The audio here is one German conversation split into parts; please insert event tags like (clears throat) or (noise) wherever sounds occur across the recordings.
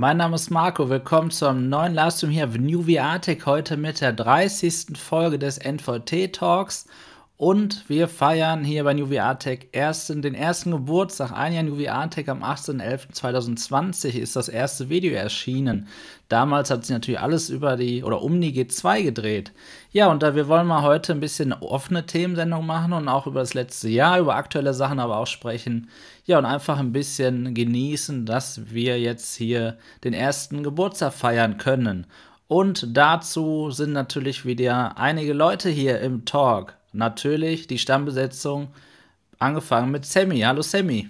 Mein Name ist Marco, willkommen zum neuen Livestream hier auf New Tech, heute mit der 30. Folge des NVT Talks. Und wir feiern hier bei New Tech ersten, den ersten Geburtstag. Ein Jahr New Tech am 18.11.2020 ist das erste Video erschienen. Damals hat sich natürlich alles über die oder um die G2 gedreht. Ja, und da wir wollen mal heute ein bisschen offene Themensendung machen und auch über das letzte Jahr, über aktuelle Sachen aber auch sprechen. Ja, und einfach ein bisschen genießen, dass wir jetzt hier den ersten Geburtstag feiern können. Und dazu sind natürlich wieder einige Leute hier im Talk natürlich die Stammbesetzung, angefangen mit Sammy. Hallo Sammy.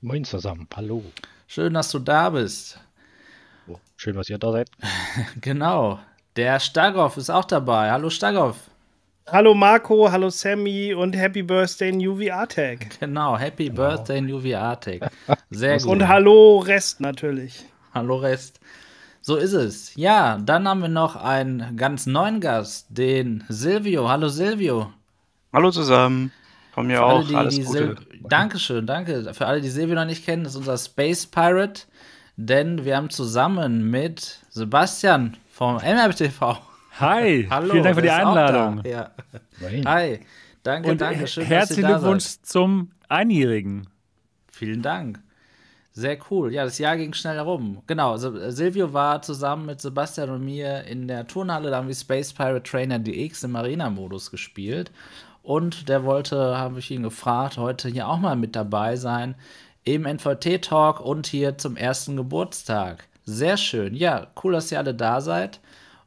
Moin zusammen, hallo. Schön, dass du da bist. Oh, schön, dass ihr da seid. (laughs) genau. Der Stagoff ist auch dabei. Hallo Stagoff. Hallo Marco, hallo Sammy und Happy Birthday New VR Tech. Genau, Happy genau. Birthday New VR Tech. Sehr gut. Und hallo Rest natürlich. Hallo Rest. So ist es. Ja, dann haben wir noch einen ganz neuen Gast, den Silvio. Hallo Silvio. Hallo zusammen. Von mir auch. Die, Alles die Gute. Dankeschön, danke. Für alle, die Silvio noch nicht kennen, das ist unser Space Pirate. Denn wir haben zusammen mit Sebastian vom MRTV. Hi, Hallo, vielen Dank für die Einladung. Ja. Hi, danke, Und danke schön. Herzlichen Glückwunsch zum Einjährigen. Vielen Dank. Sehr cool. Ja, das Jahr ging schnell herum. Genau, Silvio war zusammen mit Sebastian und mir in der Turnhalle, da haben wir Space Pirate Trainer DX im Arena-Modus gespielt. Und der wollte, habe ich ihn gefragt, heute hier auch mal mit dabei sein im NVT-Talk und hier zum ersten Geburtstag. Sehr schön. Ja, cool, dass ihr alle da seid.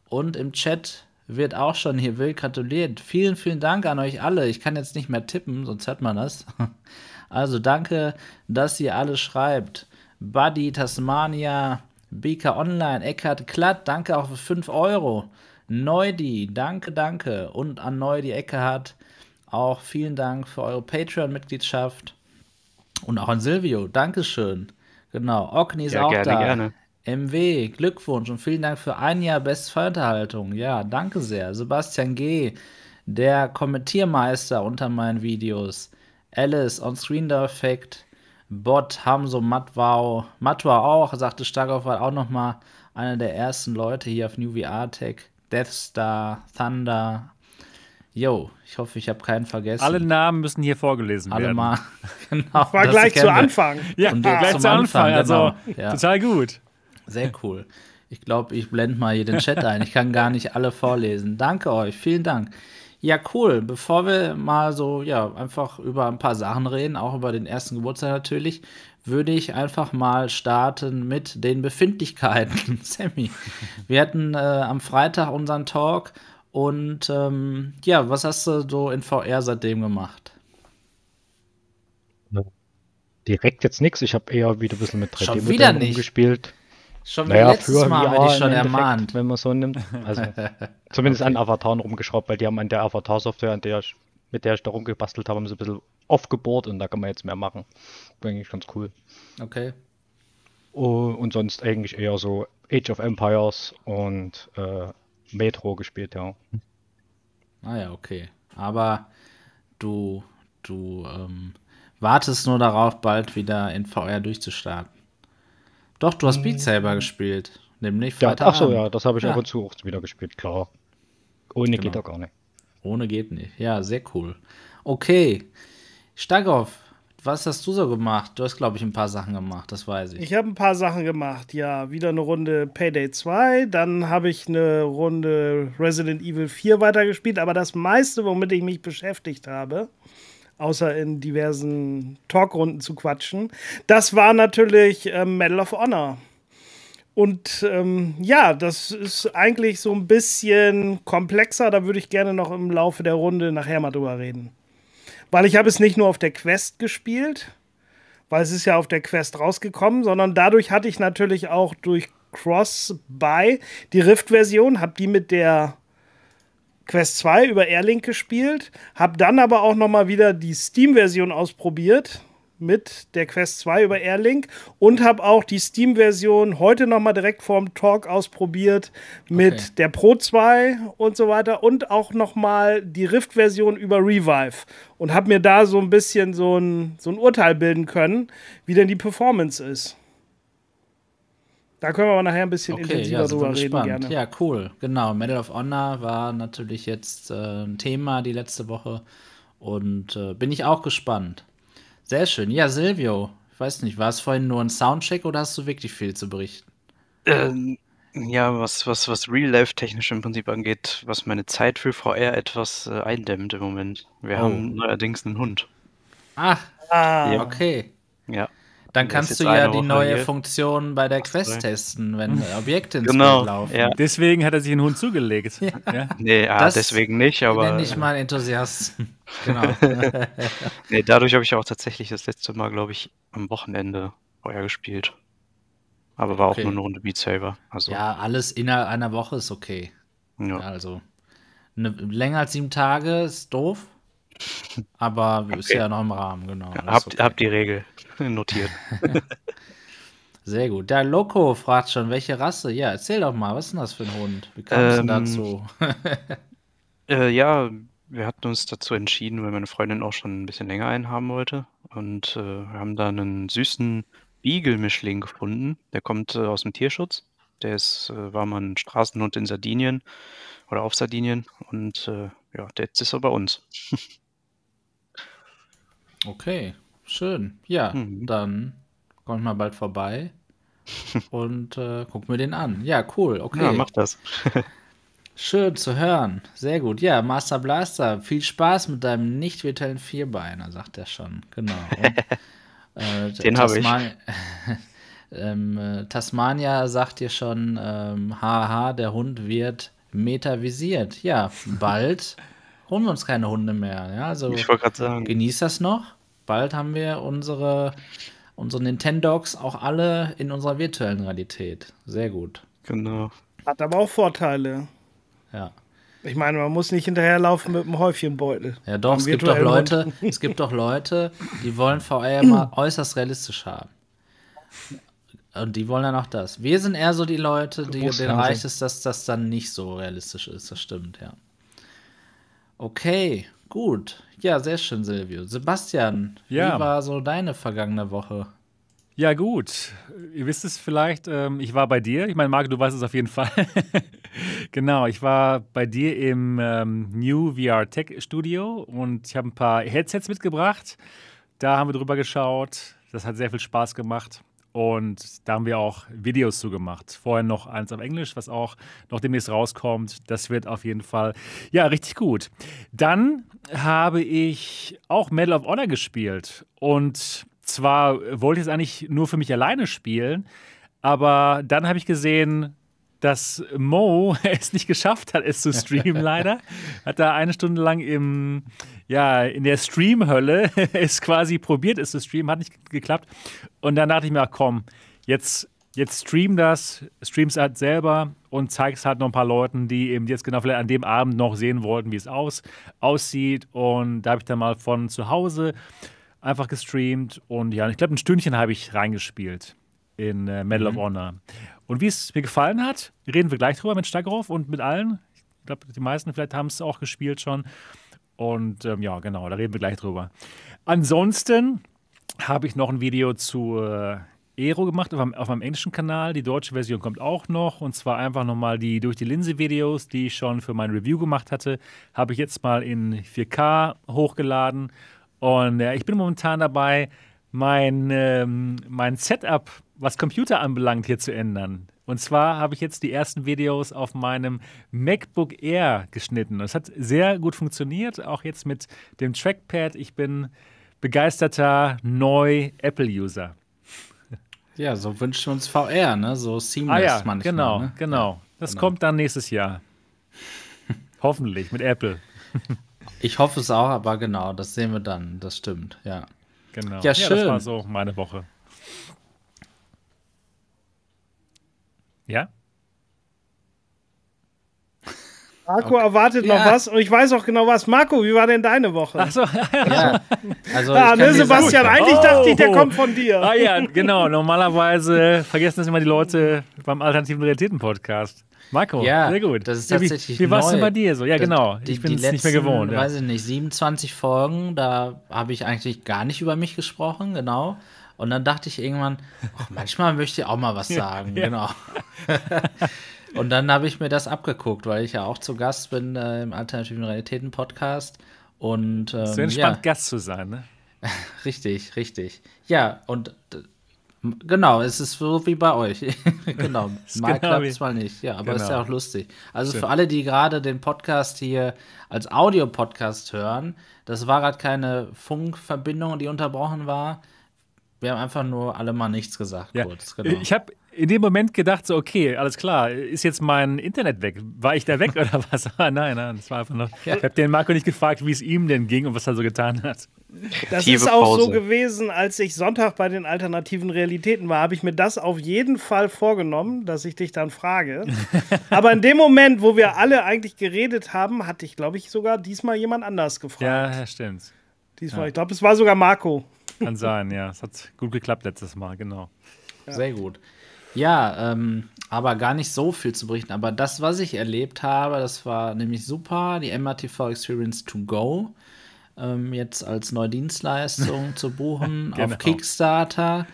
Und im Chat wird auch schon hier wild gratuliert. Vielen, vielen Dank an euch alle. Ich kann jetzt nicht mehr tippen, sonst hört man das. (laughs) Also danke, dass ihr alle schreibt. Buddy, Tasmania, Beaker Online, Eckhard Klatt, danke auch für 5 Euro. Neudi, danke, danke. Und an Neudi Eckhard auch vielen Dank für eure Patreon-Mitgliedschaft. Und auch an Silvio, Dankeschön. Genau, Ogni ist ja, auch gerne, da. Gerne. MW, Glückwunsch und vielen Dank für ein Jahr Bestverunterhaltung. Ja, danke sehr. Sebastian G., der Kommentiermeister unter meinen Videos. Alice, On-Screen-Effekt, Bot, Hamso, Matwau, Matwa auch, sagte Starkov war auch nochmal einer der ersten Leute hier auf New VR Tech, Deathstar, Thunder. Yo, ich hoffe, ich habe keinen vergessen. Alle Namen müssen hier vorgelesen Alle werden. Alle mal. (laughs) genau. War gleich zu Anfang. Ja, Und gleich zu Anfang. Also, ja. total gut. Sehr cool. Ich glaube, ich blende mal hier den Chat ein. Ich kann gar nicht alle vorlesen. Danke euch. Vielen Dank. Ja, cool. Bevor wir mal so, ja, einfach über ein paar Sachen reden, auch über den ersten Geburtstag natürlich, würde ich einfach mal starten mit den Befindlichkeiten. (laughs) Sammy, wir hatten äh, am Freitag unseren Talk und ähm, ja, was hast du so in VR seitdem gemacht? Direkt jetzt nichts. Ich habe eher wieder ein bisschen mit 3D-Modellen gespielt. Schon naja, letztes Mal habe ich schon ermahnt. Wenn man so nimmt. Also (laughs) zumindest okay. an Avataren rumgeschraubt, weil die haben an der Avatar-Software, mit der ich da rumgebastelt habe, haben sie ein bisschen aufgebohrt und da kann man jetzt mehr machen. Eigentlich ganz cool. Okay. Oh, und sonst eigentlich eher so Age of Empires und äh, Metro gespielt, ja. Ah ja, okay. Aber du, du ähm, wartest nur darauf, bald wieder in VR durchzustarten. Doch, du hast Beat hm. Saber gespielt. Nämlich Freitag. Ja, ach so, ja, das habe ich ja. ab und zu auch wieder gespielt, klar. Ohne genau. geht doch gar nicht. Ohne geht nicht. Ja, sehr cool. Okay. Stagoff, was hast du so gemacht? Du hast, glaube ich, ein paar Sachen gemacht, das weiß ich. Ich habe ein paar Sachen gemacht, ja. Wieder eine Runde Payday 2, dann habe ich eine Runde Resident Evil 4 weitergespielt, aber das meiste, womit ich mich beschäftigt habe, außer in diversen Talkrunden zu quatschen. Das war natürlich ähm, Medal of Honor. Und ähm, ja, das ist eigentlich so ein bisschen komplexer. Da würde ich gerne noch im Laufe der Runde nachher mal drüber reden. Weil ich habe es nicht nur auf der Quest gespielt, weil es ist ja auf der Quest rausgekommen, sondern dadurch hatte ich natürlich auch durch Cross-Buy die Rift-Version, habe die mit der Quest 2 über Airlink gespielt, habe dann aber auch noch mal wieder die Steam-Version ausprobiert mit der Quest 2 über Airlink und habe auch die Steam-Version heute noch mal direkt vorm Talk ausprobiert mit okay. der Pro 2 und so weiter und auch noch mal die Rift-Version über Revive und habe mir da so ein bisschen so ein, so ein Urteil bilden können, wie denn die Performance ist. Da können wir aber nachher ein bisschen okay, intensiver ja, drüber reden. Gerne. Ja, cool. Genau. Medal of Honor war natürlich jetzt äh, ein Thema die letzte Woche. Und äh, bin ich auch gespannt. Sehr schön. Ja, Silvio, ich weiß nicht, war es vorhin nur ein Soundcheck oder hast du wirklich viel zu berichten? Ähm, ja, was, was, was Real-Life-technisch im Prinzip angeht, was meine Zeit für VR etwas äh, eindämmt im Moment. Wir oh. haben neuerdings einen Hund. Ach, ah, ja. okay. Ja. Dann kannst du ja die neue hier. Funktion bei der Quest testen, wenn (laughs) Objekte ins genau, Bild laufen. Ja. Deswegen hat er sich einen Hund zugelegt. (laughs) Ja. ja. Nee, ja, das deswegen nicht, aber. Bin ich mal Enthusiast. (laughs) genau. nee, dadurch habe ich auch tatsächlich das letzte Mal, glaube ich, am Wochenende vorher gespielt. Aber war okay. auch nur eine Runde Beat Saber. Also. Ja, alles innerhalb einer Woche ist okay. Ja. Also eine, länger als sieben Tage ist doof. Aber okay. ist ja noch im Rahmen, genau. Habt, okay. habt die Regel notiert. (laughs) Sehr gut. Der Loco fragt schon, welche Rasse? Ja, erzähl doch mal, was ist denn das für ein Hund? Wie kam es ähm, dazu? (laughs) äh, ja, wir hatten uns dazu entschieden, weil meine Freundin auch schon ein bisschen länger einen haben wollte. Und äh, wir haben da einen süßen Beagle-Mischling gefunden. Der kommt äh, aus dem Tierschutz. Der ist, äh, war mal ein Straßenhund in Sardinien oder auf Sardinien. Und äh, ja, der jetzt ist er bei uns. (laughs) Okay, schön. Ja, mhm. dann kommt mal bald vorbei (laughs) und äh, guck mir den an. Ja, cool. Okay. Ja, mach das. (laughs) Schön zu hören. Sehr gut. Ja, Master Blaster, viel Spaß mit deinem nicht virtuellen Vierbeiner, sagt er schon. Genau. (laughs) Und, äh, den habe ich. ähm, äh, Tasmania sagt dir schon, ähm, haha, der Hund wird metavisiert. Ja, bald holen wir uns keine Hunde mehr. Ja, also ich wollte gerade sagen. Genieß das noch. Bald haben wir unsere, unsere Nintendogs auch alle in unserer virtuellen Realität. Sehr gut. Genau. Hat aber auch Vorteile. Ja. Ich meine, man muss nicht hinterherlaufen mit einem Häufchenbeutel. Ja, doch, es gibt doch Leute, es gibt doch Leute, die wollen VR (clears throat) mal äußerst realistisch haben. Und die wollen dann auch das. Wir sind eher so die Leute, die denen reicht es, dass das dann nicht so realistisch ist. Das stimmt, ja. Okay, gut. Ja, sehr schön, Silvio. Sebastian, ja. wie war so deine vergangene Woche? Ja, gut. Ihr wisst es vielleicht, ähm, ich war bei dir. Ich meine, Marc, du weißt es auf jeden Fall. (laughs) genau, ich war bei dir im ähm, New VR Tech Studio und ich habe ein paar Headsets mitgebracht. Da haben wir drüber geschaut. Das hat sehr viel Spaß gemacht. Und da haben wir auch Videos zu gemacht. Vorher noch eins auf Englisch, was auch noch demnächst rauskommt. Das wird auf jeden Fall, ja, richtig gut. Dann habe ich auch Medal of Honor gespielt. Und zwar wollte ich es eigentlich nur für mich alleine spielen, aber dann habe ich gesehen, dass Mo (laughs) es nicht geschafft hat, es zu streamen, (laughs) leider. Hat da eine Stunde lang im, ja, in der Stream-Hölle (laughs) es quasi probiert, es zu streamen, hat nicht geklappt. Und dann dachte ich mir, ach, komm, jetzt, jetzt stream das, stream's halt selber und zeig's halt noch ein paar Leuten, die eben jetzt genau vielleicht an dem Abend noch sehen wollten, wie es aus, aussieht. Und da habe ich dann mal von zu Hause einfach gestreamt und ja, ich glaube, ein Stündchen habe ich reingespielt in äh, Medal mhm. of Honor. Und wie es mir gefallen hat, reden wir gleich drüber mit Stagroff und mit allen. Ich glaube, die meisten vielleicht haben es auch gespielt schon. Und ähm, ja, genau, da reden wir gleich drüber. Ansonsten habe ich noch ein Video zu äh, Aero gemacht auf, auf meinem englischen Kanal. Die deutsche Version kommt auch noch. Und zwar einfach nochmal die durch die Linse-Videos, die ich schon für mein Review gemacht hatte, habe ich jetzt mal in 4K hochgeladen. Und äh, ich bin momentan dabei, mein, ähm, mein Setup was Computer anbelangt, hier zu ändern. Und zwar habe ich jetzt die ersten Videos auf meinem MacBook Air geschnitten. Das hat sehr gut funktioniert, auch jetzt mit dem Trackpad. Ich bin begeisterter Neu-Apple-User. Ja, so wünschen wir uns VR, ne? So seamless ah, ja, manchmal. Genau, ne? genau. Das genau. kommt dann nächstes Jahr. (laughs) Hoffentlich mit Apple. ich hoffe es auch, aber genau, das sehen wir dann. Das stimmt, ja. Genau. Ja, schön. Ja, das war so meine Woche. Ja? Marco okay. erwartet noch ja. was und ich weiß auch genau was. Marco, wie war denn deine Woche? Achso, ja. (laughs) Also ja, ne, Sebastian, sagen, eigentlich oh. dachte ich, der kommt von dir. Ah ja, genau. Normalerweise vergessen das immer die Leute beim Alternativen Realitäten-Podcast. Marco, ja, sehr gut. Das ist tatsächlich Wie, wie war es denn bei dir so? Ja, genau. Die, ich bin es nicht mehr gewohnt. Ja. weiß ich nicht, 27 Folgen, da habe ich eigentlich gar nicht über mich gesprochen, genau. Und dann dachte ich irgendwann, ach, manchmal möchte ich auch mal was sagen. Ja. Genau. (laughs) und dann habe ich mir das abgeguckt, weil ich ja auch zu Gast bin äh, im Alternativen Realitäten Podcast. Und, ähm, Sehr entspannt, ja. Gast zu sein, ne? (laughs) richtig, richtig. Ja, und Genau, es ist so wie bei euch. (laughs) genau. Mal genau klappt es mal nicht. Ja, aber genau. ist ja auch lustig. Also Schön. für alle, die gerade den Podcast hier als Audio-Podcast hören, das war gerade keine Funkverbindung, die unterbrochen war. Wir haben einfach nur alle mal nichts gesagt. Ja. Kurz, genau. Ich habe in dem Moment gedacht, so, okay, alles klar, ist jetzt mein Internet weg? War ich da weg oder (laughs) was? Ah, nein, nein, das war einfach noch. Ja. Ich habe den Marco nicht gefragt, wie es ihm denn ging und was er so getan hat. Das ist auch Pause. so gewesen, als ich Sonntag bei den alternativen Realitäten war, habe ich mir das auf jeden Fall vorgenommen, dass ich dich dann frage. (laughs) Aber in dem Moment, wo wir alle eigentlich geredet haben, hatte ich, glaube ich, sogar diesmal jemand anders gefragt. Ja, stimmt. Diesmal, ja. ich glaube, es war sogar Marco. Kann sein, ja. Es hat gut geklappt letztes Mal, genau. Ja. Sehr gut. Ja, ähm, aber gar nicht so viel zu berichten. Aber das, was ich erlebt habe, das war nämlich super. Die MRTV Experience to Go ähm, jetzt als neue Dienstleistung (laughs) zu buchen genau. auf Kickstarter.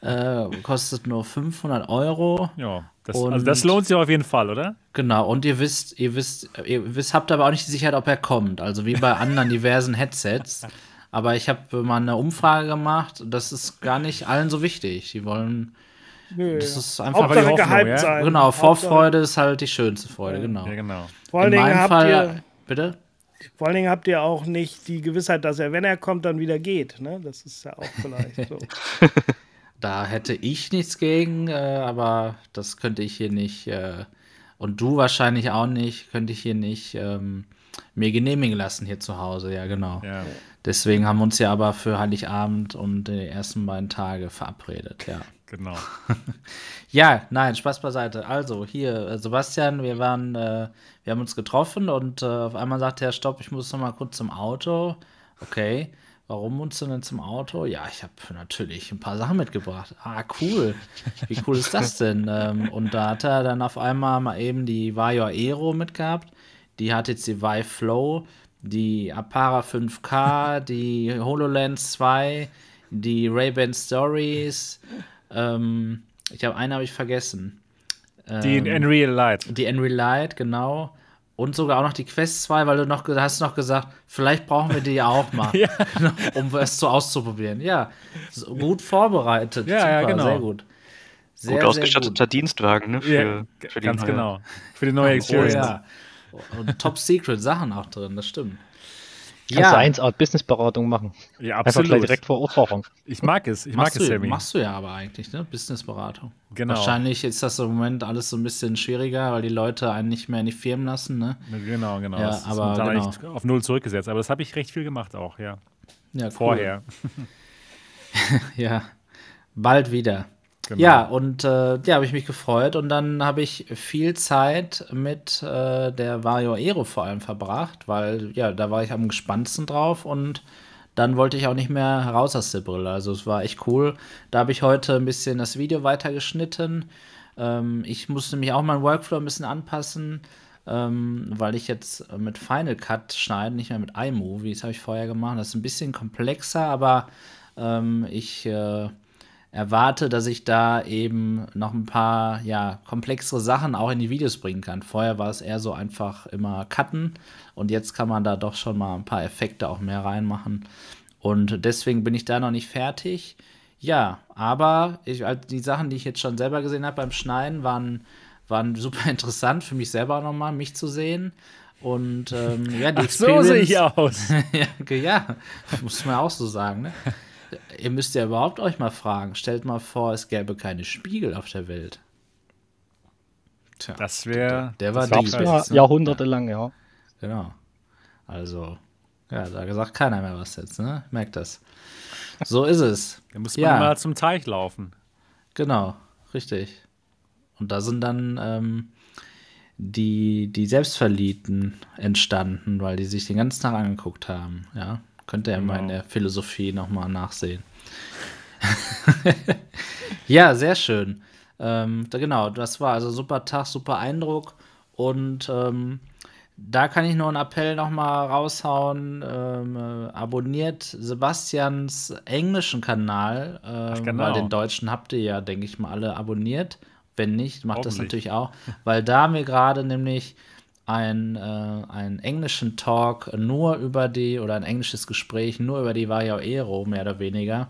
Äh, kostet nur 500 Euro. Ja, das, und, also das lohnt sich auf jeden Fall, oder? Genau, und ihr wisst, ihr wisst, ihr wisst, habt aber auch nicht die Sicherheit, ob er kommt. Also wie bei anderen (laughs) diversen Headsets. Aber ich habe mal eine Umfrage gemacht, das ist gar nicht allen so wichtig. Die wollen. Nö, das ist einfach Hauptsache Hoffnung, gehypt ja? sein. Genau, Vorfreude ist halt die schönste Freude, genau. Ja, genau. Vor allen Dingen habt Fall, ihr. Bitte? Vor allen Dingen habt ihr auch nicht die Gewissheit, dass er, wenn er kommt, dann wieder geht. Ne? Das ist ja auch vielleicht so. (laughs) da hätte ich nichts gegen, äh, aber das könnte ich hier nicht. Äh, und du wahrscheinlich auch nicht, könnte ich hier nicht ähm, mir genehmigen lassen hier zu Hause. Ja, genau. Ja. Deswegen haben wir uns ja aber für Heiligabend und die ersten beiden Tage verabredet, ja. Genau. (laughs) ja, nein, Spaß beiseite. Also, hier, äh, Sebastian, wir waren, äh, wir haben uns getroffen und äh, auf einmal sagte er, stopp, ich muss noch mal kurz zum Auto. Okay, warum musst du denn zum Auto? Ja, ich habe natürlich ein paar Sachen mitgebracht. Ah, cool. Wie cool ist das denn? (laughs) ähm, und da hat er dann auf einmal mal eben die Vario Aero mitgehabt. Die hat jetzt die Vive Flow, die Apara 5K, die HoloLens 2, die Ray-Ban Stories. Ähm, ich habe eine habe ich vergessen. Die ähm, Unreal Light. Die Unreal Light, genau. Und sogar auch noch die Quest 2, weil du noch hast noch gesagt, vielleicht brauchen wir die ja auch mal, (laughs) ja. (laughs) um es so auszuprobieren. Ja, so gut vorbereitet. Ja, Super, ja, genau. Sehr gut. Sehr, gut ausgestatteter Dienstwagen, ne? Für, ja, für ganz neue. genau. Für die neue Experience. Oh, ja. Und Top Secret Sachen auch drin, das stimmt. Kannst ja. du eins Art Businessberatung machen. Ja, absolut. Einfach direkt vor Ort fahren. Ich mag es. Ich machst mag es, Sammy. Machst du ja aber eigentlich, ne? Businessberatung. Genau. Wahrscheinlich ist das im Moment alles so ein bisschen schwieriger, weil die Leute einen nicht mehr in die Firmen lassen, ne? Genau, genau. Ja, das aber genau. auf Null zurückgesetzt. Aber das habe ich recht viel gemacht auch, ja. Ja, cool. Vorher. (laughs) ja, bald wieder. Genau. Ja, und äh, ja, habe ich mich gefreut und dann habe ich viel Zeit mit äh, der Vario Aero vor allem verbracht, weil ja, da war ich am gespanntesten drauf und dann wollte ich auch nicht mehr raus aus der Brille. Also es war echt cool. Da habe ich heute ein bisschen das Video weitergeschnitten. Ähm, ich musste mich auch meinen Workflow ein bisschen anpassen, ähm, weil ich jetzt mit Final Cut schneide, nicht mehr mit iMovie. Das habe ich vorher gemacht. Das ist ein bisschen komplexer, aber ähm, ich äh, erwarte, dass ich da eben noch ein paar ja, komplexere Sachen auch in die Videos bringen kann. Vorher war es eher so einfach immer cutten und jetzt kann man da doch schon mal ein paar Effekte auch mehr reinmachen. Und deswegen bin ich da noch nicht fertig. Ja, aber ich, also die Sachen, die ich jetzt schon selber gesehen habe beim Schneiden, waren, waren (laughs) super interessant für mich selber nochmal, mich zu sehen. Und ähm, ja, die Ach, so sehe ich aus. (laughs) ja, ja, muss man auch so sagen. Ne? (laughs) ihr müsst ja überhaupt euch mal fragen. Stellt mal vor, es gäbe keine Spiegel auf der Welt. Tja, das wäre. Der, der war das ja, ne? jahrhundertelang, ja. Genau. Also, ja, da gesagt keiner mehr was jetzt, ne? Merkt das. So ist es. Da muss man ja. mal zum Teich laufen. Genau, richtig. Und da sind dann ähm, die, die Selbstverliebten entstanden, weil die sich den ganzen Tag angeguckt haben, ja. Könnt ihr genau. mal in der Philosophie nochmal nachsehen. (laughs) ja, sehr schön. Ähm, da, genau, das war also super Tag, super Eindruck. Und ähm, da kann ich nur einen Appell nochmal raushauen. Ähm, äh, abonniert Sebastians englischen Kanal, ähm, genau. weil den deutschen habt ihr ja, denke ich mal, alle abonniert. Wenn nicht, macht das natürlich auch, weil da haben wir gerade nämlich ein, äh, einen englischen Talk nur über die, oder ein englisches Gespräch nur über die Vario Aero, mehr oder weniger.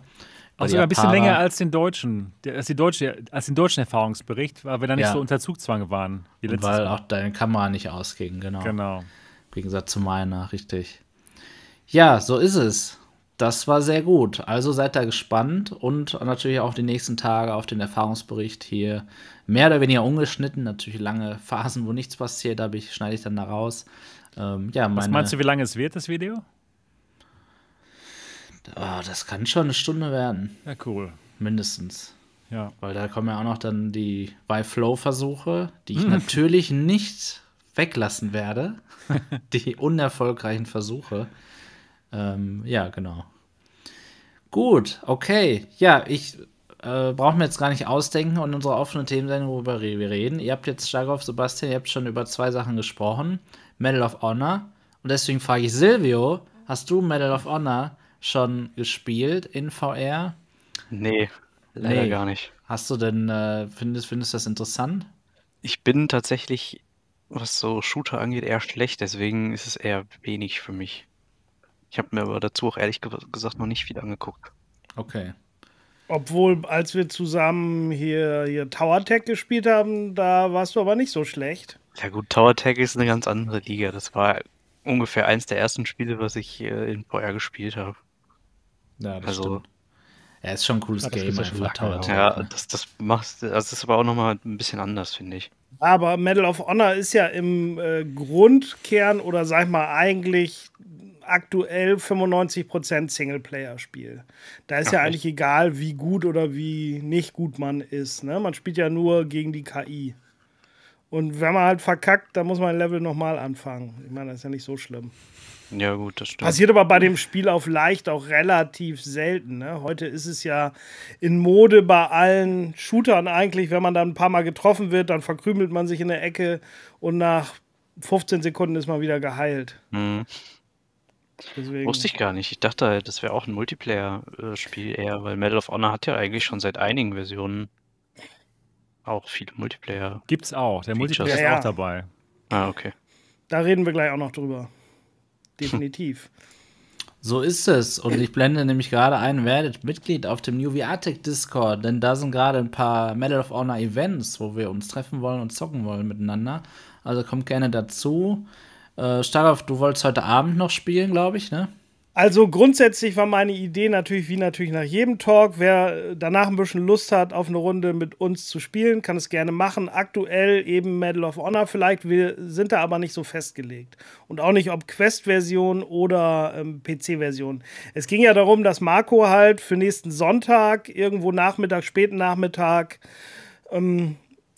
Auch sogar ein bisschen länger als den deutschen, als, die deutsche, als den deutschen Erfahrungsbericht, weil wir da nicht Ja. so unter Zugzwang waren. Weil Mal. auch deine Kamera nicht ausging, genau. Genau. Im Gegensatz zu meiner, richtig. Ja, so ist es. Das war sehr gut. Also seid da gespannt und natürlich auch die nächsten Tage auf den Erfahrungsbericht hier. Mehr oder weniger ungeschnitten, natürlich lange Phasen, wo nichts passiert, da ich, schneide ich dann da raus. Ähm, ja, Was meinst du, wie lange es wird, das Video? Ah, das kann schon eine Stunde werden, Ja, cool. mindestens. Ja. Weil da kommen ja auch noch dann die By-Flow-Versuche, die ich natürlich nicht weglassen werde. (laughs) die unerfolgreichen Versuche. Ähm, ja, genau. Gut, okay. Ja, ich äh, brauche mir jetzt gar nicht ausdenken und unsere offene Themensendung, worüber wir reden. Ihr habt jetzt, Starkov, Sebastian, ihr habt schon über zwei Sachen gesprochen. Medal of Honor. Und deswegen frage ich Silvio, hast du Medal of Honor schon gespielt in VR? Nee, leider Nee. gar nicht. Hast du denn, äh, findest, findest du das interessant? Ich bin tatsächlich, was so Shooter angeht, eher schlecht, deswegen ist es eher wenig für mich. Ich habe mir aber dazu auch ehrlich ge gesagt noch nicht viel angeguckt. Okay. Obwohl, als wir zusammen hier, hier Tower Tech gespielt haben, da warst du aber nicht so schlecht. Ja gut, Tower Tag ist eine ganz andere Liga. Das war ungefähr eins der ersten Spiele, was ich äh, in VR gespielt habe. Ja, das Also- stimmt. Ja, ist schon ein cooles Game. einfach, Tower. Tech, Ja, das, das macht, also das ist aber auch nochmal ein bisschen anders, finde ich. Aber Medal of Honor ist ja im äh, Grundkern oder sag ich mal eigentlich aktuell 95% Singleplayer-Spiel. Da ist ja Ach, eigentlich egal, wie gut oder wie nicht gut man ist. Ne? Man spielt ja nur gegen die KI. Und wenn man halt verkackt, dann muss man ein Level nochmal anfangen. Ich meine, das ist ja nicht so schlimm. Ja gut, das stimmt. Passiert aber bei dem Spiel auf leicht auch relativ selten. Ne? Heute ist es ja in Mode bei allen Shootern eigentlich, wenn man dann ein paar Mal getroffen wird, dann verkrümelt man sich in der Ecke und nach 15 Sekunden ist man wieder geheilt. Hm, Deswegen. wusste ich gar nicht. Ich dachte, das wäre auch ein Multiplayer-Spiel eher, weil Medal of Honor hat ja eigentlich schon seit einigen Versionen auch viele Multiplayer. Gibt's auch. Der Features. Multiplayer ist Ja, auch dabei. Ah, okay. Da reden wir gleich auch noch drüber. Definitiv. (laughs) So ist es. Und ich blende nämlich gerade ein, werdet Mitglied auf dem New VR-Tech Discord, denn da sind gerade ein paar Medal of Honor Events, wo wir uns treffen wollen und zocken wollen miteinander. Also kommt gerne dazu. Äh, Starov, du wolltest heute Abend noch spielen, glaube ich, ne? Also grundsätzlich war meine Idee natürlich, wie natürlich nach jedem Talk, wer äh, danach ein bisschen Lust hat, auf eine Runde mit uns zu spielen, kann es gerne machen. Aktuell eben Medal of Honor vielleicht, wir sind da aber nicht so festgelegt. Und auch nicht, ob Quest-Version oder ähm, PC-Version. Es ging ja darum, dass Marco halt für nächsten Sonntag, irgendwo Nachmittag, späten Nachmittag, ähm,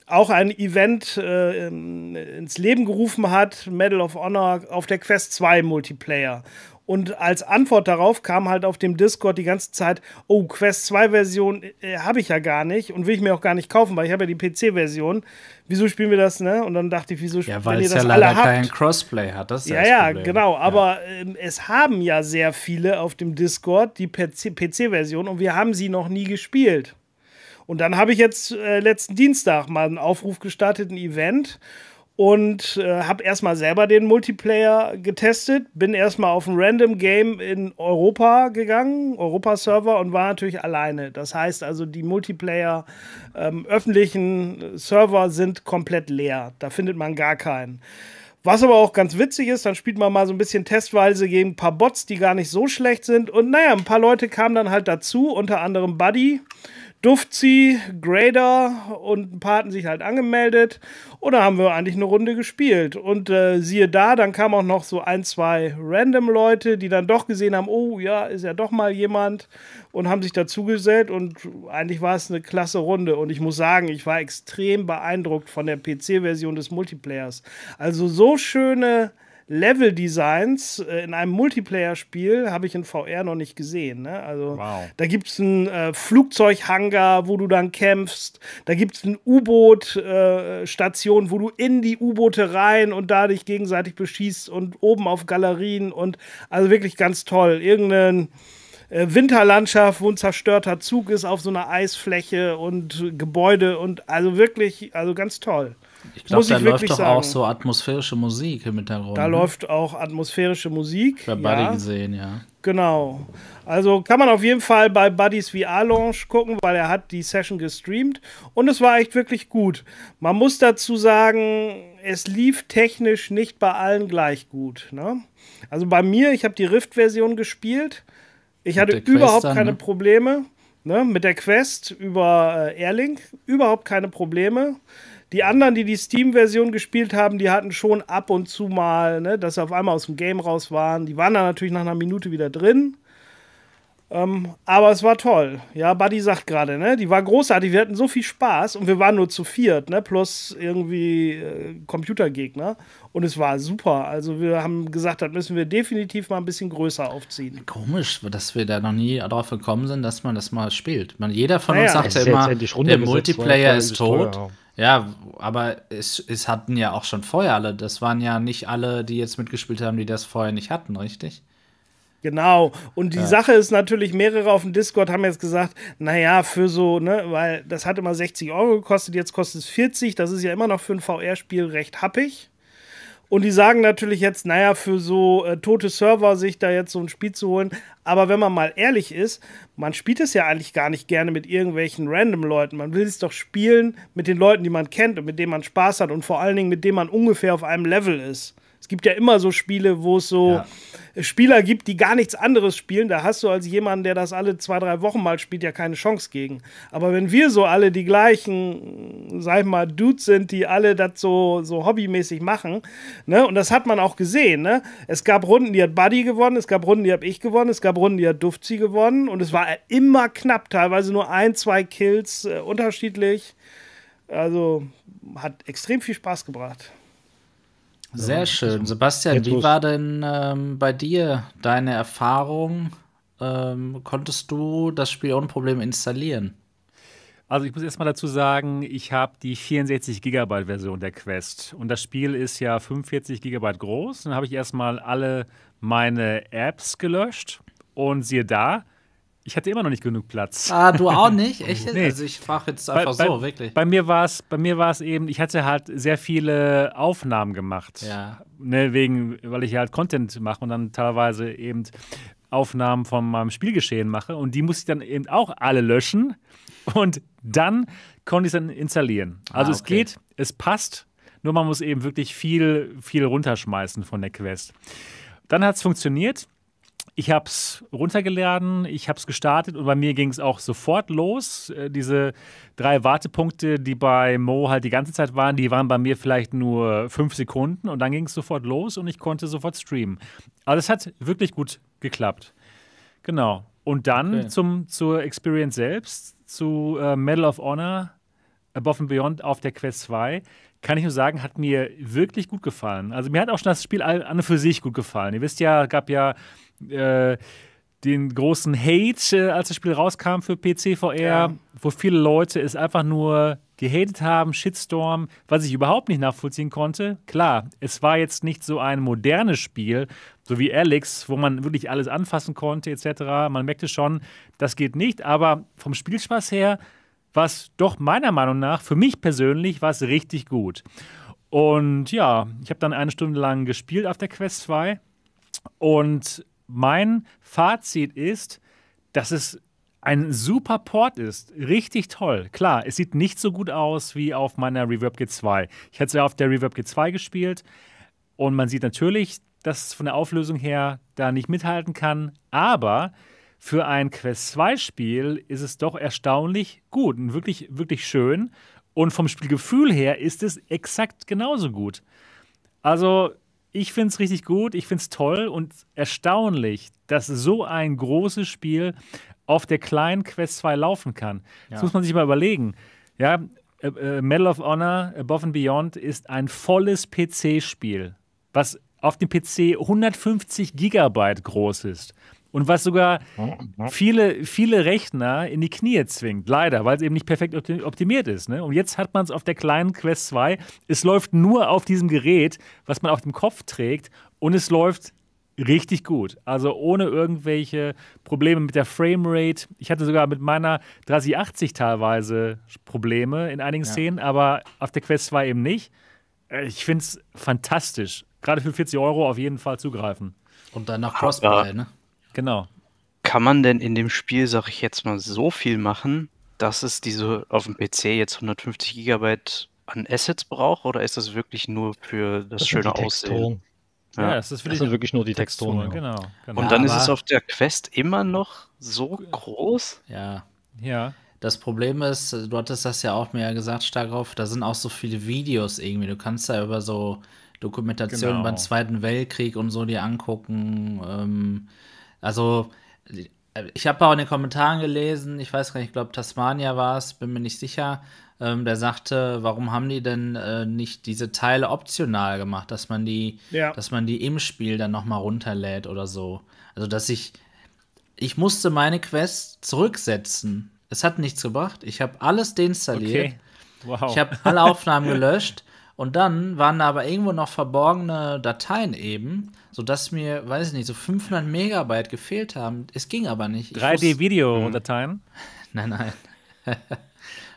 auch ein Event äh, ins Leben gerufen hat, Medal of Honor auf der Quest 2 Multiplayer. Und als Antwort darauf kam halt auf dem Discord die ganze Zeit, oh, Quest 2 Version äh, habe ich ja gar nicht und will ich mir auch gar nicht kaufen, weil ich habe ja die PC-Version. Wieso spielen wir das, ne? Und dann dachte ich, wieso Ja, wenn weil ihr es das ja alle leider habt? kein Crossplay hat. Das ist Ja, das ja, Problem. genau. Aber ähm, es haben ja sehr viele auf dem Discord die PC-Version und wir haben sie noch nie gespielt. Und dann habe ich jetzt äh, letzten Dienstag mal einen Aufruf gestartet, ein Event. Und äh, habe erstmal selber den Multiplayer getestet. Bin erstmal auf ein Random Game in Europa gegangen, Europa-Server, und war natürlich alleine. Das heißt also, die Multiplayer ähm, öffentlichen Server sind komplett leer. Da findet man gar keinen. Was aber auch ganz witzig ist, dann spielt man mal so ein bisschen testweise gegen ein paar Bots, die gar nicht so schlecht sind. Und naja, ein paar Leute kamen dann halt dazu, unter anderem Buddy, Dufzi, Grader und ein paar hatten sich halt angemeldet. Und da haben wir eigentlich eine Runde gespielt. Und äh, siehe da, dann kamen auch noch so ein, zwei random Leute, die dann doch gesehen haben, oh ja, ist ja doch mal jemand und haben sich dazugesellt. Und eigentlich war es eine klasse Runde. Und ich muss sagen, ich war extrem beeindruckt von der PC-Version des Multiplayers. Also so schöne Level-Designs äh, in einem Multiplayer-Spiel habe ich in VR noch nicht gesehen. Ne? Also Wow. da gibt es einen äh, Flugzeughangar, wo du dann kämpfst. Da gibt es eine U-Boot-Station, wo du in die U-Boote rein und da dich gegenseitig beschießt und oben auf Galerien und also wirklich ganz toll. Irgendein äh, Winterlandschaft, wo ein zerstörter Zug ist auf so einer Eisfläche und Gebäude und also wirklich, also ganz toll. Ich glaube, da ich läuft doch sagen. auch so atmosphärische Musik im Hintergrund. Da ne? läuft auch atmosphärische Musik. Bei Buddy ja. gesehen, ja. Genau. Also kann man auf jeden Fall bei Buddies VR Launch gucken, weil er hat die Session gestreamt und es war echt wirklich gut. Man muss dazu sagen, es lief technisch nicht bei allen gleich gut. Ne? Also bei mir, ich habe die Rift-Version gespielt. Ich hatte überhaupt dann, keine ne? Probleme. Ne? Mit der Quest über äh, Airlink überhaupt keine Probleme. Die anderen, die die Steam-Version gespielt haben, die hatten schon ab und zu mal, ne, dass sie auf einmal aus dem Game raus waren. Die waren dann natürlich nach einer Minute wieder drin. Ähm, aber es war toll. Ja, Buddy sagt gerade, ne? Die war großartig. Wir hatten so viel Spaß und wir waren nur zu viert, ne? Plus irgendwie äh, Computergegner. Und es war super. Also wir haben gesagt, das müssen wir definitiv mal ein bisschen größer aufziehen. Komisch, dass wir da noch nie drauf gekommen sind, dass man das mal spielt. Man, jeder von Naja. uns ist jetzt immer, der Multiplayer ist tot. Ja, aber es, es hatten ja auch schon vorher alle. Das waren ja nicht alle, die jetzt mitgespielt haben, die das vorher nicht hatten, richtig? Genau. Und die Sache ist natürlich, mehrere auf dem Discord haben jetzt gesagt, naja, für so, ne, weil das hat immer 60 Euro gekostet, jetzt kostet es 40. Das ist ja immer noch für ein VR-Spiel recht happig. Und die sagen natürlich jetzt, naja, für so äh, tote Server sich da jetzt so ein Spiel zu holen. Aber wenn man mal ehrlich ist, man spielt es ja eigentlich gar nicht gerne mit irgendwelchen random Leuten. Man will es doch spielen mit den Leuten, die man kennt und mit denen man Spaß hat und vor allen Dingen mit denen man ungefähr auf einem Level ist. Es gibt ja immer so Spiele, wo es so Ja. Spieler gibt, die gar nichts anderes spielen. Da hast du als jemand, der das alle zwei, drei Wochen mal spielt, ja keine Chance gegen. Aber wenn wir so alle die gleichen, sag ich mal, Dudes sind, die alle das so, so hobbymäßig machen, ne, und das hat man auch gesehen, ne? Es gab Runden, die hat Buddy gewonnen, es gab Runden, die habe ich gewonnen, es gab Runden, die hat Dufzi gewonnen und es war immer knapp, teilweise nur ein, zwei Kills äh, unterschiedlich. Also hat extrem viel Spaß gebracht. Sehr schön. Sebastian, Jetzt wie war denn ähm, bei dir deine Erfahrung? Ähm, konntest du das Spiel ohne Probleme installieren? Also ich muss erstmal dazu sagen, ich habe die 64 Gigabyte Version der Quest und das Spiel ist ja 45 Gigabyte groß. Dann habe ich erstmal alle meine Apps gelöscht und siehe da, ich hatte immer noch nicht genug Platz. Ah, du auch nicht? (laughs) Echt? Nee. Also ich frage jetzt einfach so, wirklich. Bei mir war es, bei mir war es eben, ich hatte halt sehr viele Aufnahmen gemacht. Ja. Ne, wegen, weil ich halt Content mache und dann teilweise eben Aufnahmen von meinem Spielgeschehen mache und die musste ich dann eben auch alle löschen und dann konnte ich es dann installieren. Also Ah, es okay. geht, es passt, nur man muss eben wirklich viel, viel runterschmeißen von der Quest. Dann hat es funktioniert. Ich habe es runtergeladen, ich habe es gestartet und bei mir ging es auch sofort los. Äh, diese drei Wartepunkte, die bei Mo halt die ganze Zeit waren, die waren bei mir vielleicht nur fünf Sekunden und dann ging es sofort los und ich konnte sofort streamen. Aber es hat wirklich gut geklappt. Genau. Und dann Okay. zum, zur Experience selbst, zu äh, Medal of Honor Above and Beyond auf der Quest 2, kann ich nur sagen, hat mir wirklich gut gefallen. Also mir hat auch schon das Spiel an und für sich gut gefallen. Ihr wisst ja, gab ja äh, den großen Hate, äh, als das Spiel rauskam für PC VR, Ja. wo viele Leute es einfach nur gehatet haben, Shitstorm, was ich überhaupt nicht nachvollziehen konnte. Klar, es war jetzt nicht so ein modernes Spiel, so wie Alex, wo man wirklich alles anfassen konnte, etc. Man merkte schon, das geht nicht, aber vom Spielspaß her war es doch meiner Meinung nach, für mich persönlich, war es richtig gut. Und ja, ich habe dann eine Stunde lang gespielt auf der Quest 2 und mein Fazit ist, dass es ein super Port ist. Richtig toll. Klar, es sieht nicht so gut aus wie auf meiner Reverb G2. Ich hatte es ja auf der Reverb G2 gespielt und man sieht natürlich, dass es von der Auflösung her da nicht mithalten kann. Aber für ein Quest 2 Spiel ist es doch erstaunlich gut und wirklich, wirklich schön. Und vom Spielgefühl her ist es exakt genauso gut. Also, ich finde es richtig gut, ich finde es toll und erstaunlich, dass so ein großes Spiel auf der kleinen Quest 2 laufen kann. Das muss man sich mal überlegen. Ja, äh, äh, Medal of Honor Above and Beyond ist ein volles PC-Spiel, was auf dem PC 150 Gigabyte groß ist. Und was sogar viele, viele Rechner in die Knie zwingt, leider, weil es eben nicht perfekt optimiert ist. Ne? Und jetzt hat man es auf der kleinen Quest 2. Es läuft nur auf diesem Gerät, was man auf dem Kopf trägt, und es läuft richtig gut. Also ohne irgendwelche Probleme mit der Framerate. Ich hatte sogar mit meiner 3080 teilweise Probleme in einigen ja. Szenen, aber auf der Quest 2 eben nicht. Äh, ich finde es fantastisch. Gerade für 40 Euro auf jeden Fall zugreifen. Und dann noch Crossplay, ne? Genau. Kann man denn in dem Spiel, sag ich jetzt mal, so viel machen, dass es diese auf dem PC jetzt 150 Gigabyte an Assets braucht oder ist das wirklich nur für das, das schöne Aussehen? Ja, ja, es ist das sind wirklich nur die Texturen. Texturen genau, genau, Und dann ja, ist es auf der Quest immer noch so groß? Ja. Ja. Das Problem ist, du hattest das ja auch mir gesagt, Starkov, da sind auch so viele Videos irgendwie. Du kannst da über so Dokumentationen genau. beim Zweiten Weltkrieg und so dir angucken. Ähm, also, ich habe auch in den Kommentaren gelesen, ich weiß gar nicht, ich glaube Tasmania war es, bin mir nicht sicher, ähm, der sagte, warum haben die denn äh, nicht diese Teile optional gemacht, dass man die, ja. dass man die im Spiel dann nochmal runterlädt oder so. Also dass ich, ich musste meine Quest zurücksetzen. Es hat nichts gebracht. Ich habe alles deinstalliert. Okay. Wow. Ich habe alle (laughs) Aufnahmen gelöscht und dann waren da aber irgendwo noch verborgene Dateien eben, sodass mir, weiß ich nicht, so 500 Megabyte gefehlt haben. Es ging aber nicht. 3D-Video-Dateien? (laughs) Nein, nein. (laughs)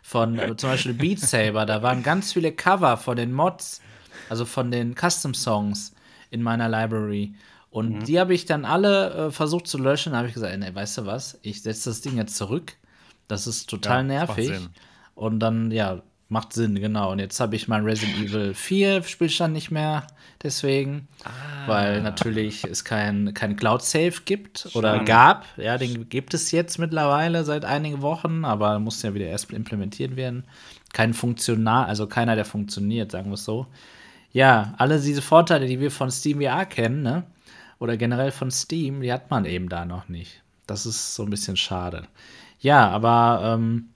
von äh, zum Beispiel Beat Saber, da waren ganz viele Cover von den Mods, also von den Custom-Songs in meiner Library. Und mhm. die habe ich dann alle äh, versucht zu löschen. Da habe ich gesagt, ey, weißt du was, ich setze das Ding jetzt zurück. Das ist total ja, nervig. Und dann, ja, Macht Sinn, genau. Und jetzt habe ich mein Resident Evil 4 Spielstand nicht mehr, deswegen. Ah. Weil natürlich es kein, kein Cloud-Save gibt oder Schön. gab. Ja, den gibt es jetzt mittlerweile seit einigen Wochen, aber muss ja wieder erst implementiert werden. Kein funktional, also keiner, der funktioniert, sagen wir es so. Ja, alle diese Vorteile, die wir von Steam VR kennen, ne? Oder generell von Steam, die hat man eben da noch nicht. Das ist so ein bisschen schade. Ja, aber ähm,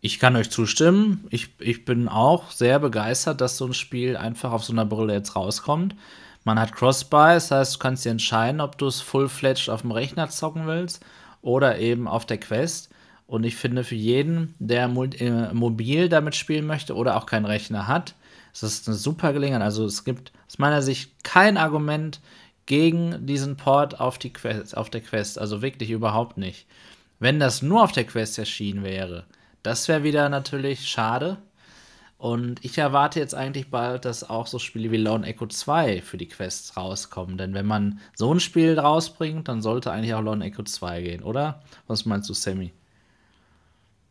ich kann euch zustimmen. Ich, ich bin auch sehr begeistert, dass so ein Spiel einfach auf so einer Brille jetzt rauskommt. Man hat Crossbuy, das heißt, du kannst dir entscheiden, ob du es full-fledged auf dem Rechner zocken willst oder eben auf der Quest. Und ich finde, für jeden, der äh, mobil damit spielen möchte oder auch keinen Rechner hat, ist das eine super Gelegenheit. Also es gibt aus meiner Sicht kein Argument gegen diesen Port auf, die Quest, auf der Quest. Also wirklich überhaupt nicht. Wenn das nur auf der Quest erschienen wäre, das wäre wieder natürlich schade. Und ich erwarte jetzt eigentlich bald, dass auch so Spiele wie Lone Echo 2 für die Quests rauskommen. Denn wenn man so ein Spiel rausbringt, dann sollte eigentlich auch Lone Echo 2 gehen, oder? Was meinst du, Sammy?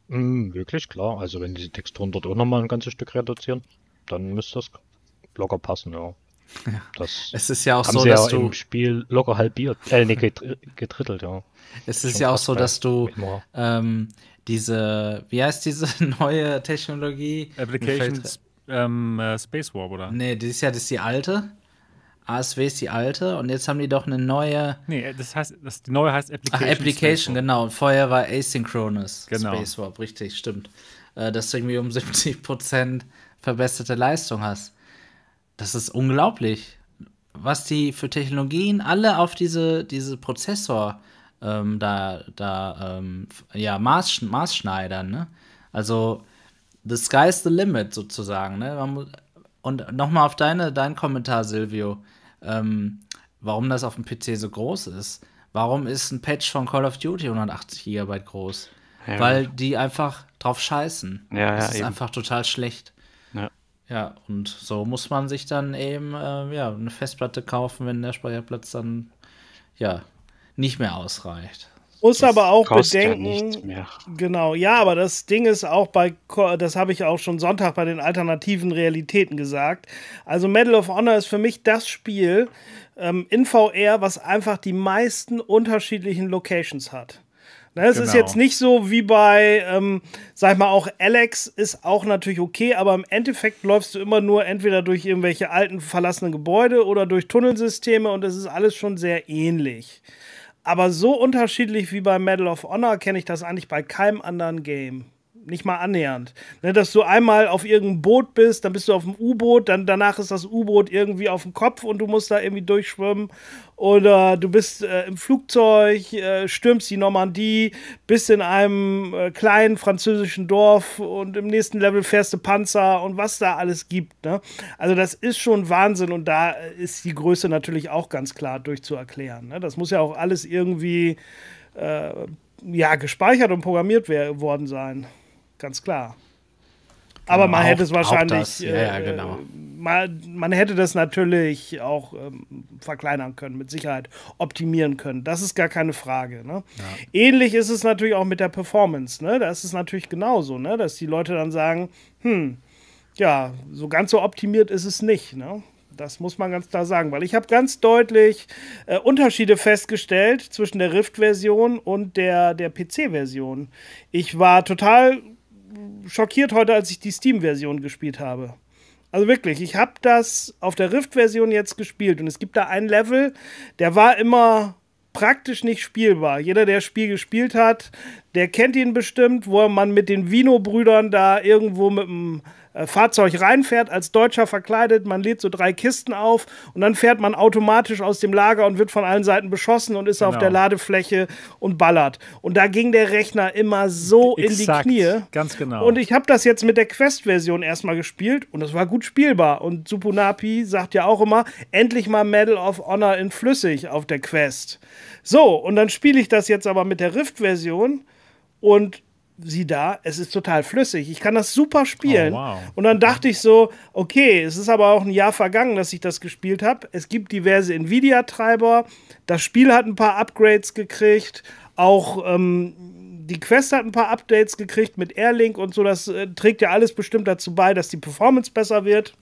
Mm, wirklich, klar. Also wenn die Texturen dort auch nochmal ein ganzes Stück reduzieren, dann müsste das locker passen, ja. (laughs) ja. Das es ist ja auch so, dass ja du im Spiel locker halbiert, äh, nee, gedrittelt, ja. Es ist Schon ja auch so, dass du ähm, diese, wie heißt diese (laughs) neue Technologie? Application ähm, äh, Space Warp, oder? Nee, das ist ja das ist die alte. ASW ist die alte und jetzt haben die doch eine neue. Nee, das heißt, das, die neue heißt Application. Ach, Application, genau. Und vorher war Asynchronous genau. Space Warp, richtig, stimmt. Äh, dass du irgendwie um (laughs) 70% verbesserte Leistung hast. Das ist unglaublich, was die für Technologien alle auf diese, diese Prozessor ähm, da, da ähm, ja, Maß, Maßschneidern. Ne? Also, the sky's the limit sozusagen. Ne? Und nochmal auf deine, deinen Kommentar, Silvio, ähm, warum das auf dem PC so groß ist. Warum ist ein Patch von Call of Duty 180 GB groß? Ja, Weil die einfach drauf scheißen. Ja, das ja, ist eben. einfach total schlecht. Ja. Ja, und so muss man sich dann eben äh, ja, eine Festplatte kaufen, wenn der Speicherplatz dann ja nicht mehr ausreicht. Muss das aber auch bedenken, ja genau, ja, aber das Ding ist auch bei, das habe ich auch schon Sonntag bei den alternativen Realitäten gesagt. Also Medal of Honor ist für mich das Spiel ähm, in VR, was einfach die meisten unterschiedlichen Locations hat. Ne, es genau. ist jetzt nicht so wie bei, ähm, sag ich mal, auch Alex ist auch natürlich okay, aber im Endeffekt läufst du immer nur entweder durch irgendwelche alten verlassenen Gebäude oder durch Tunnelsysteme und es ist alles schon sehr ähnlich. Aber so unterschiedlich wie bei Medal of Honor kenne ich das eigentlich bei keinem anderen Game. Nicht mal annähernd. Ne, dass du einmal auf irgendeinem Boot bist, dann bist du auf dem U-Boot, dann danach ist das U-Boot irgendwie auf dem Kopf und du musst da irgendwie durchschwimmen. Oder du bist äh, im Flugzeug, äh, stürmst die Normandie, bist in einem äh, kleinen französischen Dorf und im nächsten Level fährst du Panzer und was da alles gibt. Ne? Also das ist schon Wahnsinn und da ist die Größe natürlich auch ganz klar durchzuerklären. Ne? Das muss ja auch alles irgendwie äh, ja, gespeichert und programmiert worden sein. Ganz klar. Aber genau, man hätte es wahrscheinlich. Ja, ja, äh, genau. man, man, hätte das natürlich auch ähm, verkleinern können, mit Sicherheit optimieren können. Das ist gar keine Frage. Ne? Ja. Ähnlich ist es natürlich auch mit der Performance. Ne? Da ist es natürlich genauso, ne? dass die Leute dann sagen: hm, ja, so ganz so optimiert ist es nicht. Ne? Das muss man ganz klar sagen, weil ich habe ganz deutlich äh, Unterschiede festgestellt zwischen der Rift-Version und der, der PC-Version. Ich war total schockiert heute, als ich die Steam-Version gespielt habe. Also wirklich, ich habe das auf der Rift-Version jetzt gespielt und es gibt da einen Level, der war immer praktisch nicht spielbar. Jeder, der das Spiel gespielt hat, der kennt ihn bestimmt, wo man mit den Vino-Brüdern da irgendwo mit dem äh, Fahrzeug reinfährt, als Deutscher verkleidet, man lädt so drei Kisten auf und dann fährt man automatisch aus dem Lager und wird von allen Seiten beschossen und ist genau. auf der Ladefläche und ballert. Und da ging der Rechner immer so Exakt. in die Knie. Ganz genau. Und ich habe das jetzt mit der Quest-Version erstmal gespielt und es war gut spielbar. Und Supunapi sagt ja auch immer, endlich mal Medal of Honor in flüssig auf der Quest. So, und dann spiele ich das jetzt aber mit der Rift-Version und sieh da, es ist total flüssig. Ich kann das super spielen. Oh, wow. Und dann dachte ich so, okay, es ist aber auch ein Jahr vergangen, dass ich das gespielt habe. Es gibt diverse Nvidia-Treiber. Das Spiel hat ein paar Upgrades gekriegt. Auch ähm, die Quest hat ein paar Updates gekriegt mit Airlink und so. Das äh, trägt ja alles bestimmt dazu bei, dass die Performance besser wird.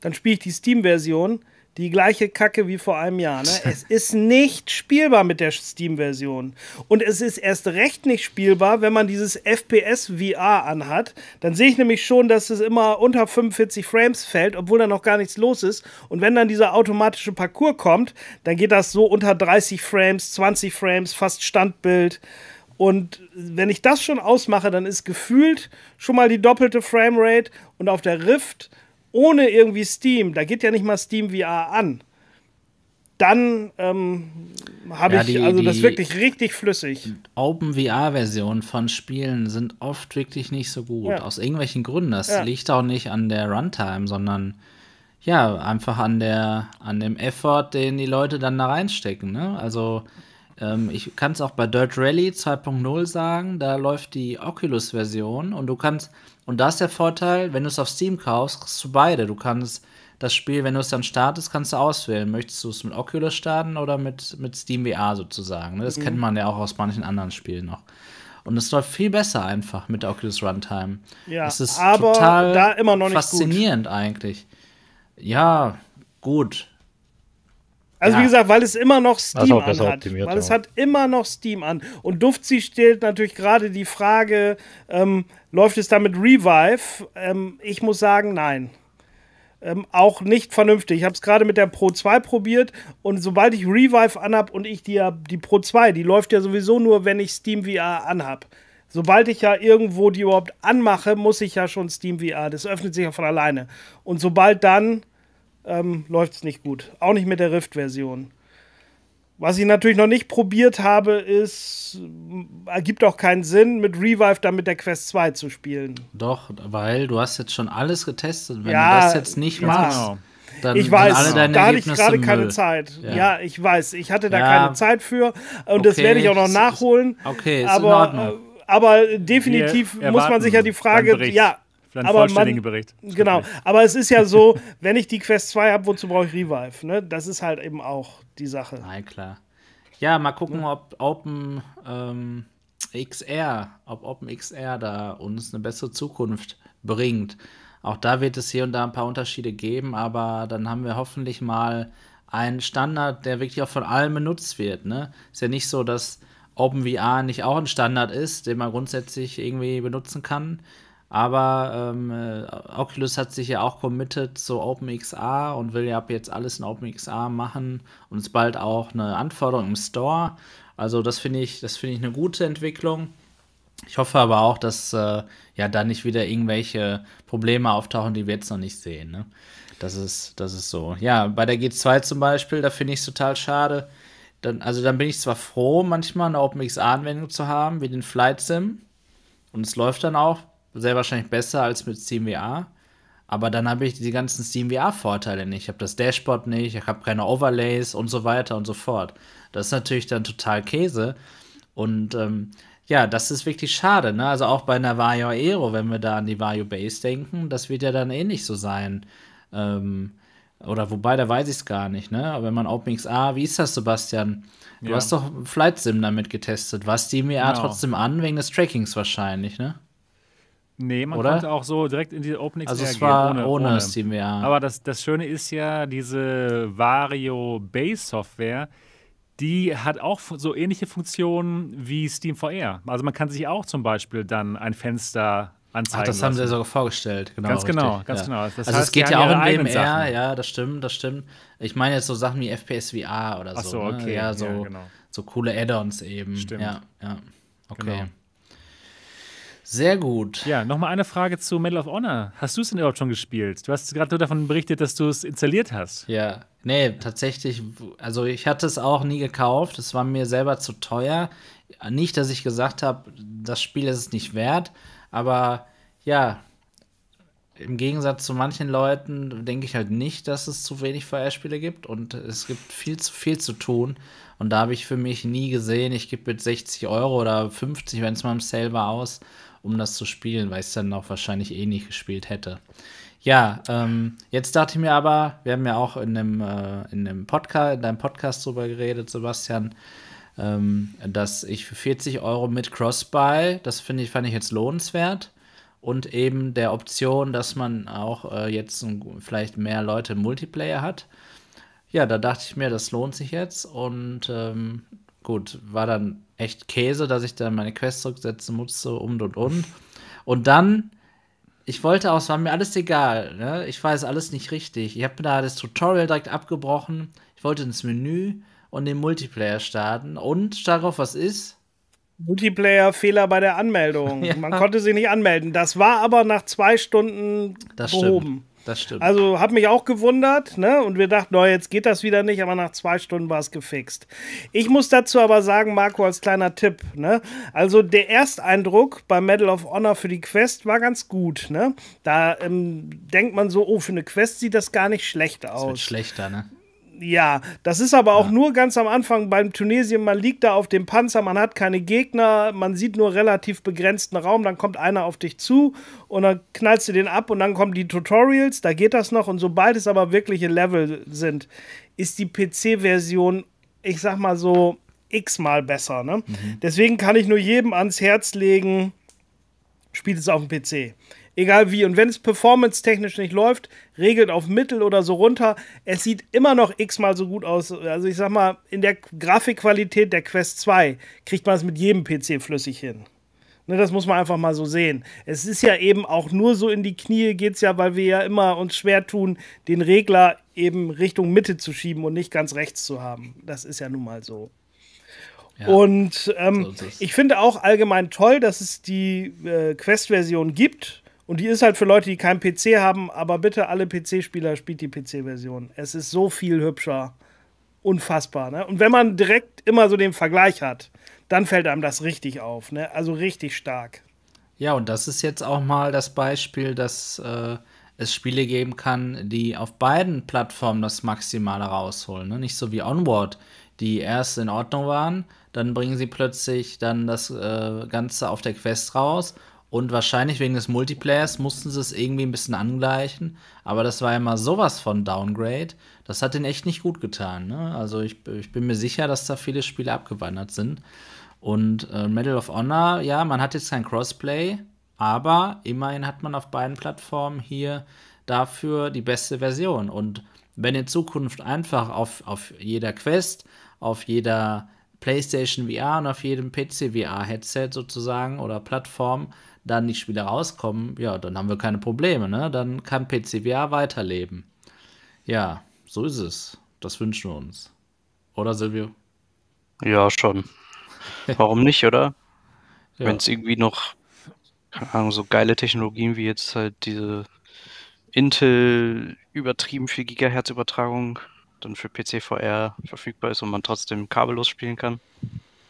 Dann spiele ich die Steam-Version die gleiche Kacke wie vor einem Jahr. Ne? Es (laughs) ist nicht spielbar mit der Steam-Version. Und es ist erst recht nicht spielbar, wenn man dieses FPS-VR anhat. Dann sehe ich nämlich schon, dass es immer unter 45 Frames fällt, obwohl da noch gar nichts los ist. Und wenn dann dieser automatische Parcours kommt, dann geht das so unter 30 Frames, 20 Frames, fast Standbild. Und wenn ich das schon ausmache, dann ist gefühlt schon mal die doppelte Framerate. Und auf der Rift ohne irgendwie Steam, da geht ja nicht mal Steam VR an, dann ähm, habe ja, ich, die, also das wirklich richtig flüssig. Open VR-Versionen von Spielen sind oft wirklich nicht so gut. Ja. Aus irgendwelchen Gründen. Das ja. liegt auch nicht an der Runtime, sondern ja, einfach an der, an dem Effort, den die Leute dann da reinstecken. Ne? Also ähm, ich kann es auch bei Dirt Rally 2.0 sagen, da läuft die Oculus-Version und du kannst, und da ist der Vorteil, wenn du es auf Steam kaufst, kriegst du beide. Du kannst das Spiel, wenn du es dann startest, kannst du auswählen. Möchtest du es mit Oculus starten oder mit, mit Steam VR sozusagen? Ne? Das mhm. kennt man ja auch aus manchen anderen Spielen noch. Und es läuft viel besser einfach mit Oculus Runtime. Ja, es ist aber total da immer noch nicht faszinierend gut. eigentlich. Ja, gut. Also ja. wie gesagt, weil es immer noch Steam anhat. Weil es hat immer noch Steam an. Und Dufzi stellt natürlich gerade die Frage, ähm, läuft es da mit Revive? Ähm, ich muss sagen, nein. Ähm, auch nicht vernünftig. Ich habe es gerade mit der Pro 2 probiert und sobald ich Revive anhab und ich die, die Pro 2, die läuft ja sowieso nur, wenn ich Steam VR anhab. Sobald ich ja irgendwo die überhaupt anmache, muss ich ja schon Steam VR. Das öffnet sich ja von alleine. Und sobald dann ähm, läuft es nicht gut. Auch nicht mit der Rift-Version. Was ich natürlich noch nicht probiert habe, ist, ergibt auch keinen Sinn, mit Revive dann mit der Quest 2 zu spielen. Doch, weil du hast jetzt schon alles getestet. Wenn ja, du das jetzt nicht ja. machst, genau. dann ich weiß, alle deine da hatte ich gerade keine Zeit. Ja. ja. ich weiß, ich hatte da ja. keine Zeit für und okay. das werde ich auch noch nachholen. Okay, ist aber, in Ordnung. Äh, aber definitiv muss man sich ja die Frage, ja, dann aber vollständigen man, Bericht. Genau, aber es ist ja so, (laughs) wenn ich die Quest 2 habe, wozu brauche ich Revive? Ne? Das ist halt eben auch die Sache. Nein, klar. Ja, mal gucken, ob Open ähm, XR, ob Open XR da uns eine bessere Zukunft bringt. Auch da wird es hier und da ein paar Unterschiede geben, aber dann haben wir hoffentlich mal einen Standard, der wirklich auch von allen benutzt wird. Ne? Ist ja nicht so, dass OpenVR nicht auch ein Standard ist, den man grundsätzlich irgendwie benutzen kann. Aber ähm, äh, Oculus hat sich ja auch committed zu OpenXR und will ja ab jetzt alles in OpenXR machen und ist bald auch eine Anforderung im Store. Also das finde ich, das finde ich eine gute Entwicklung. Ich hoffe aber auch, dass äh, ja da nicht wieder irgendwelche Probleme auftauchen, die wir jetzt noch nicht sehen. Ne? Das ist, das ist so. Ja, bei der G2 zum Beispiel, da finde ich es total schade. Dann, also dann bin ich zwar froh, manchmal eine OpenXR-Anwendung zu haben, wie den Flight Sim. Und es läuft dann auch sehr wahrscheinlich besser als mit SteamVR. Aber dann habe ich die ganzen SteamVR-Vorteile nicht. Ich habe das Dashboard nicht, ich habe keine Overlays und so weiter und so fort. Das ist natürlich dann total Käse. Und ähm, ja, das ist wirklich schade. Ne? Also auch bei einer Vario Aero, wenn wir da an die Vario Base denken, das wird ja dann ähnlich so sein. Ähm, oder wobei, da weiß ich es gar nicht, ne? Aber wenn man OpenXR, wie ist das, Sebastian? Du ja. hast doch Flight Sim damit getestet. Was die mir genau. trotzdem an, wegen des Trackings wahrscheinlich, ne? Nee, man Oder? konnte auch so direkt in die OpenXR also es war gehen, ohne, ohne, ohne SteamVR. Aber das, das Schöne ist ja, diese Vario Base Software, die hat auch so ähnliche Funktionen wie SteamVR. Also man kann sich auch zum Beispiel dann ein Fenster anzeigen. Ach, das haben sie sogar vorgestellt, genau. Ganz genau, richtig. ganz ja. genau. Das also heißt, es geht ja auch in WMR, ja, das stimmt, das stimmt. Ich meine jetzt so Sachen wie FPS VR oder so. Ach so, ne? okay. Ne? Ja, so, ja, genau. so coole Add-ons eben. Stimmt. Ja, ja. Okay. Genau. Sehr gut. Ja, nochmal eine Frage zu Medal of Honor. Hast du es denn überhaupt schon gespielt? Du hast gerade nur davon berichtet, dass du es installiert hast. Ja, nee, tatsächlich. Also, ich hatte es auch nie gekauft. Es war mir selber zu teuer. Nicht, dass ich gesagt habe, das Spiel ist es nicht wert. Aber ja, im Gegensatz zu manchen Leuten denke ich halt nicht, dass es zu wenig VR-Spiele gibt und es gibt viel zu viel zu tun. Und da habe ich für mich nie gesehen, ich gebe mit 60 Euro oder 50, wenn es mal im Sale war, aus, um das zu spielen, weil ich es dann auch wahrscheinlich eh nicht gespielt hätte. Ja, ähm, jetzt dachte ich mir aber, wir haben ja auch in dem, äh, in dem Podcast, in deinem Podcast drüber geredet, Sebastian, ähm, dass ich für 40 Euro mit Crossbuy, das finde ich, fand ich jetzt lohnenswert. Und eben der Option, dass man auch äh, jetzt vielleicht mehr Leute im Multiplayer hat. Ja, da dachte ich mir, das lohnt sich jetzt. Und ähm, gut, war dann echt Käse, dass ich dann meine Quest zurücksetzen musste und und und. Und dann, ich wollte auch, es war mir alles egal, ne? ich weiß alles nicht richtig. Ich habe da das Tutorial direkt abgebrochen. Ich wollte ins Menü und den Multiplayer starten. Und darauf, was ist? Multiplayer-Fehler bei der (laughs) Anmeldung. Ja. Man konnte sich nicht anmelden. Das war aber nach zwei Stunden das behoben. Stimmt. Das stimmt. Also hat mich auch gewundert, ne? Und wir dachten, no, jetzt geht das wieder nicht, aber nach zwei Stunden war es gefixt. Ich muss dazu aber sagen, Marco, als kleiner Tipp, ne? Also der Ersteindruck beim Medal of Honor für die Quest war ganz gut, ne? Da ähm, denkt man so, oh, für eine Quest sieht das gar nicht schlecht aus. Das wird schlechter, ne? Ja, das ist aber auch ja. nur ganz am Anfang beim Tunesien. Man liegt da auf dem Panzer, man hat keine Gegner, man sieht nur relativ begrenzten Raum. Dann kommt einer auf dich zu und dann knallst du den ab und dann kommen die Tutorials. Da geht das noch. Und sobald es aber wirkliche Level sind, ist die PC-Version, ich sag mal so, x-mal besser. Ne? Mhm. Deswegen kann ich nur jedem ans Herz legen, spielt es auf dem PC. Egal wie. Und wenn es performance-technisch nicht läuft, regelt auf Mittel oder so runter. Es sieht immer noch x-mal so gut aus. Also ich sag mal, in der Grafikqualität der Quest 2 kriegt man es mit jedem PC flüssig hin. Ne, das muss man einfach mal so sehen. Es ist ja eben auch nur so in die Knie geht es ja, weil wir ja immer uns schwer tun, den Regler eben Richtung Mitte zu schieben und nicht ganz rechts zu haben. Das ist ja nun mal so. Ja, und ähm, so ich finde auch allgemein toll, dass es die äh, Quest-Version gibt. Und die ist halt für Leute, die keinen PC haben, aber bitte alle PC-Spieler spielt die PC-Version. Es ist so viel hübscher. Unfassbar, ne? Und wenn man direkt immer so den Vergleich hat, dann fällt einem das richtig auf, ne? Also richtig stark. Ja, und das ist jetzt auch mal das Beispiel, dass äh, es Spiele geben kann, die auf beiden Plattformen das Maximale rausholen. Ne? Nicht so wie Onward, die erst in Ordnung waren, dann bringen sie plötzlich dann das äh, Ganze auf der Quest raus und wahrscheinlich wegen des Multiplayers mussten sie es irgendwie ein bisschen angleichen. Aber das war ja mal sowas von Downgrade. Das hat denen echt nicht gut getan. Ne? Also ich, ich, bin mir sicher, dass da viele Spiele abgewandert sind. Und äh, Medal of Honor, ja, man hat jetzt kein Crossplay, aber immerhin hat man auf beiden Plattformen hier dafür die beste Version. Und wenn in Zukunft einfach auf, auf jeder Quest, auf jeder PlayStation VR und auf jedem PC VR-Headset sozusagen oder Plattform dann die Spiele rauskommen, ja, dann haben wir keine Probleme, ne? Dann kann PCVR weiterleben. Ja, so ist es. Das wünschen wir uns. Oder Silvio? Ja, schon. Warum nicht, oder? (laughs) Ja. Wenn es irgendwie noch, keine Ahnung, so geile Technologien wie jetzt halt diese Intel übertrieben 4 Gigahertz Übertragung dann für PC VR verfügbar ist und man trotzdem kabellos spielen kann,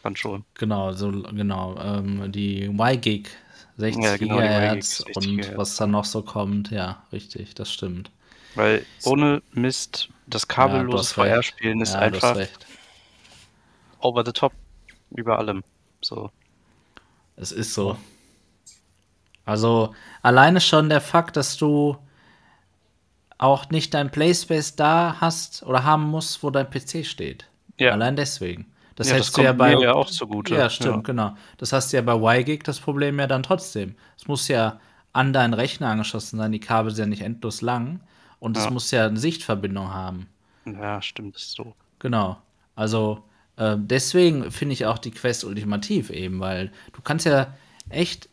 dann schon. Genau, so genau. Ähm, die Y-Gig 60 Ja, genau, Gigahertz Y-Gig 60 und Gigahertz. was dann noch so kommt, ja, richtig, das stimmt. Weil ohne Mist, das Ja, kabellose recht. VR-Spielen ist Ja, einfach over the top über allem. So. Es ist so. Also alleine schon der Fakt, dass du auch nicht dein Playspace da hast oder haben musst, wo dein PC steht. Ja. Allein deswegen. Das Ja, das hättest du ja kommt bei mir ja auch zugute. Ja, stimmt, Ja. genau. Das hast du ja bei YGIG das Problem ja dann trotzdem. Es muss ja an deinen Rechner angeschlossen sein, die Kabel sind ja nicht endlos lang und es Ja. muss ja eine Sichtverbindung haben. Ja, stimmt, ist so. Genau. Also äh, deswegen finde ich auch die Quest ultimativ eben, weil du kannst ja echt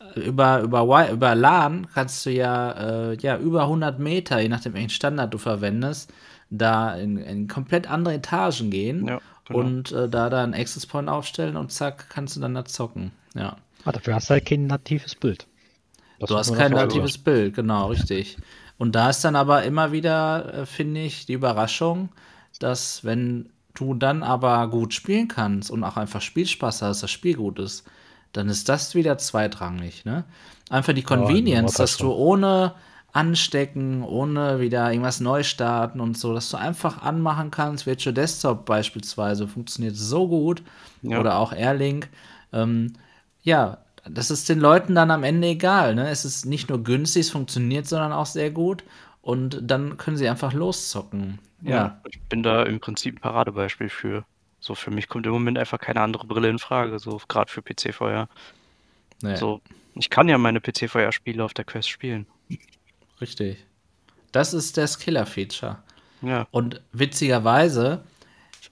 äh, über, über, über LAN kannst du ja, äh, ja über 100 Meter, je nachdem welchen Standard du verwendest, da in, in komplett andere Etagen gehen Ja, genau. und äh, da dann Access Point aufstellen und zack, kannst du dann da zocken. Ja. Ah, dafür hast du halt kein natives Bild. Das Du hast kein natives Bild, genau, richtig. Und da ist dann aber immer wieder, äh, finde ich, die Überraschung, dass wenn du dann aber gut spielen kannst und auch einfach Spielspaß hast, das Spiel gut ist, dann ist das wieder zweitrangig, ne? Einfach die Convenience, das dass du ohne Anstecken, ohne wieder irgendwas neu starten und so, dass du einfach anmachen kannst. Virtual Desktop beispielsweise funktioniert so gut Ja. oder auch Airlink. Ähm, ja, das ist den Leuten dann am Ende egal. Ne? Es ist nicht nur günstig, es funktioniert, sondern auch sehr gut. Und dann können sie einfach loszocken. Ja, Ja, ich bin da im Prinzip ein Paradebeispiel für. So, für mich kommt im Moment einfach keine andere Brille in Frage, so gerade für PC VR. nee, So, ich kann ja meine PC VR Spiele auf der Quest spielen. Richtig. Das ist das Killer-Feature. Ja, Und witzigerweise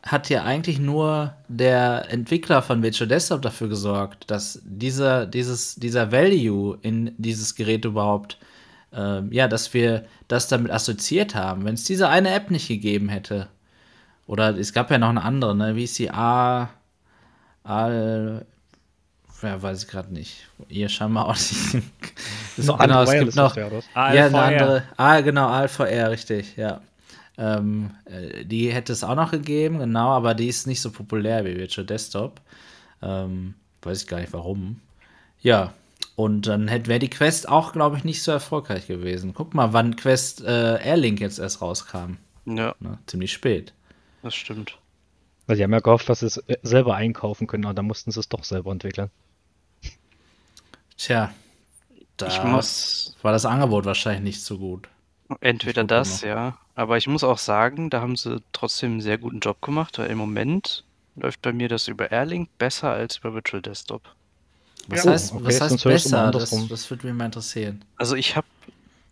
hat ja eigentlich nur der Entwickler von Virtual Desktop dafür gesorgt, dass dieser, dieses, dieser Value in dieses Gerät überhaupt, ähm, ja, dass wir das damit assoziiert haben. Wenn es diese eine App nicht gegeben hätte, oder es gab ja noch eine andere, ne? Wie ist die A. A. Ja, weiß ich gerade nicht. Ihr scheinbar auch nicht. Noch genau, es gibt noch, Software, ja, eine andere. Ah, genau, ALVR, richtig, ja. Ähm, äh, die hätte es auch noch gegeben, genau, aber die ist nicht so populär wie Virtual Desktop. Ähm, weiß ich gar nicht warum. Ja, und dann wäre die Quest auch, glaube ich, nicht so erfolgreich gewesen. Guck mal, wann Quest äh, Airlink jetzt erst rauskam. ja, Ne? Ziemlich spät. das stimmt. Weil sie haben ja gehofft, dass sie es äh, selber einkaufen können, aber dann mussten sie es doch selber entwickeln. Tja, da Ich muss war das Angebot wahrscheinlich nicht so gut. entweder guck das, ja. Aber ich muss auch sagen, da haben sie trotzdem einen sehr guten Job gemacht, weil im Moment läuft bei mir das über Airlink besser als über Virtual Desktop. Was Ja, heißt, okay, was heißt besser? Das, das würde mich mal interessieren. Also ich habe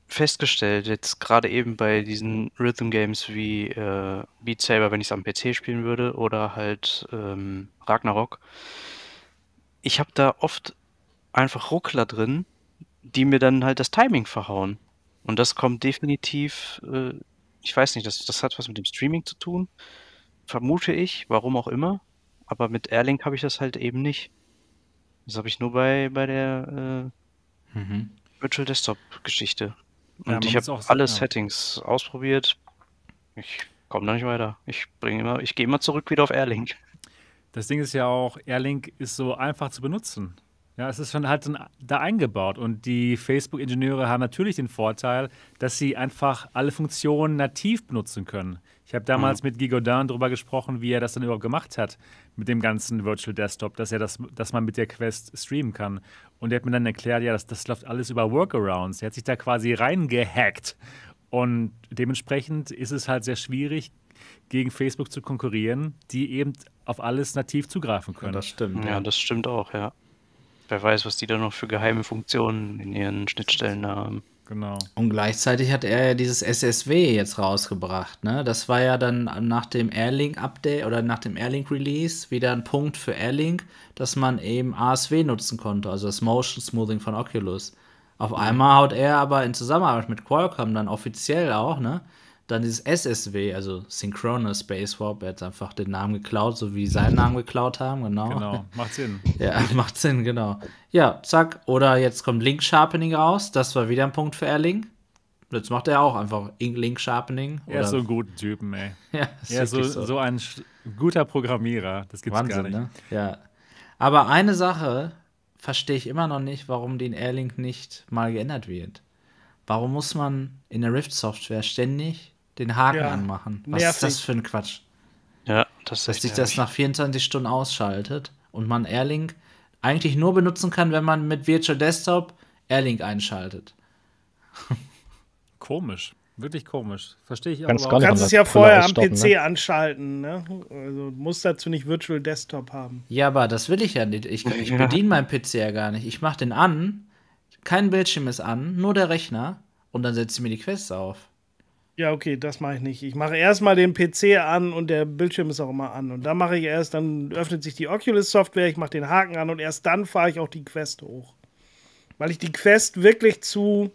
festgestellt, jetzt gerade eben bei diesen Rhythm Games wie äh, Beat Saber, wenn ich es am PC spielen würde, oder halt ähm, Ragnarok, ich habe da oft einfach Ruckler drin, die mir dann halt das Timing verhauen. Und das kommt definitiv, äh, ich weiß nicht, das, das hat was mit dem Streaming zu tun, vermute ich, warum auch immer. Aber mit Airlink habe ich das halt eben nicht. Das habe ich nur bei, bei der äh, Mhm. Virtual Desktop Geschichte. Ja, Und ich habe auch alle sagen, ja. Settings ausprobiert. Ich komme da nicht weiter. Ich bringe immer, ich gehe immer zurück wieder auf Airlink. Das Ding ist ja auch, Airlink ist so einfach zu benutzen. Ja, es ist schon halt dann da eingebaut und die Facebook-Ingenieure haben natürlich den Vorteil, dass sie einfach alle Funktionen nativ benutzen können. Ich habe damals mit Guy Godin darüber gesprochen, wie er das dann überhaupt gemacht hat mit dem ganzen Virtual Desktop, dass er das, dass man mit der Quest streamen kann. Und er hat mir dann erklärt, ja, das, das läuft alles über Workarounds. Er hat sich da quasi reingehackt. Und dementsprechend ist es halt sehr schwierig, gegen Facebook zu konkurrieren, die eben auf alles nativ zugreifen Ja, können. das stimmt. Ja, das stimmt auch, ja. Wer weiß, was die da noch für geheime Funktionen in ihren Schnittstellen haben. Genau. Und gleichzeitig hat er ja dieses SSW jetzt rausgebracht, ne? Das war ja dann nach dem Airlink-Update oder nach dem Airlink-Release wieder ein Punkt für Airlink, dass man eben ASW nutzen konnte, also das Motion Smoothing von Oculus. Auf einmal haut er aber in Zusammenarbeit mit Qualcomm dann offiziell auch, ne? Dann dieses SSW, also Synchronous Space Warp, er hat einfach den Namen geklaut, so wie seinen Namen geklaut haben, genau. Genau, macht Sinn. (laughs) Ja, macht Sinn, genau. Ja, zack. Oder jetzt kommt Link Sharpening raus. Das war wieder ein Punkt für Erling. Jetzt macht er auch einfach Link Sharpening. Er ist so ein guter Typen, ey. (laughs) ja, Er ist so, wirklich so. ein guter Programmierer. Das gibt's gar Wahnsinn, nicht. ne? Ja. Aber eine Sache verstehe ich immer noch nicht, warum den Airlink nicht mal geändert wird. Warum muss man in der Rift-Software ständig den Haken Ja, anmachen? Was ist nervig. das für ein Quatsch? Ja, das ist Dass sich das nach 24 Stunden ausschaltet und man Airlink eigentlich nur benutzen kann, wenn man mit Virtual Desktop Airlink einschaltet. Komisch. Wirklich komisch. Verstehe ich Kannst auch gar Du nicht kannst es ja vorher am PC ne? anschalten. Ne? Also du musst dazu nicht Virtual Desktop haben. Ja, aber das will ich ja nicht. Ich, ich Ja. bediene meinen PC ja gar nicht. Ich mache den an, kein Bildschirm ist an, nur der Rechner und dann setze ich mir die Quest auf. Ja, okay, das mache ich nicht. Ich mache erstmal den PC an und der Bildschirm ist auch immer an. Und dann mache ich erst, dann öffnet sich die Oculus-Software, ich mache den Haken an und erst dann fahre ich auch die Quest hoch. Weil ich die Quest wirklich zu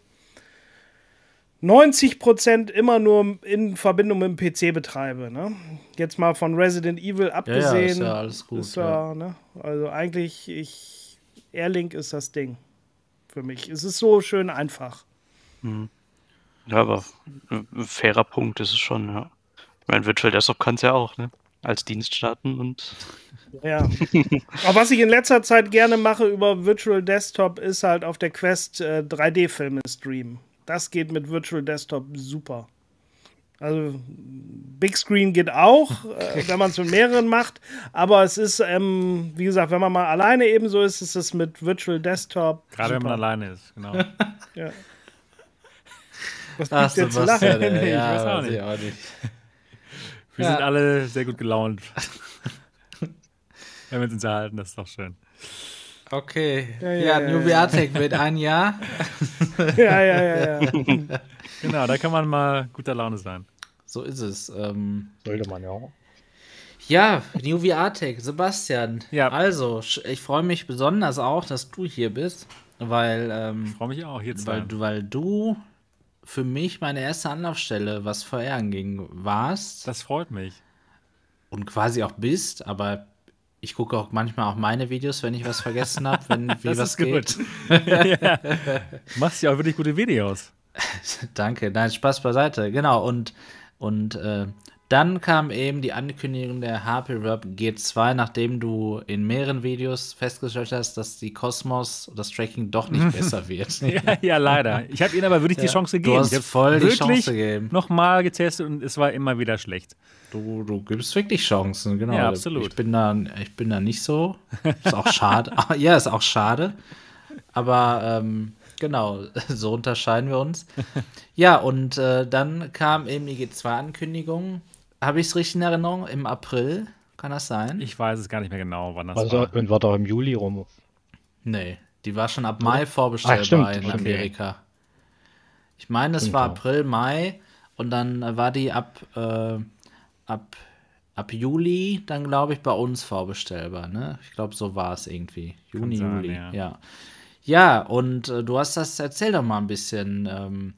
90% immer nur in Verbindung mit dem PC betreibe. Ne? Jetzt mal von Resident Evil Ja, ja, abgesehen. ist ja alles gut. ist ja. ja, ne? Also eigentlich, ich, Airlink ist das Ding für mich. Es ist so schön einfach. Ja, aber ein fairer Punkt ist es schon, ja. Ich meine, Virtual Desktop kann es ja auch, ne? Als Dienst starten und Ja. Aber was ich in letzter Zeit gerne mache über Virtual Desktop ist halt auf der Quest äh, 3D-Filme streamen. Das geht mit Virtual Desktop super. Also Big Screen geht auch, äh, (laughs) wenn man es mit mehreren macht. Aber es ist, ähm, wie gesagt, wenn man mal alleine ebenso ist, ist es mit Virtual Desktop. Gerade wenn man super. alleine ist, genau. (laughs) Ja. Was Ach, denn zu Sebastian, lachen? Ich ja, weiß auch weiß ich nicht. auch nicht. Wir Ja. sind alle sehr gut gelaunt. (laughs) wenn wir uns unterhalten, das ist doch schön. Okay. Ja, Ja, ja, ja, New ja. Tech wird ein Jahr. (laughs) Ja, ja, ja, ja. (laughs) Genau, da kann man mal guter Laune sein. So ist es. Ähm, Sollte man ja auch. ja, New Tech, Sebastian. Ja. Also, ich freue mich besonders auch, dass du hier bist, weil, ähm, Freue mich auch, hier zu weil, sein. weil du für mich meine erste Anlaufstelle, was VR anging, warst Das freut mich. und quasi auch bist, aber ich gucke auch manchmal auch meine Videos, wenn ich was vergessen habe, wenn (laughs) wie Das was ist geht. gut. (laughs) ja. Du machst ja auch wirklich gute Videos. (laughs) Danke, nein, Spaß beiseite. Genau, und, und äh, dann kam eben die Ankündigung der HP Reverb G2, nachdem du in mehreren Videos festgestellt hast, dass die Cosmos, das Tracking doch nicht (laughs) besser wird. Ja, ja leider. Ich habe ihnen aber wirklich die (laughs) Ja. Chance Du gegeben. hast ich voll die Chance gegeben. Nochmal getestet und es war immer wieder schlecht. Du, du gibst wirklich Chancen, genau. Ja, absolut. Ich bin da, ich bin da nicht so. Ist auch schade. (laughs) ja, ist auch schade. Aber ähm, genau, so unterscheiden wir uns. Ja, und äh, dann kam eben die G2-Ankündigung. Habe ich es richtig in Erinnerung? Im April? Kann das sein? Ich weiß es gar nicht mehr genau, wann das Also, war. und war doch im Juli rum. nee, die war schon ab Mai vorbestellbar Ach, stimmt, in okay. Amerika. Ich meine, es war. April, Mai und dann äh, war die ab, äh, ab, ab Juli dann, glaube ich, bei uns vorbestellbar. Ne? Ich glaube, so war es irgendwie. Juni, sein, Juli. ja. Ja. ja. und äh, du hast das, erzähl doch mal ein bisschen, ähm,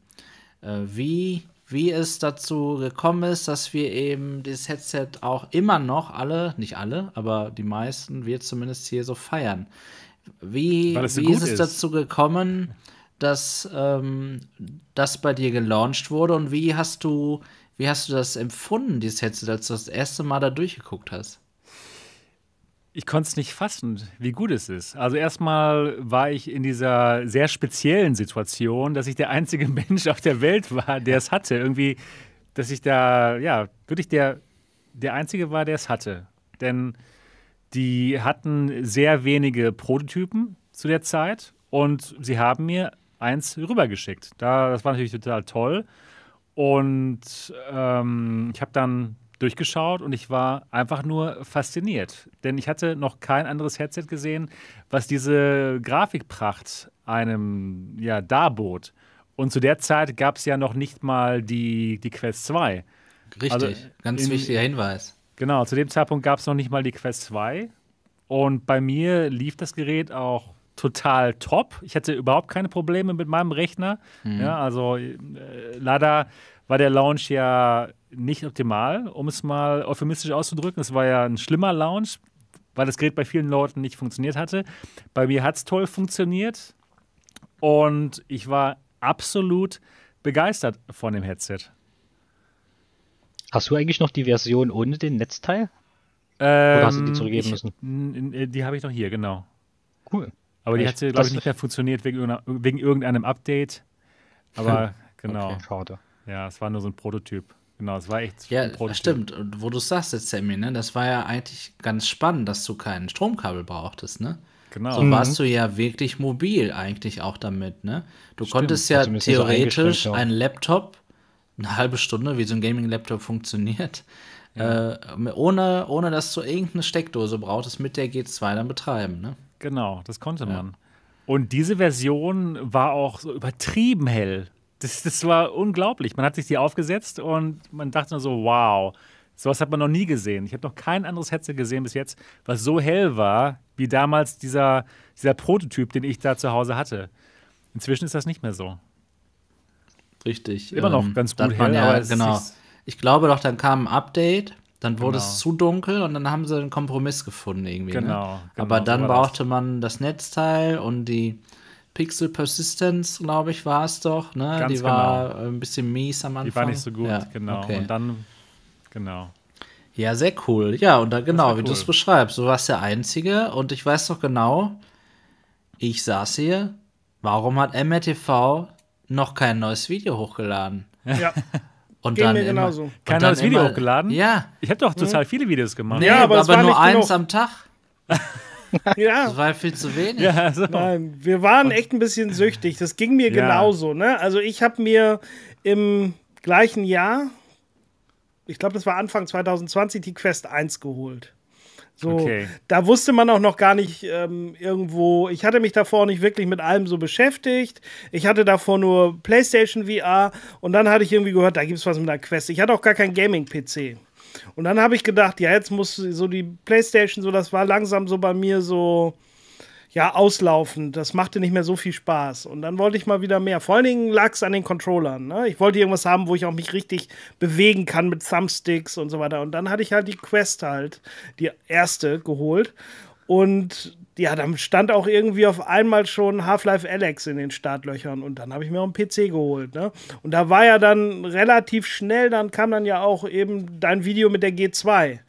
äh, wie, wie es dazu gekommen ist, dass wir eben dieses Headset auch immer noch alle, nicht alle, aber die meisten, wir zumindest hier so feiern. Wie, so wie ist es ist. dazu gekommen, dass ähm, das bei dir gelauncht wurde und wie hast du, wie hast du das empfunden, dieses Headset, als du das erste Mal da durchgeguckt hast? Ich konnte es nicht fassen, wie gut es ist. Also erstmal war ich in dieser sehr speziellen Situation, dass ich der einzige (laughs) Mensch auf der Welt war, der es hatte. Irgendwie, dass ich da, ja, wirklich der, der Einzige war, der es hatte. Denn die hatten sehr wenige Prototypen zu der Zeit und sie haben mir eins rübergeschickt. Da, das war natürlich total toll. Und ähm, ich habe dann durchgeschaut und ich war einfach nur fasziniert. Denn ich hatte noch kein anderes Headset gesehen, was diese Grafikpracht einem ja darbot. Und zu der Zeit gab es ja noch nicht mal die, die Quest 2. Richtig, Also, ganz in- wichtiger Hinweis. Genau, zu dem Zeitpunkt gab es noch nicht mal die Quest 2. Und bei mir lief das Gerät auch total top. Ich hatte überhaupt keine Probleme mit meinem Rechner. Ja, also äh, leider war der Launch ja nicht optimal, um es mal euphemistisch auszudrücken. Es war ja ein schlimmer Launch, weil das Gerät bei vielen Leuten nicht funktioniert hatte. Bei mir hat es toll funktioniert und ich war absolut begeistert von dem Headset. Hast du eigentlich noch die Version ohne den Netzteil? Ähm, Oder hast du die zurückgeben ich, müssen? n- Die habe ich noch hier, genau. Cool. Aber die hat, glaube ich, nicht mehr funktioniert wegen, wegen irgendeinem Update. Aber genau, Okay, schade. Ja, es war nur so ein Prototyp. Genau, es war echt Ja, ein Prototyp. stimmt. Und wo du sagst jetzt, Sammy, ne, das war ja eigentlich ganz spannend, dass du kein Stromkabel brauchtest, ne? Genau. So warst du ja wirklich mobil eigentlich auch damit, ne? Du konntest ja theoretisch ja. einen Laptop, eine halbe Stunde, wie so ein Gaming-Laptop funktioniert, äh, ohne, ohne dass du irgendeine Steckdose brauchtest, mit der G2 dann betreiben, ne? Genau, das konnte man. Und diese Version war auch so übertrieben hell. Das, das war unglaublich. Man hat sich die aufgesetzt und man dachte nur so, wow, sowas hat man noch nie gesehen. Ich habe noch kein anderes Headset gesehen bis jetzt, was so hell war, wie damals dieser, dieser Prototyp, den ich da zu Hause hatte. Inzwischen ist das nicht mehr so. Richtig. Immer noch ganz da hat gut hell, ja, genau. Ich glaube doch, dann kam ein Update, dann wurde Genau. es zu dunkel und dann haben sie einen Kompromiss gefunden irgendwie. Genau, ne? genau, Aber so dann das. brauchte man das Netzteil und die Pixel Persistence, glaube ich, war es doch. Ne? Ganz die war äh, ein bisschen mies am Anfang. Die war nicht so gut, Ja, genau. okay. Und dann, genau. Ja, sehr cool. Ja, und da genau, wie du es cool. beschreibst. Du warst der Einzige und ich weiß doch genau, ich saß hier, warum hat MRTV noch kein neues Video hochgeladen? Ja, (laughs) Und Ging dann mir immer, genauso. und Kein dann neues Video immer- hochgeladen? Ja. Ich habe doch total viele Videos gemacht. Nee, Ja, aber aber, es war nur eins genug. am Tag. (laughs) ja. (laughs) Das war viel zu wenig. Ja, so. Nein, wir waren echt ein bisschen süchtig. Das ging mir Ja. genauso. Ne? Also ich habe mir im gleichen Jahr, ich glaube, das war Anfang 2020, die Quest 1 geholt. So, Okay. da wusste man auch noch gar nicht ähm, irgendwo. Ich hatte mich davor nicht wirklich mit allem so beschäftigt. Ich hatte davor nur PlayStation VR und dann hatte ich irgendwie gehört, da gibt es was mit der Quest. Ich hatte auch gar kein Gaming-PC. Und dann habe ich gedacht, ja, jetzt muss so die PlayStation, so das war langsam so bei mir so, ja, auslaufend. Das machte nicht mehr so viel Spaß. Und dann wollte ich mal wieder mehr. Vor allen Dingen lag es an den Controllern. Ne? Ich wollte irgendwas haben, wo ich auch mich richtig bewegen kann mit Thumbsticks und so weiter. Und dann hatte ich halt die Quest halt, die erste, geholt. Und ja, dann stand auch irgendwie auf einmal schon Half-Life Alex in den Startlöchern. Und dann habe ich mir auch einen PC geholt. Ne? Und da war ja dann relativ schnell, dann kam dann ja auch eben dein Video mit der G2.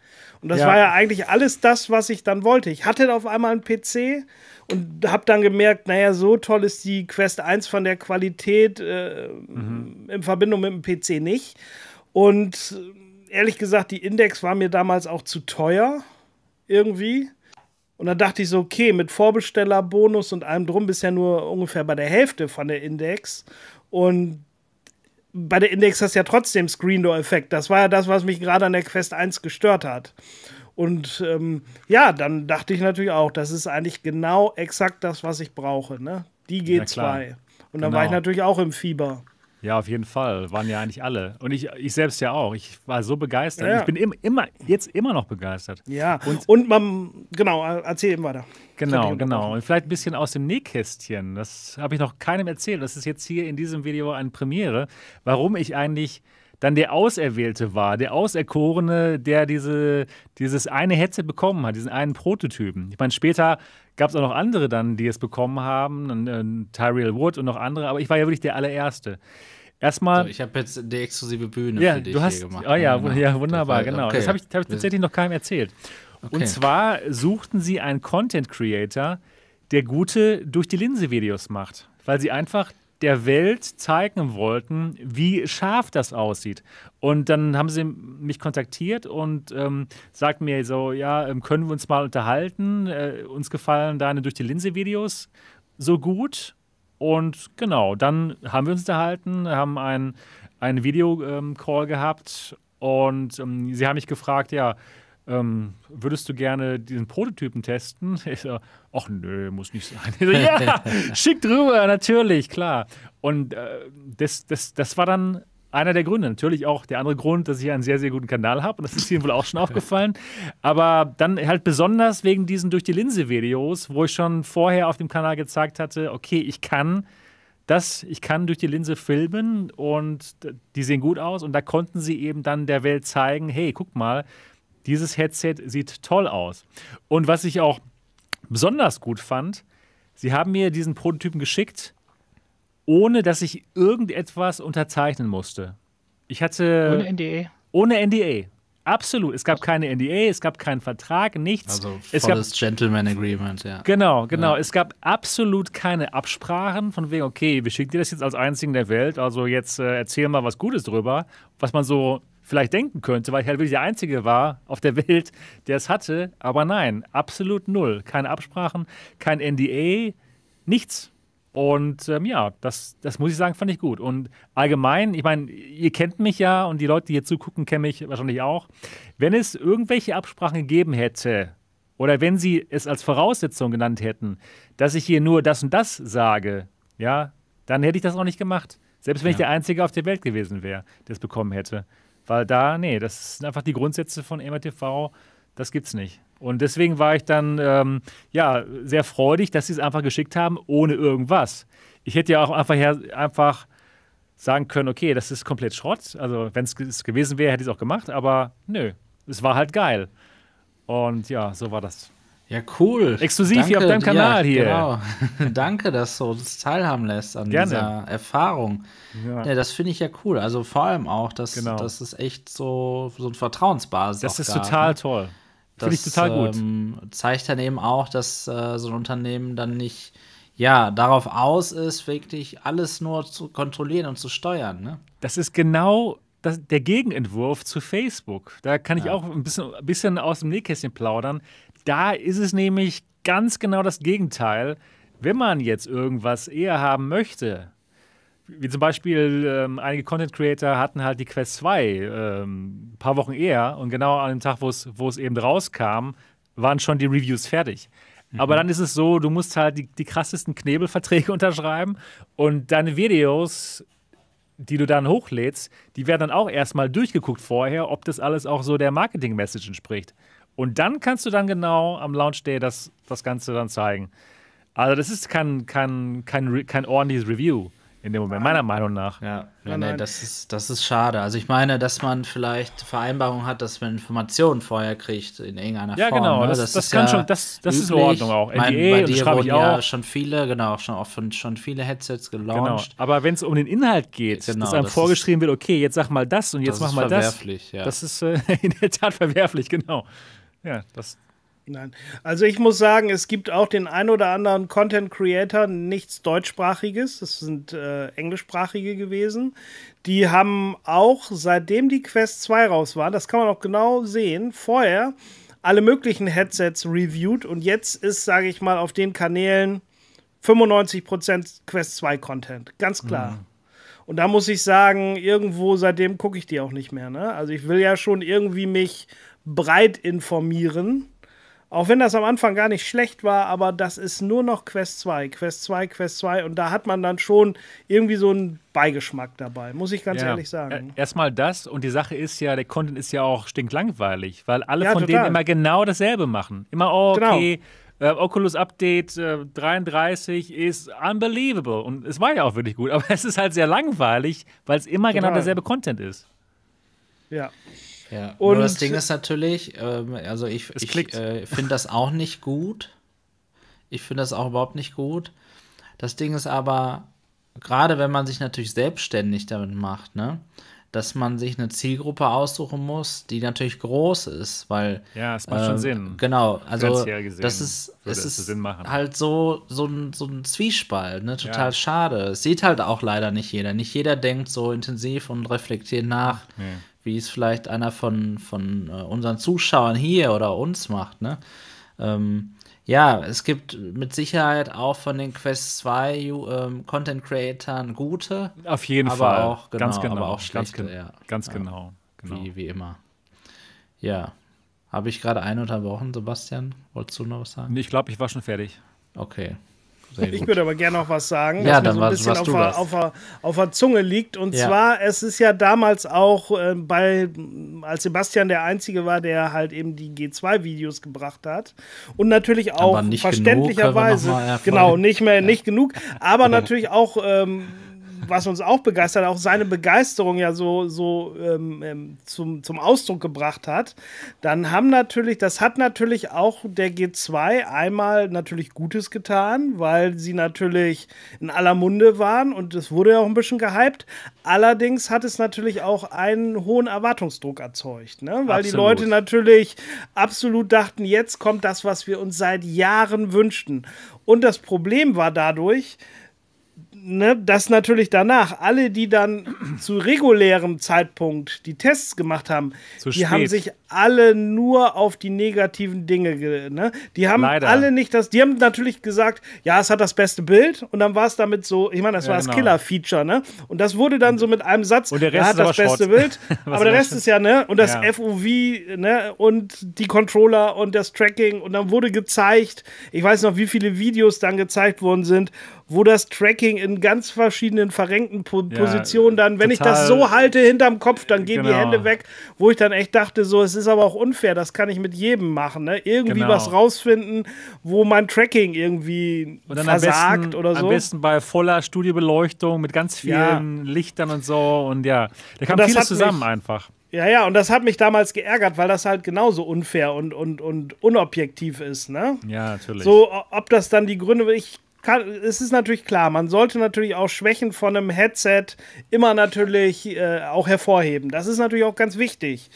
Und das Ja. war ja eigentlich alles das, was ich dann wollte. Ich hatte auf einmal einen PC und habe dann gemerkt, naja, so toll ist die Quest 1 von der Qualität äh, in Verbindung mit dem PC nicht. Und äh, ehrlich gesagt, die Index war mir damals auch zu teuer irgendwie. Und dann dachte ich so, okay, mit Vorbestellerbonus und allem drum bist ja nur ungefähr bei der Hälfte von der Index. Und bei der Index hast du ja trotzdem Screen Door Effekt. Das war ja das, was mich gerade an der Quest 1 gestört hat. Und ähm, ja, dann dachte ich natürlich auch, das ist eigentlich genau exakt das, was ich brauche, ne? Die Ja, klar. G2. Und dann war Genau. ich natürlich auch im Fieber. Ja, auf jeden Fall. Waren ja eigentlich alle. Und ich, ich selbst ja auch. Ich war so begeistert. Ja. Ich bin im, immer, jetzt immer noch begeistert. Ja. Und, man, genau, erzähl eben weiter. Genau, genau. Und vielleicht ein bisschen aus dem Nähkästchen. Das habe ich noch keinem erzählt. Das ist jetzt hier in diesem Video eine Premiere, warum ich eigentlich dann der Auserwählte war, der Auserkorene, der diese, dieses eine Headset bekommen hat, diesen einen Prototypen. Ich meine, später gab es auch noch andere dann, die es bekommen haben, ein, ein Tyrell Wood und noch andere, aber ich war ja wirklich der allererste. Erstmal. So, ich habe jetzt die exklusive Bühne Ja, für dich du hast, hier gemacht. oh ja, Genau. ja wunderbar, Das war- genau. okay. Das habe ich, hab ich tatsächlich noch keinem erzählt. Und Okay. zwar suchten sie einen Content Creator, der gute durch die Linse Videos macht, weil sie einfach der Welt zeigen wollten, wie scharf das aussieht. Und dann haben sie mich kontaktiert und ähm, sagten mir so, ja, ähm, können wir uns mal unterhalten? Äh, uns gefallen deine durch die Linse Videos so gut. Und genau, dann haben wir uns unterhalten, haben einen, Video-Call gehabt und ähm, sie haben mich gefragt, ja, ähm, würdest du gerne diesen Prototypen testen? (laughs) Ich so, ach nö, muss nicht sein. (laughs) So, ja, (laughs) schick drüber, natürlich, klar. Und äh, das, das, das war dann einer der Gründe. Natürlich auch der andere Grund, dass ich einen sehr, sehr guten Kanal habe. Und das ist Ihnen wohl auch schon aufgefallen. Aber dann halt besonders wegen diesen durch die Linse-Videos, wo ich schon vorher auf dem Kanal gezeigt hatte, okay, ich kann das, ich kann durch die Linse filmen und die sehen gut aus und da konnten sie eben dann der Welt zeigen, hey, guck mal, dieses Headset sieht toll aus. Und was ich auch besonders gut fand, sie haben mir diesen Prototypen geschickt, ohne dass ich irgendetwas unterzeichnen musste. Ich hatte. Ohne NDA? Ohne NDA. Absolut. Es gab keine NDA, es gab keinen Vertrag, nichts. Also es volles gab, Gentleman Agreement, ja. Genau, genau. Ja. Es gab absolut keine Absprachen von wegen, okay, wir schicken dir das jetzt als einzigen der Welt, also jetzt äh, erzähl mal was Gutes drüber, was man so vielleicht denken könnte, weil ich halt wirklich der Einzige war auf der Welt, der es hatte. Aber nein, absolut null. Keine Absprachen, kein NDA, nichts. Und ähm, ja, das, das muss ich sagen, fand ich gut. Und allgemein, ich meine, ihr kennt mich ja und die Leute, die hier zugucken, kennen mich wahrscheinlich auch. Wenn es irgendwelche Absprachen gegeben hätte oder wenn sie es als Voraussetzung genannt hätten, dass ich hier nur das und das sage, ja, dann hätte ich das auch nicht gemacht. Selbst wenn ich Ja. der Einzige auf der Welt gewesen wäre, der es bekommen hätte. Weil da, nee, das sind einfach die Grundsätze von MRTV, das gibt's nicht. Und deswegen war ich dann ähm, ja, sehr freudig, dass sie es einfach geschickt haben, ohne irgendwas. Ich hätte ja auch einfach, her, einfach sagen können, okay, das ist komplett Schrott. Also wenn es gewesen wäre, hätte ich es auch gemacht, aber nö, es war halt geil. Und ja, so war das. Ja, cool. Exklusiv hier auf deinem Kanal hier. Genau. (laughs) Danke, dass du uns teilhaben lässt an Gerne. dieser Erfahrung. Ja. Ja, das finde ich ja cool. Also vor allem auch, dass, Genau. dass es echt so, so ein Vertrauensbasis Das ist gab, total ne? toll. Finde ich Das, total gut. Ähm, zeigt dann eben auch, dass äh, so ein Unternehmen dann nicht ja, darauf aus ist, wirklich alles nur zu kontrollieren und zu steuern. Ne? Das ist genau das, der Gegenentwurf zu Facebook. Da kann ich Ja. auch ein bisschen, ein bisschen aus dem Nähkästchen plaudern. Da ist es nämlich ganz genau das Gegenteil. Wenn man jetzt irgendwas eher haben möchte, wie zum Beispiel ähm, einige Content Creator hatten halt die Quest 2 ähm, ein paar Wochen eher und genau an dem Tag, wo es eben rauskam, waren schon die Reviews fertig. Aber dann ist es so, du musst halt die, die krassesten Knebelverträge (laughs) unterschreiben und deine Videos die du dann hochlädst, die werden dann auch erstmal durchgeguckt vorher, ob das alles auch so der Marketing-Message entspricht. Und dann kannst du dann genau am Launch Day das, das Ganze dann zeigen. Also das ist kein, kein, kein, kein ordentliches Review in dem Moment, meiner Meinung nach. Ja, ja Nein, nee, nein. das ist, das ist schade. Also ich meine, dass man vielleicht Vereinbarungen hat, dass man Informationen vorher kriegt in irgendeiner Ja, Form. genau, Ne? das- ist das kann schon- das- das ist in üblich. Ordnung auch. NDA bei und dir schreibe ich wurden ja schon viele, genau, schon auch von, schon viele Headsets Genau. gelauncht. Aber wenn es um den Inhalt geht, Genau, dass einem das vorgeschrieben wird, okay, jetzt sag mal das und jetzt Das mach ist mal das. verwerflich, ja. Das ist äh, (laughs) in der Tat verwerflich, genau. Ja, das, Nein. Also ich muss sagen, es gibt auch den ein oder anderen Content Creator, nichts deutschsprachiges, das sind äh, englischsprachige gewesen. Die haben auch, seitdem die Quest 2 raus war, das kann man auch genau sehen, vorher alle möglichen Headsets reviewed und jetzt ist, sage ich mal, auf den Kanälen 95% Quest 2 Content. Ganz klar. Und da muss ich sagen, irgendwo seitdem gucke ich die auch nicht mehr. Ne? Also ich will ja schon irgendwie mich breit informieren. Auch wenn das am Anfang gar nicht schlecht war, aber das ist nur noch Quest 2, Quest 2, Quest 2 und da hat man dann schon irgendwie so einen Beigeschmack dabei, muss ich ganz ja. ehrlich sagen. Erstmal das und die Sache ist ja, der Content ist ja auch stinklangweilig, weil alle Ja, von total. denen immer genau dasselbe machen. Immer, oh, Genau. okay, äh, Oculus Update äh, 33 ist unbelievable. Und es war ja auch wirklich gut, (laughs) aber es ist halt sehr langweilig, weil es immer genau Total. derselbe Content ist. Ja. Ja, Und- nur das Ding ist natürlich, ähm, also ich, ich äh, finde das auch nicht gut. Ich finde das auch überhaupt nicht gut. Das Ding ist aber, gerade wenn man sich natürlich selbstständig damit macht, ne, dass man sich eine Zielgruppe aussuchen muss, die natürlich groß ist, weil Ja, es macht schon ähm, Sinn. Genau, also das ist, es ist Sinn machen. halt so, so, ein, so ein Zwiespalt, ne? Total Ja. schade. Es sieht halt auch leider nicht jeder. Nicht jeder denkt so intensiv und reflektiert nach, wie es vielleicht einer von, von äh, unseren Zuschauern hier oder uns macht, ne? Ähm, ja, es gibt mit Sicherheit auch von den Quest 2 Ju- ähm, Content Creatern gute, Auf jeden aber Fall. auch, genau, ganz genau. aber auch ganz, schlechte, gen- ja. ganz genau. genau. wie, wie immer. Ja. Habe ich gerade einen unterbrochen, Sebastian? Wolltest du noch was sagen? Ich glaube, ich war schon fertig. Okay, Ich würde aber gerne noch was sagen, ja, was mir so ein bisschen auf der, auf, der, auf der Zunge liegt. Und ja. zwar, es ist ja damals auch äh, bei, als Sebastian der Einzige war, der halt eben die G2-Videos gebracht hat. Und natürlich auch verständlicherweise, genau, nicht mehr, ja. nicht genug, aber (laughs) natürlich auch ähm, was uns auch begeistert, auch seine Begeisterung ja so, so ähm, ähm, zum, zum Ausdruck gebracht hat, dann haben natürlich, das hat natürlich auch der G2 einmal natürlich Gutes getan, weil sie natürlich in aller Munde waren und es wurde ja auch ein bisschen gehypt. Allerdings hat es natürlich auch einen hohen Erwartungsdruck erzeugt, ne? weil absolut. die Leute natürlich absolut dachten, jetzt kommt das, was wir uns seit Jahren wünschten. Und das Problem war dadurch, ne, dass natürlich danach alle, die dann zu regulärem Zeitpunkt die Tests gemacht haben, zu die spät. haben sich alle nur auf die negativen Dinge, ne? Die haben Leider. alle nicht das, die haben natürlich gesagt, ja, es hat das beste Bild und dann war es damit so, ich meine, das ja, war das genau. Killer-Feature, ne? Und das wurde dann so mit einem Satz, und der Rest hat das beste Schrott. Bild, (laughs) aber der Rest ist ja, ne? Und das ja. FOV, ne? Und die Controller und das Tracking und dann wurde gezeigt, ich weiß noch, wie viele Videos dann gezeigt worden sind, wo das Tracking in ganz verschiedenen verrenkten po ja, Positionen dann, wenn ich das so halte hinterm Kopf, dann gehen genau. die Hände weg, wo ich dann echt dachte, so, es ist aber auch unfair, das kann ich mit jedem machen, ne? Irgendwie genau. was rausfinden, wo mein Tracking irgendwie versagt besten, oder so. Am besten bei voller Studiobeleuchtung mit ganz vielen ja. Lichtern und so und ja, da kam vieles zusammen mich, einfach. Ja, ja, und das hat mich damals geärgert, weil das halt genauso unfair und, und, und unobjektiv ist, ne? Ja, natürlich. So, ob das dann die Gründe, ich kann, es ist natürlich klar, man sollte natürlich auch Schwächen von einem Headset immer natürlich äh, auch hervorheben. Das ist natürlich auch ganz wichtig.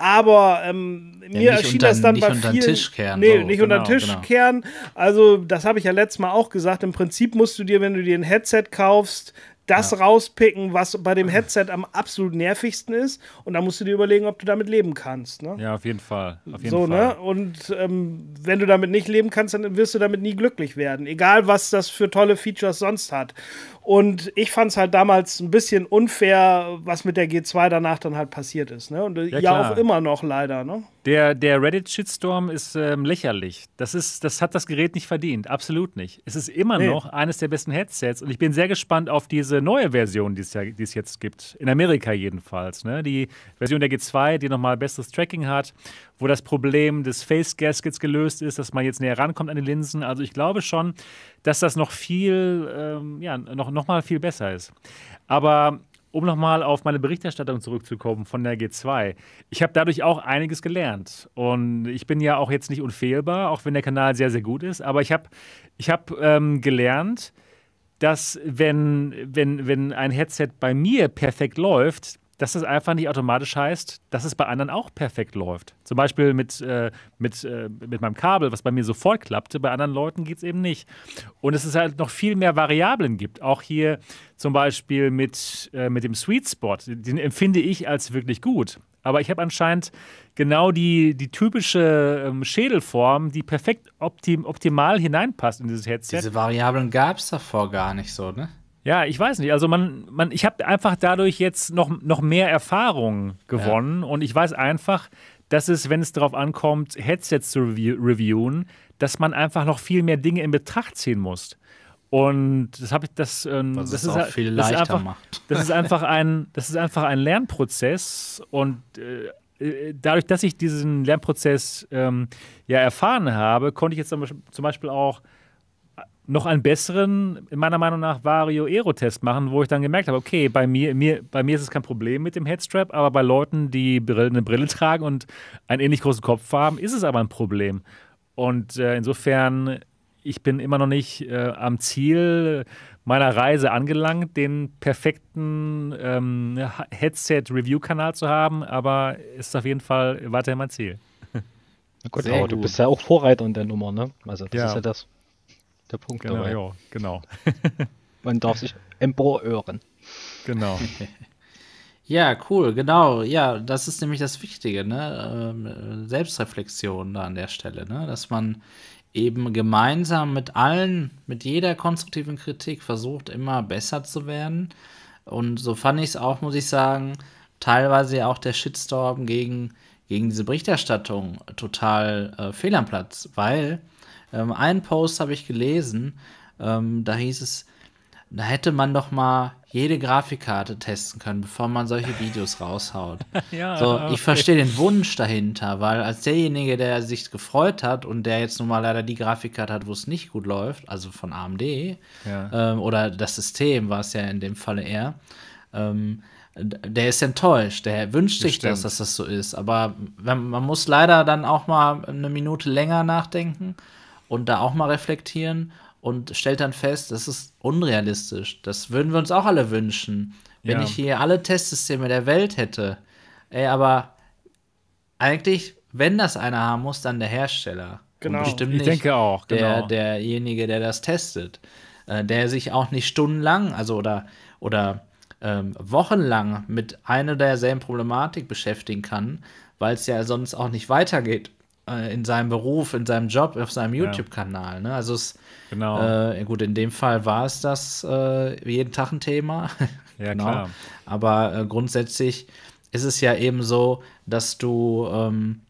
Aber ähm, ja, mir erschien unter, das dann bei vielen. Tisch kehren, nee, so. nicht genau, unter den Tisch genau. kehren. Also, das habe ich ja letztes Mal auch gesagt. Im Prinzip musst du dir, wenn du dir ein Headset kaufst, das ja. rauspicken, was bei dem Headset am absolut nervigsten ist. Und da musst du dir überlegen, ob du damit leben kannst. Ne? Ja, auf jeden Fall. Auf jeden so, Fall. ne? Und ähm, wenn du damit nicht leben kannst, dann wirst du damit nie glücklich werden. Egal, was das für tolle Features sonst hat. Und ich fand es halt damals ein bisschen unfair, was mit der G2 danach dann halt passiert ist. Ne? Und ja, ja auch immer noch leider. Ne? Der, der Reddit-Shitstorm ist ähm, lächerlich. Das, ist, das hat das Gerät nicht verdient. Absolut nicht. Es ist immer nee. noch eines der besten Headsets. Und ich bin sehr gespannt auf diese neue Version, die es, ja, es jetzt gibt. In Amerika jedenfalls. Ne? Die Version der G2, die nochmal besseres Tracking hat, wo das Problem des Face Gaskets gelöst ist, dass man jetzt näher rankommt an die Linsen. Also ich glaube schon, dass das noch viel, ähm, ja, noch, noch mal viel besser ist. Aber um nochmal auf meine Berichterstattung zurückzukommen von der G2. Ich habe dadurch auch einiges gelernt. Und ich bin ja auch jetzt nicht unfehlbar, auch wenn der Kanal sehr, sehr gut ist. Aber ich habe ich hab, ähm, gelernt, dass wenn, wenn, wenn ein Headset bei mir perfekt läuft, dass das einfach nicht automatisch heißt, dass es bei anderen auch perfekt läuft. Zum Beispiel mit, äh, mit, äh, mit meinem Kabel, was bei mir sofort klappte, bei anderen Leuten geht es eben nicht. Und es ist halt noch viel mehr Variablen gibt. Auch hier zum Beispiel mit, äh, mit dem Sweet Spot, den empfinde ich als wirklich gut. Aber ich habe anscheinend genau die, die typische ähm, Schädelform, die perfekt optim, optimal hineinpasst in dieses Headset. Diese Variablen gab es davor gar nicht so, ne? Ja, ich weiß nicht. Also man, man, ich habe einfach dadurch jetzt noch, noch mehr Erfahrung gewonnen ja. und ich weiß einfach, dass es, wenn es darauf ankommt, Headsets zu review reviewen, dass man einfach noch viel mehr Dinge in Betracht ziehen muss. Und das habe ich das, ähm, das, das ist auch viel leichter das einfach, macht. Das ist (laughs) einfach ein, das ist einfach ein Lernprozess und äh, äh dadurch, dass ich diesen Lernprozess ähm, ja erfahren habe, konnte ich jetzt zum Beispiel auch noch einen besseren, meiner Meinung nach, Vario Aero-Test machen, wo ich dann gemerkt habe, okay, bei mir, mir, bei mir ist es kein Problem mit dem Headstrap, aber bei Leuten, die eine Brille tragen und einen ähnlich großen Kopf haben, ist es aber ein Problem. Und äh, insofern, ich bin immer noch nicht äh, am Ziel meiner Reise angelangt, den perfekten ähm, Headset-Review-Kanal zu haben, aber ist auf jeden Fall weiterhin mein Ziel. Na gut, aber gut. du bist ja auch Vorreiter in der Nummer, ne? Also das ja. ist ja das der Punkt genau, dabei. Ja, genau. (laughs) Man darf sich emporöhren. Genau. (laughs) Ja, cool, genau. Ja, das ist nämlich das Wichtige, ne? Ähm, Selbstreflexion da an der Stelle, ne? Dass man eben gemeinsam mit allen, mit jeder konstruktiven Kritik versucht, immer besser zu werden. Und so fand ich es auch, muss ich sagen, teilweise auch der Shitstorm gegen, gegen diese Berichterstattung total äh, fehl am Platz, weil ähm, einen Post habe ich gelesen, ähm, da hieß es, da hätte man doch mal jede Grafikkarte testen können, bevor man solche Videos raushaut. (laughs) Ja, so, okay. ich verstehe den Wunsch dahinter, weil als derjenige, der sich gefreut hat und der jetzt nun mal leider die Grafikkarte hat, wo es nicht gut läuft, also von AMD, Ja. ähm, oder das System war es ja in dem Falle eher, ähm, der ist enttäuscht, der wünscht sich das, dass das so ist. Aber man muss leider dann auch mal eine Minute länger nachdenken und da auch mal reflektieren und stellt dann fest, das ist unrealistisch. Das würden wir uns auch alle wünschen, wenn Ja. ich hier alle Testsysteme der Welt hätte. Ey, aber eigentlich, wenn das einer haben muss, dann der Hersteller. Genau. Und bestimmt Ich denke auch, der, genau. derjenige, der das testet. Äh, der sich auch nicht stundenlang, also oder, oder ähm, wochenlang mit einer derselben Problematik beschäftigen kann, weil es ja sonst auch nicht weitergeht in seinem Beruf, in seinem Job, auf seinem Ja. YouTube-Kanal. Ne? Also es, Genau. äh, gut, in dem Fall war es das äh, jeden Tag ein Thema. (laughs) Ja, Genau. klar. Aber äh, grundsätzlich ist es ja eben so, dass du ähm,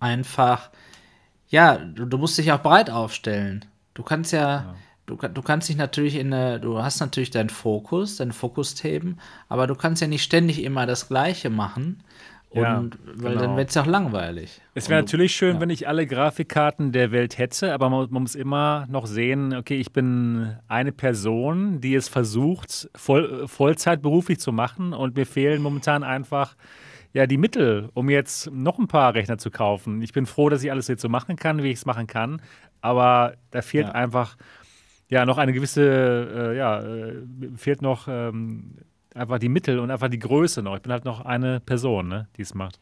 einfach, ja, du, du musst dich auch breit aufstellen. Du kannst ja, Du, kann- du kannst dich natürlich in eine, du hast natürlich deinen Fokus, deine Fokusthemen, aber du kannst ja nicht ständig immer das Gleiche machen. Und Ja, weil genau. dann wird es ja auch langweilig. Es wäre natürlich schön, ja. wenn ich alle Grafikkarten der Welt hätte, aber man, man muss immer noch sehen, okay, ich bin eine Person, die es versucht, voll, Vollzeit beruflich zu machen und mir fehlen momentan einfach ja, die Mittel, um jetzt noch ein paar Rechner zu kaufen. Ich bin froh, dass ich alles jetzt so machen kann, wie ich es machen kann, aber da fehlt Ja. einfach ja noch eine gewisse, äh, ja, äh, fehlt noch ähm, einfach die Mittel und einfach die Größe noch. Ich bin halt noch eine Person, ne, die es macht.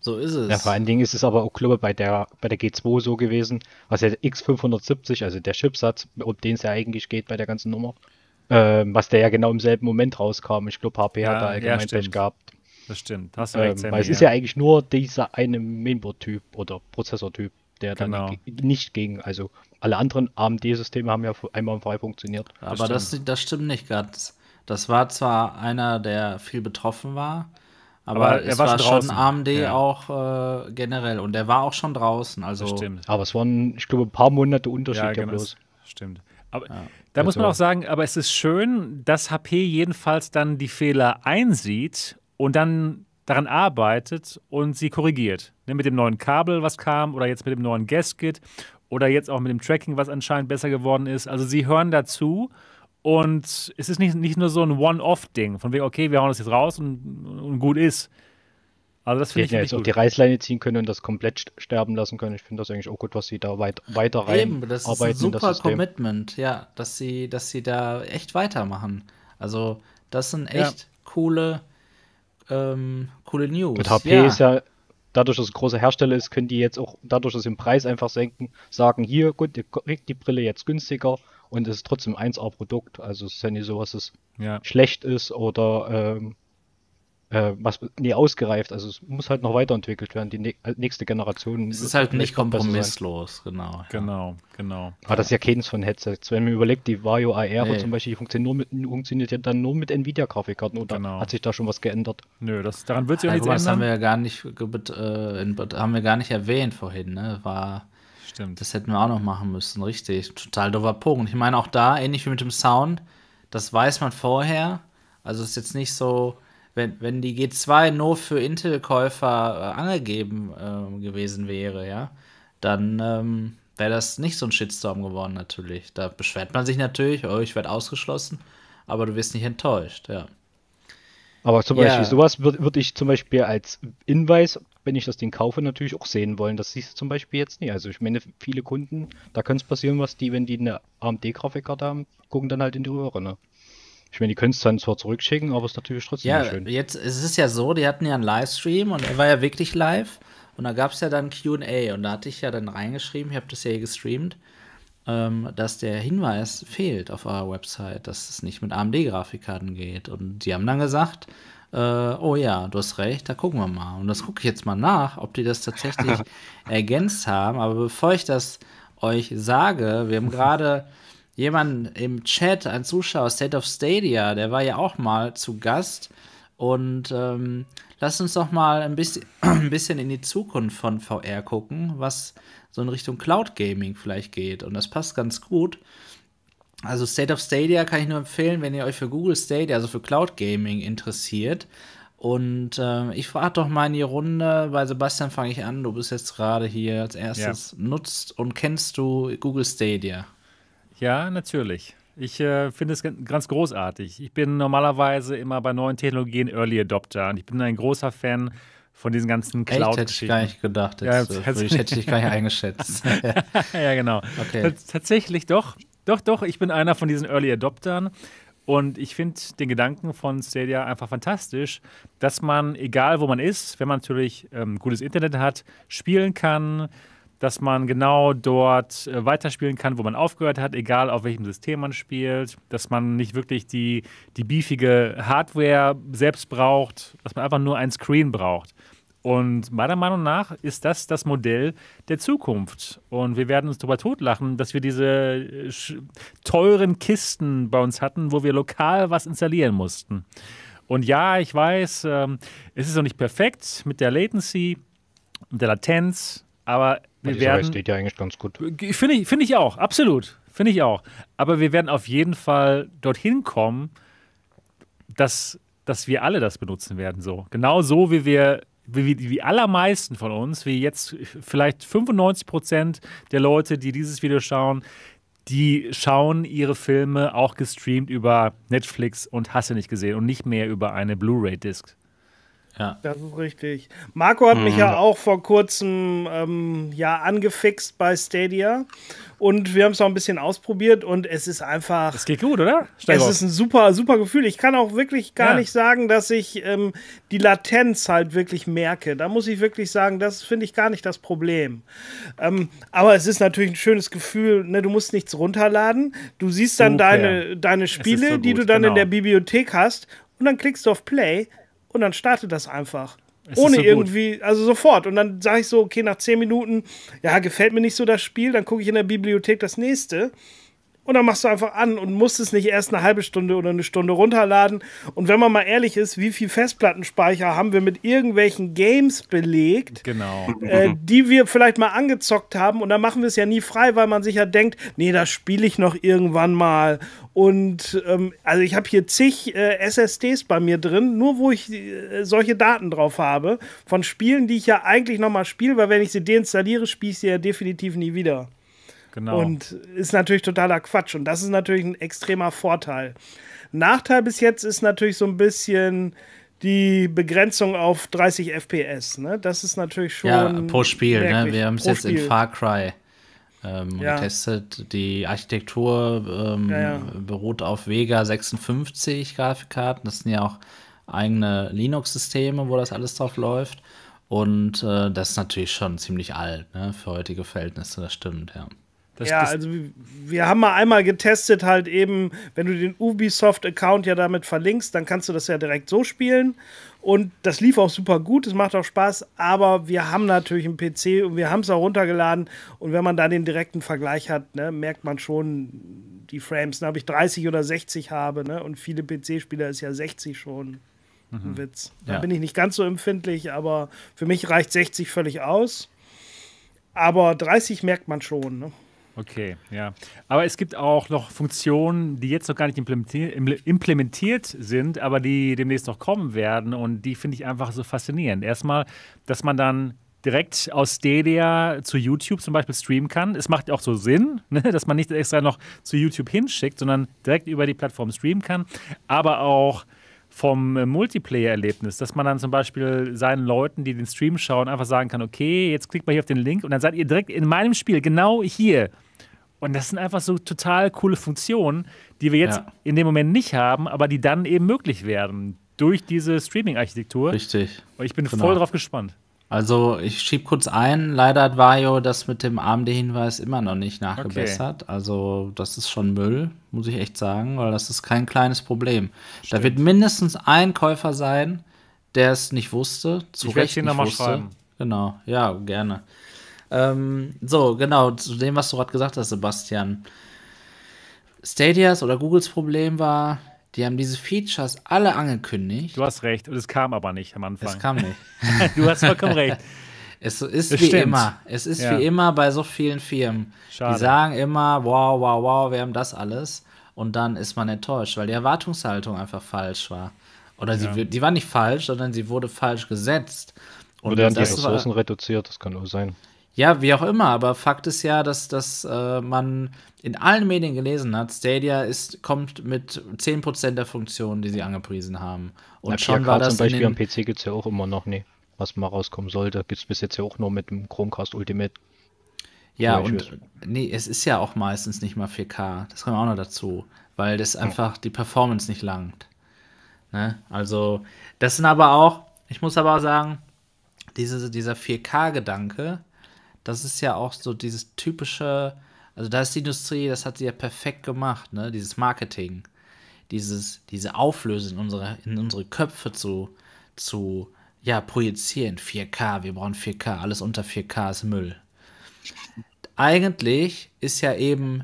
So ist es. Ja, vor allen Dingen ist es aber auch, glaube ich, bei der, bei der G2 so gewesen, was ja X570, also der Chipsatz, um den es ja eigentlich geht bei der ganzen Nummer, ähm, was der ja genau im selben Moment rauskam. Ich glaube, HP Ja, hat da ja, allgemein Pech stimmt. gehabt. Das stimmt. Hast du Ähm, weil es ist ja eigentlich nur dieser eine Mainboard-Typ oder Prozessortyp, der dann Genau. ge- nicht ging. Also alle anderen AMD-Systeme haben ja einwandfrei funktioniert. Aber das, das stimmt nicht ganz. Das war zwar einer, der viel betroffen war, aber, Aber er es war war, schon schon draußen. AMD Ja. auch äh, generell und der war auch schon draußen. Also Das stimmt. Aber es waren, ich glaube, ein paar Monate Unterschied ja, genau, bloß. Stimmt. Aber da muss man Also- auch sagen, aber es ist schön, dass HP jedenfalls dann die Fehler einsieht und dann daran arbeitet und sie korrigiert. Ne, mit dem neuen Kabel, was kam, oder jetzt mit dem neuen Gasket oder jetzt auch mit dem Tracking, was anscheinend besser geworden ist. Also sie hören dazu und es ist nicht, nicht nur so ein One-Off-Ding, von wegen, okay, wir hauen das jetzt raus und, und gut ist. Also das finde ich hätten ja jetzt auch richtig die gut. Reißleine ziehen können und das komplett st- sterben lassen können. Ich finde das eigentlich auch gut, was sie da weit, weiter rein Eben, das ist ein super. Commitment, ja, dass sie, dass sie da echt weitermachen. Also, das sind Ja. echt coole, ähm, coole News. Mit HP ist ja, dadurch, dass es ein großer Hersteller ist, können die jetzt auch, dadurch, dass sie den Preis einfach senken, sagen, hier, gut, ihr kriegt die Brille jetzt günstiger und es ist trotzdem ein 1A-Produkt. Also es ist ja nicht so, dass es Ja. schlecht ist oder ähm, äh, was nie ausgereift. Also es muss halt noch weiterentwickelt werden. Die ne nächste Generation. Es ist halt nicht kompromisslos, genau. ja. Genau, genau. Aber das ist ja keins von Headsets. Wenn man überlegt, die Vario AR Nee. zum Beispiel, die funktioniert, nur mit, funktioniert ja dann nur mit Nvidia-Grafikkarten oder Genau. hat sich da schon was geändert? Nö, das, daran wird sich auch Ja, nichts mal, das haben wir ändern. ja gar nicht, äh, in, haben wir gar nicht erwähnt vorhin, ne? War, Stimmt. das hätten wir auch noch machen müssen, richtig. Total doofer Punkt. Ich meine, auch da, ähnlich wie mit dem Sound, das weiß man vorher. Also ist jetzt nicht so, wenn, wenn die G2 nur für Intel-Käufer äh, angegeben ähm, gewesen wäre, ja, dann ähm, wäre das nicht so ein Shitstorm geworden, natürlich. Da beschwert man sich natürlich, oh, ich werde ausgeschlossen, aber du wirst nicht enttäuscht, ja. Aber zum Ja. Beispiel sowas würde würd ich zum Beispiel als Hinweis, wenn ich das Ding kaufe, natürlich auch sehen wollen. Das siehst du zum Beispiel jetzt nicht. Also ich meine, viele Kunden, da könnte es passieren, was die, wenn die eine AMD-Grafikkarte haben, gucken dann halt in die Röhre. Ne? Ich meine, die können es dann zwar zurückschicken, aber es ist natürlich trotzdem Ja, nicht schön. jetzt es ist ja so, die hatten ja einen Livestream und er war ja wirklich live und da gab es ja dann QA und da hatte ich ja dann reingeschrieben, ich habe das ja hier gestreamt, ähm, dass der Hinweis fehlt auf eurer Website, dass es nicht mit AMD-Grafikkarten geht. Und die haben dann gesagt, äh, oh ja, du hast recht, da gucken wir mal. Und das gucke ich jetzt mal nach, ob die das tatsächlich (laughs) ergänzt haben. Aber bevor ich das euch sage, wir haben gerade jemanden im Chat, ein Zuschauer, State of Stadia, der war ja auch mal zu Gast. Und ähm, lasst uns doch mal ein bisschen, (clears throat) ein bisschen in die Zukunft von VR gucken, was so in Richtung Cloud Gaming vielleicht geht. Und das passt ganz gut, Also State of Stadia kann ich nur empfehlen, wenn ihr euch für Google Stadia, also für Cloud Gaming interessiert. Und äh, ich frage doch mal in die Runde, bei Sebastian fange ich an, du bist jetzt gerade hier als erstes. Ja. Nutzt und kennst du Google Stadia? Ja, natürlich. Ich äh, finde es ganz großartig. Ich bin normalerweise immer bei neuen Technologien Early Adopter und ich bin ein großer Fan von diesen ganzen cloud Hätte ich gar nicht gedacht. Jetzt, ja, äh, ich hätte dich gar nicht (laughs) eingeschätzt. (laughs) ja, genau. Okay. Tatsächlich doch. Doch, doch. Ich bin einer von diesen Early Adoptern. Und ich finde den Gedanken von Stadia einfach fantastisch, dass man, egal wo man ist, wenn man natürlich ähm, gutes Internet hat, spielen kann, dass man genau dort äh, weiterspielen kann, wo man aufgehört hat, egal auf welchem System man spielt, dass man nicht wirklich die, die beefige Hardware selbst braucht, dass man einfach nur ein Screen braucht. Und meiner Meinung nach ist das das Modell der Zukunft. Und wir werden uns darüber totlachen, dass wir diese äh, teuren Kisten bei uns hatten, wo wir lokal was installieren mussten. Und ja, ich weiß, ähm, es ist noch nicht perfekt mit der Latency, mit der Latenz, aber wir die werden. steht ja eigentlich ganz gut. Finde ich, find ich auch, absolut. Finde ich auch. Aber wir werden auf jeden Fall dorthin kommen, dass, dass wir alle das benutzen werden. So. Genau so, wie wir, wie die allermeisten von uns, wie jetzt vielleicht 95 Prozent der Leute, die dieses Video schauen, die schauen ihre Filme auch gestreamt über Netflix und hast du nicht gesehen und nicht mehr über eine Blu-ray-Disc. Ja. Das ist richtig. Marco hat mhm. mich ja auch vor kurzem ähm, ja, angefixt bei Stadia. Und wir haben es auch ein bisschen ausprobiert und es ist einfach. Es geht gut, oder? Steig es auf. ist ein super, super Gefühl. Ich kann auch wirklich gar ja. nicht sagen, dass ich ähm, die Latenz halt wirklich merke. Da muss ich wirklich sagen, das finde ich gar nicht das Problem. Ähm, aber es ist natürlich ein schönes Gefühl. Ne? Du musst nichts runterladen. Du siehst dann deine, deine Spiele, so die du dann genau. in der Bibliothek hast. Und dann klickst du auf Play und dann startet das einfach. Es Ohne so irgendwie, also sofort. Und dann sage ich so, okay, nach zehn Minuten, ja, gefällt mir nicht so das Spiel, dann gucke ich in der Bibliothek das nächste. Und dann machst du einfach an und musst es nicht erst eine halbe Stunde oder eine Stunde runterladen. Und wenn man mal ehrlich ist, wie viel Festplattenspeicher haben wir mit irgendwelchen Games belegt, genau. äh, die wir vielleicht mal angezockt haben. Und dann machen wir es ja nie frei, weil man sich ja denkt, nee, das spiele ich noch irgendwann mal. Und ähm, also ich habe hier zig äh, SSDs bei mir drin, nur wo ich äh, solche Daten drauf habe, von Spielen, die ich ja eigentlich noch mal spiele, weil wenn ich sie deinstalliere, spiele ich sie ja definitiv nie wieder. Genau. Und ist natürlich totaler Quatsch. Und das ist natürlich ein extremer Vorteil. Nachteil bis jetzt ist natürlich so ein bisschen die Begrenzung auf 30 FPS. Ne? Das ist natürlich schon. Ja, pro Spiel. Ne? Wir haben es jetzt in Far Cry ähm, ja. getestet. Die Architektur ähm, ja, ja. beruht auf Vega 56 Grafikkarten. Das sind ja auch eigene Linux-Systeme, wo das alles drauf läuft. Und äh, das ist natürlich schon ziemlich alt ne? für heutige Verhältnisse. Das stimmt, ja. Das, ja, das also wir haben mal einmal getestet, halt eben, wenn du den Ubisoft-Account ja damit verlinkst, dann kannst du das ja direkt so spielen. Und das lief auch super gut, es macht auch Spaß, aber wir haben natürlich einen PC und wir haben es auch runtergeladen. Und wenn man da den direkten Vergleich hat, ne, merkt man schon die Frames. Da habe ich 30 oder 60 habe, ne? Und viele PC-Spieler ist ja 60 schon. Mhm. Ein Witz. Da ja. bin ich nicht ganz so empfindlich, aber für mich reicht 60 völlig aus. Aber 30 merkt man schon, ne? Okay, ja. Aber es gibt auch noch Funktionen, die jetzt noch gar nicht implementiert sind, aber die demnächst noch kommen werden. Und die finde ich einfach so faszinierend. Erstmal, dass man dann direkt aus Stadia zu YouTube zum Beispiel streamen kann. Es macht auch so Sinn, (laughs) ne, dass man nicht extra noch zu YouTube hinschickt, sondern direkt über die Plattform streamen kann. Aber auch vom Multiplayer-Erlebnis, dass man dann zum Beispiel seinen Leuten, die den Stream schauen, einfach sagen kann, okay, jetzt klickt mal hier auf den Link und dann seid ihr direkt in meinem Spiel, genau hier. Und das sind einfach so total coole Funktionen, die wir jetzt ja. in dem Moment nicht haben, aber die dann eben möglich werden durch diese Streaming-Architektur. Richtig. Und ich bin genau. voll drauf gespannt. Also ich schieb kurz ein, leider hat Vario das mit dem AMD-Hinweis immer noch nicht nachgebessert. Okay. Also das ist schon Müll, muss ich echt sagen, weil das ist kein kleines Problem. Stimmt. Da wird mindestens ein Käufer sein, der es nicht wusste, zu ich Recht nicht wusste. Schreiben. Genau, ja, gerne. Ähm, so, genau, zu dem, was du gerade gesagt hast, Sebastian. Stadias oder Googles Problem war, die haben diese Features alle angekündigt. Du hast recht, und es kam aber nicht am Anfang. Es kam nicht. (laughs) du hast vollkommen recht. (laughs) Es ist das wie stimmt. immer. Es ist ja. wie immer bei so vielen Firmen. Schade. Die sagen immer, wow, wow, wow, wir haben das alles. und dann ist man enttäuscht, weil die Erwartungshaltung einfach falsch war. Oder sie, Ja. wird- die war nicht falsch, sondern sie wurde falsch gesetzt. Und Oder dann die das war- Ressourcen reduziert, das kann auch sein. Ja, wie auch immer, aber Fakt ist ja, dass, dass äh, man in allen Medien gelesen hat, Stadia ist, kommt mit 10% der Funktionen, die sie angepriesen haben. Und Na, schon 4K war das zum Beispiel am PC gibt es ja auch immer noch nie, was mal rauskommen sollte. Gibt es bis jetzt ja auch nur mit dem Chromecast Ultimate. Ja, und nee, es ist ja auch meistens nicht mal 4K. Das kommt auch noch dazu, weil das einfach die Performance nicht langt. Ne? Also, das sind aber auch, ich muss aber auch sagen, diese, dieser 4K-Gedanke, das ist ja auch so dieses typische, also da ist die Industrie, das hat sie ja perfekt gemacht, ne? Dieses Marketing, dieses, diese Auflösung in unsere, in unsere Köpfe zu, zu ja, projizieren. 4K, wir brauchen 4K, alles unter 4K ist Müll eigentlich ist ja eben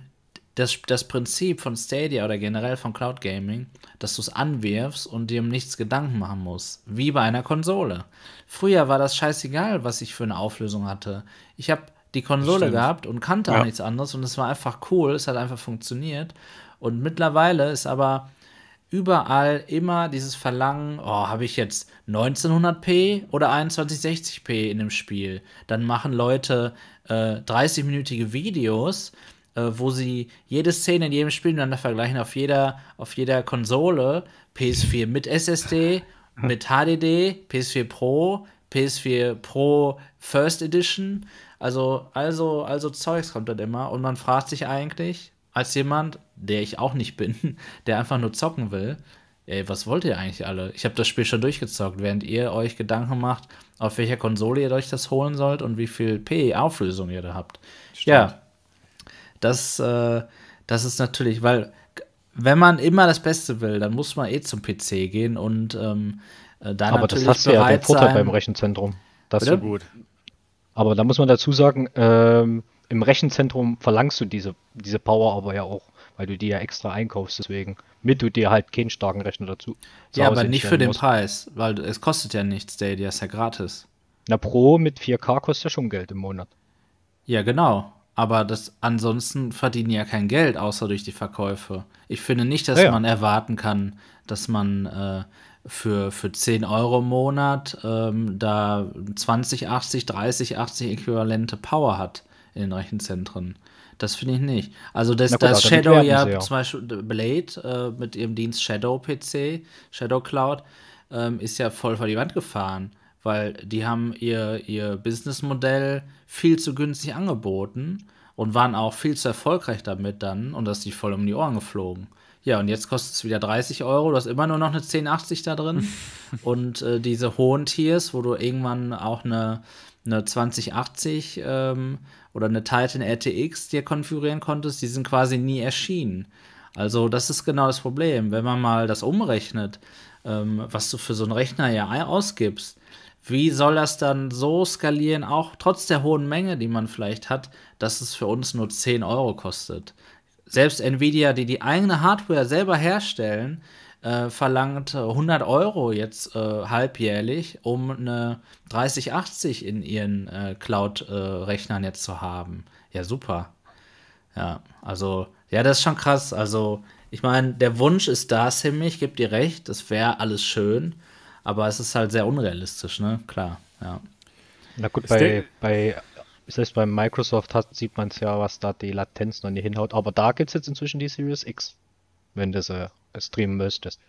das, das Prinzip von Stadia oder generell von Cloud Gaming, dass du es anwirfst und dir um nichts Gedanken machen musst. Wie bei einer Konsole. Früher war das scheißegal, was ich für eine Auflösung hatte. Ich habe die Konsole gehabt und kannte auch Ja. nichts anderes und es war einfach cool, es hat einfach funktioniert. Und mittlerweile ist aber überall immer dieses Verlangen, oh, habe ich jetzt 1900p oder 2160p in dem Spiel? Dann machen Leute äh, 30-minütige Videos, äh, wo sie jede Szene in jedem Spiel miteinander vergleichen, auf jeder, auf jeder Konsole, PS4 mit SSD, (laughs) mit HDD, PS4 Pro, PS4 Pro First Edition, also, also, also Zeugs kommt dann immer. Und man fragt sich eigentlich, als jemand, der ich auch nicht bin, (laughs) der einfach nur zocken will, ey, was wollt ihr eigentlich alle? Ich habe das Spiel schon durchgezockt, während ihr euch Gedanken macht, auf welcher Konsole ihr euch das holen sollt und wie viel P-Auflösung ihr da habt. Ja, das, äh, das ist natürlich, weil wenn man immer das Beste will, dann muss man eh zum PC gehen und ähm, äh, dann Aber das natürlich hast du ja den Vorteil sein. beim Rechenzentrum. Das Bitte? So gut. Aber da muss man dazu sagen, ähm, im Rechenzentrum verlangst du diese, diese Power aber ja auch, weil du die ja extra einkaufst, deswegen, mit du dir halt keinen starken Rechner dazu. zu Ja, Hause aber nicht für den musst. Preis, weil es kostet ja nichts, Stadia ist ja gratis. Na, Pro mit 4K kostet ja schon Geld im Monat. Ja, genau. Aber das ansonsten verdienen ja kein Geld, außer durch die Verkäufe. Ich finde nicht, dass Ja, ja. man erwarten kann, dass man äh, für, für 10 Euro im Monat ähm, da 20, 80, 30, 80 äquivalente Power hat in den Rechenzentren. Das finde ich nicht. Also das, gut, das aber damit Shadow ja, ja. zum Beispiel Blade äh, mit ihrem Dienst Shadow PC, Shadow Cloud, ähm, ist ja voll vor die Wand gefahren, weil die haben ihr, ihr Businessmodell viel zu günstig angeboten und waren auch viel zu erfolgreich damit dann und das ist die voll um die Ohren geflogen. Ja, und jetzt kostet es wieder 30 Euro. Du hast immer nur noch eine 1080 da drin. (laughs) und äh, diese hohen Tiers, wo du irgendwann auch eine, eine 2080 ähm, oder eine Titan RTX dir konfigurieren konntest, die sind quasi nie erschienen. Also, das ist genau das Problem. Wenn man mal das umrechnet, ähm, was du für so einen Rechner ja ausgibst, wie soll das dann so skalieren, auch trotz der hohen Menge, die man vielleicht hat, dass es für uns nur 10 Euro kostet? Selbst Nvidia, die die eigene Hardware selber herstellen, äh, verlangt äh, 100 Euro jetzt äh, halbjährlich, um eine 3080 in ihren äh, Cloud-Rechnern jetzt zu haben. Ja, super. Ja, also, ja, das ist schon krass. Also, ich meine, der Wunsch ist da, Simmy, ich gebe dir recht, das wäre alles schön, aber es ist halt sehr unrealistisch, ne? Klar, ja. Na gut, bei, bei, selbst bei Microsoft hat, sieht man es ja, was da die Latenz noch nicht hinhaut. Aber da gibt es jetzt inzwischen die Series X, wenn du sie streamen möchtest.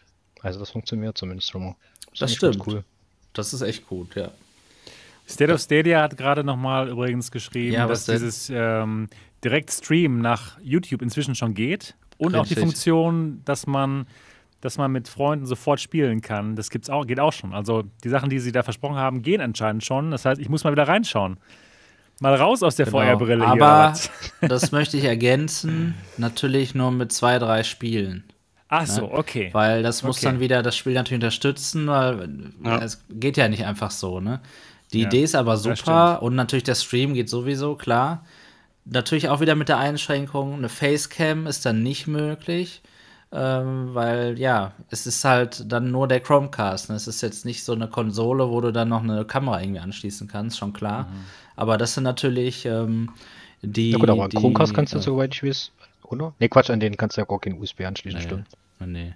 Also das funktioniert zumindest schon mal. Das ganz stimmt. Cool. Das ist echt gut, ja. State of Stadia hat gerade nochmal übrigens geschrieben, Ja, was dass denn? dieses ähm, Direktstream nach YouTube inzwischen schon geht. Und auch die Richtig. Funktion, dass man, dass man mit Freunden sofort spielen kann. Das gibt's auch, geht auch schon. Also die Sachen, die sie da versprochen haben, gehen anscheinend schon. Das heißt, ich muss mal wieder reinschauen. Mal raus aus der Genau. Hier. Aber was? (laughs) das möchte ich ergänzen, natürlich nur mit zwei, drei Spielen. Ach so, okay. Weil das muss Okay. dann wieder das Spiel natürlich unterstützen, weil Ja. es geht ja nicht einfach so, ne? Die Ja, Idee ist aber super und natürlich der Stream geht sowieso, klar. Natürlich auch wieder mit der Einschränkung, eine Facecam ist dann nicht möglich, ähm, weil ja, es ist halt dann nur der Chromecast. Ne? Es ist jetzt nicht so eine Konsole, wo du dann noch eine Kamera irgendwie anschließen kannst, schon klar. Aber das sind natürlich ähm, die. Ja gut, aber die, Chromecast kannst du, äh, soweit ich weiß, oder? Ne, Quatsch, an denen kannst du ja gar keinen USB anschließen, Nee, stimmt. nee.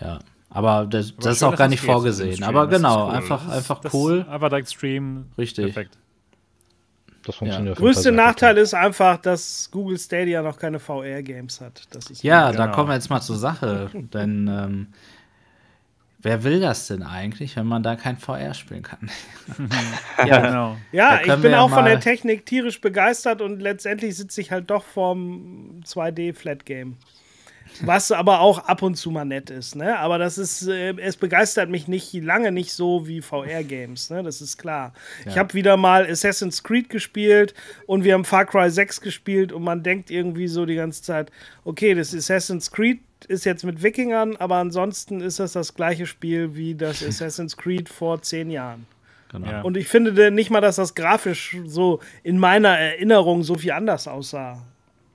Ja. Aber das, Aber das ist schön, auch dass gar nicht vorgesehen. Stream. Aber Das ist genau, cool. einfach, Das ist- einfach das cool. Einfach direkt streamen. Richtig. Perfekt. Das funktioniert. jeden Größte Fall sehr gut, Nachteil ist einfach, dass Google Stadia noch keine VR-Games hat. Das ist Ja, Genau. da kommen wir jetzt mal zur Sache. (laughs) denn ähm, wer will das denn eigentlich, wenn man da kein VR spielen kann? (laughs) Ja, genau. Ja, ich bin ja auch von der Technik tierisch begeistert und letztendlich sitze ich halt doch vorm 2D-Flat-Game. Was aber auch ab und zu mal nett ist, ne? Aber das ist, äh, es begeistert mich nicht lange nicht so wie VR-Games, ne? Das ist klar. Ich habe wieder mal Assassin's Creed gespielt und wir haben Far Cry 6 gespielt und man denkt irgendwie so die ganze Zeit, okay, das Assassin's Creed ist jetzt mit Wikingern, aber ansonsten ist das das gleiche Spiel wie das (laughs) Assassin's Creed vor zehn Jahren. Genau. Ja. Und ich finde nicht mal, dass das grafisch so in meiner Erinnerung so viel anders aussah.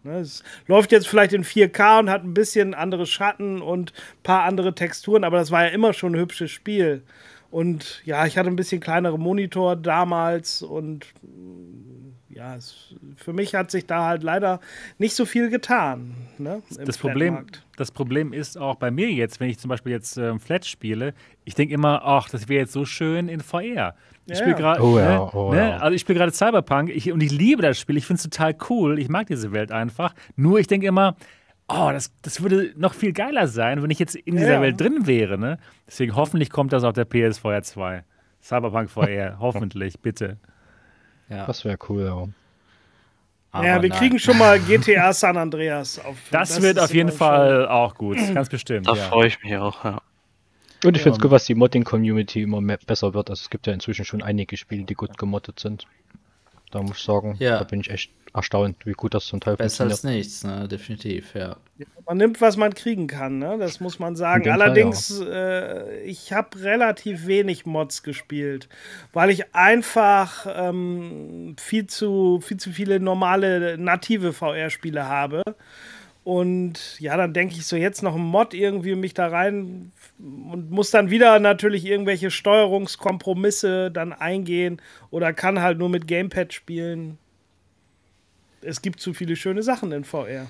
Ne, Es läuft jetzt vielleicht in 4K und hat ein bisschen andere Schatten und ein paar andere Texturen, aber das war ja immer schon ein hübsches Spiel. Und ja, ich hatte ein bisschen kleinere Monitor damals und ja, es, für mich hat sich da halt leider nicht so viel getan. Ne, Das Problem, das Problem ist auch bei mir jetzt, wenn ich zum Beispiel jetzt ähm, Flat spiele, ich denke immer, ach, das wäre jetzt so schön in VR. Ich Ja, spiele ja. gerade, Oh ja, ne, oh ne, ja. also ich spiele gerade Cyberpunk ich, und ich liebe das Spiel. Ich finde es total cool. Ich mag diese Welt einfach. Nur ich denke immer, oh, das, das würde noch viel geiler sein, wenn ich jetzt in dieser Ja. Welt drin wäre. Ne? Deswegen hoffentlich kommt das auf der PSVR 2. Cyberpunk VR, (laughs) hoffentlich, bitte. Ja. Das wäre cool, ja. Aber Ja, wir nein. kriegen schon mal (laughs) GTA San Andreas auf. Das, wird ist auf jeden Fall auch gut, ganz bestimmt. Da Ja. freue ich mich auch, ja. Und ich finde es gut, was die Modding-Community immer mehr, besser wird. Also es gibt ja inzwischen schon einige Spiele, die gut gemoddet sind. Da muss ich sagen, Ja. da bin ich echt erstaunt, wie gut das zum Teil Besser als funktioniert. nichts, ne? definitiv, ja. Man nimmt, was man kriegen kann, ne? das muss man sagen. In dem Fall, Allerdings, äh, ich habe relativ wenig Mods gespielt, weil ich einfach ähm, viel, zu, viel zu viele normale native VR-Spiele habe. Und ja, dann denke ich so, jetzt noch ein Mod irgendwie mich da rein und muss dann wieder natürlich irgendwelche Steuerungskompromisse dann eingehen oder kann halt nur mit Gamepad spielen. Es gibt zu viele schöne Sachen in VR.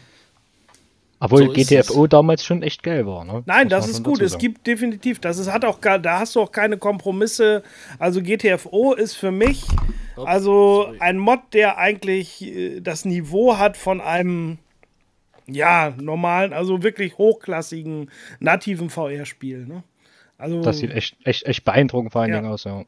Obwohl So GTFO damals schon echt geil war, ne? Nein, Muss das ist gut. Es gibt definitiv, das ist, hat auch gar, da hast du auch keine Kompromisse. Also GTFO ist für mich also sorry. ein Mod, der eigentlich äh, das Niveau hat von einem ja normalen, also wirklich hochklassigen nativen VR-Spiel. Ne? Also Das sieht echt, echt, echt beeindruckend vor allen Ja. Dingen aus, ja.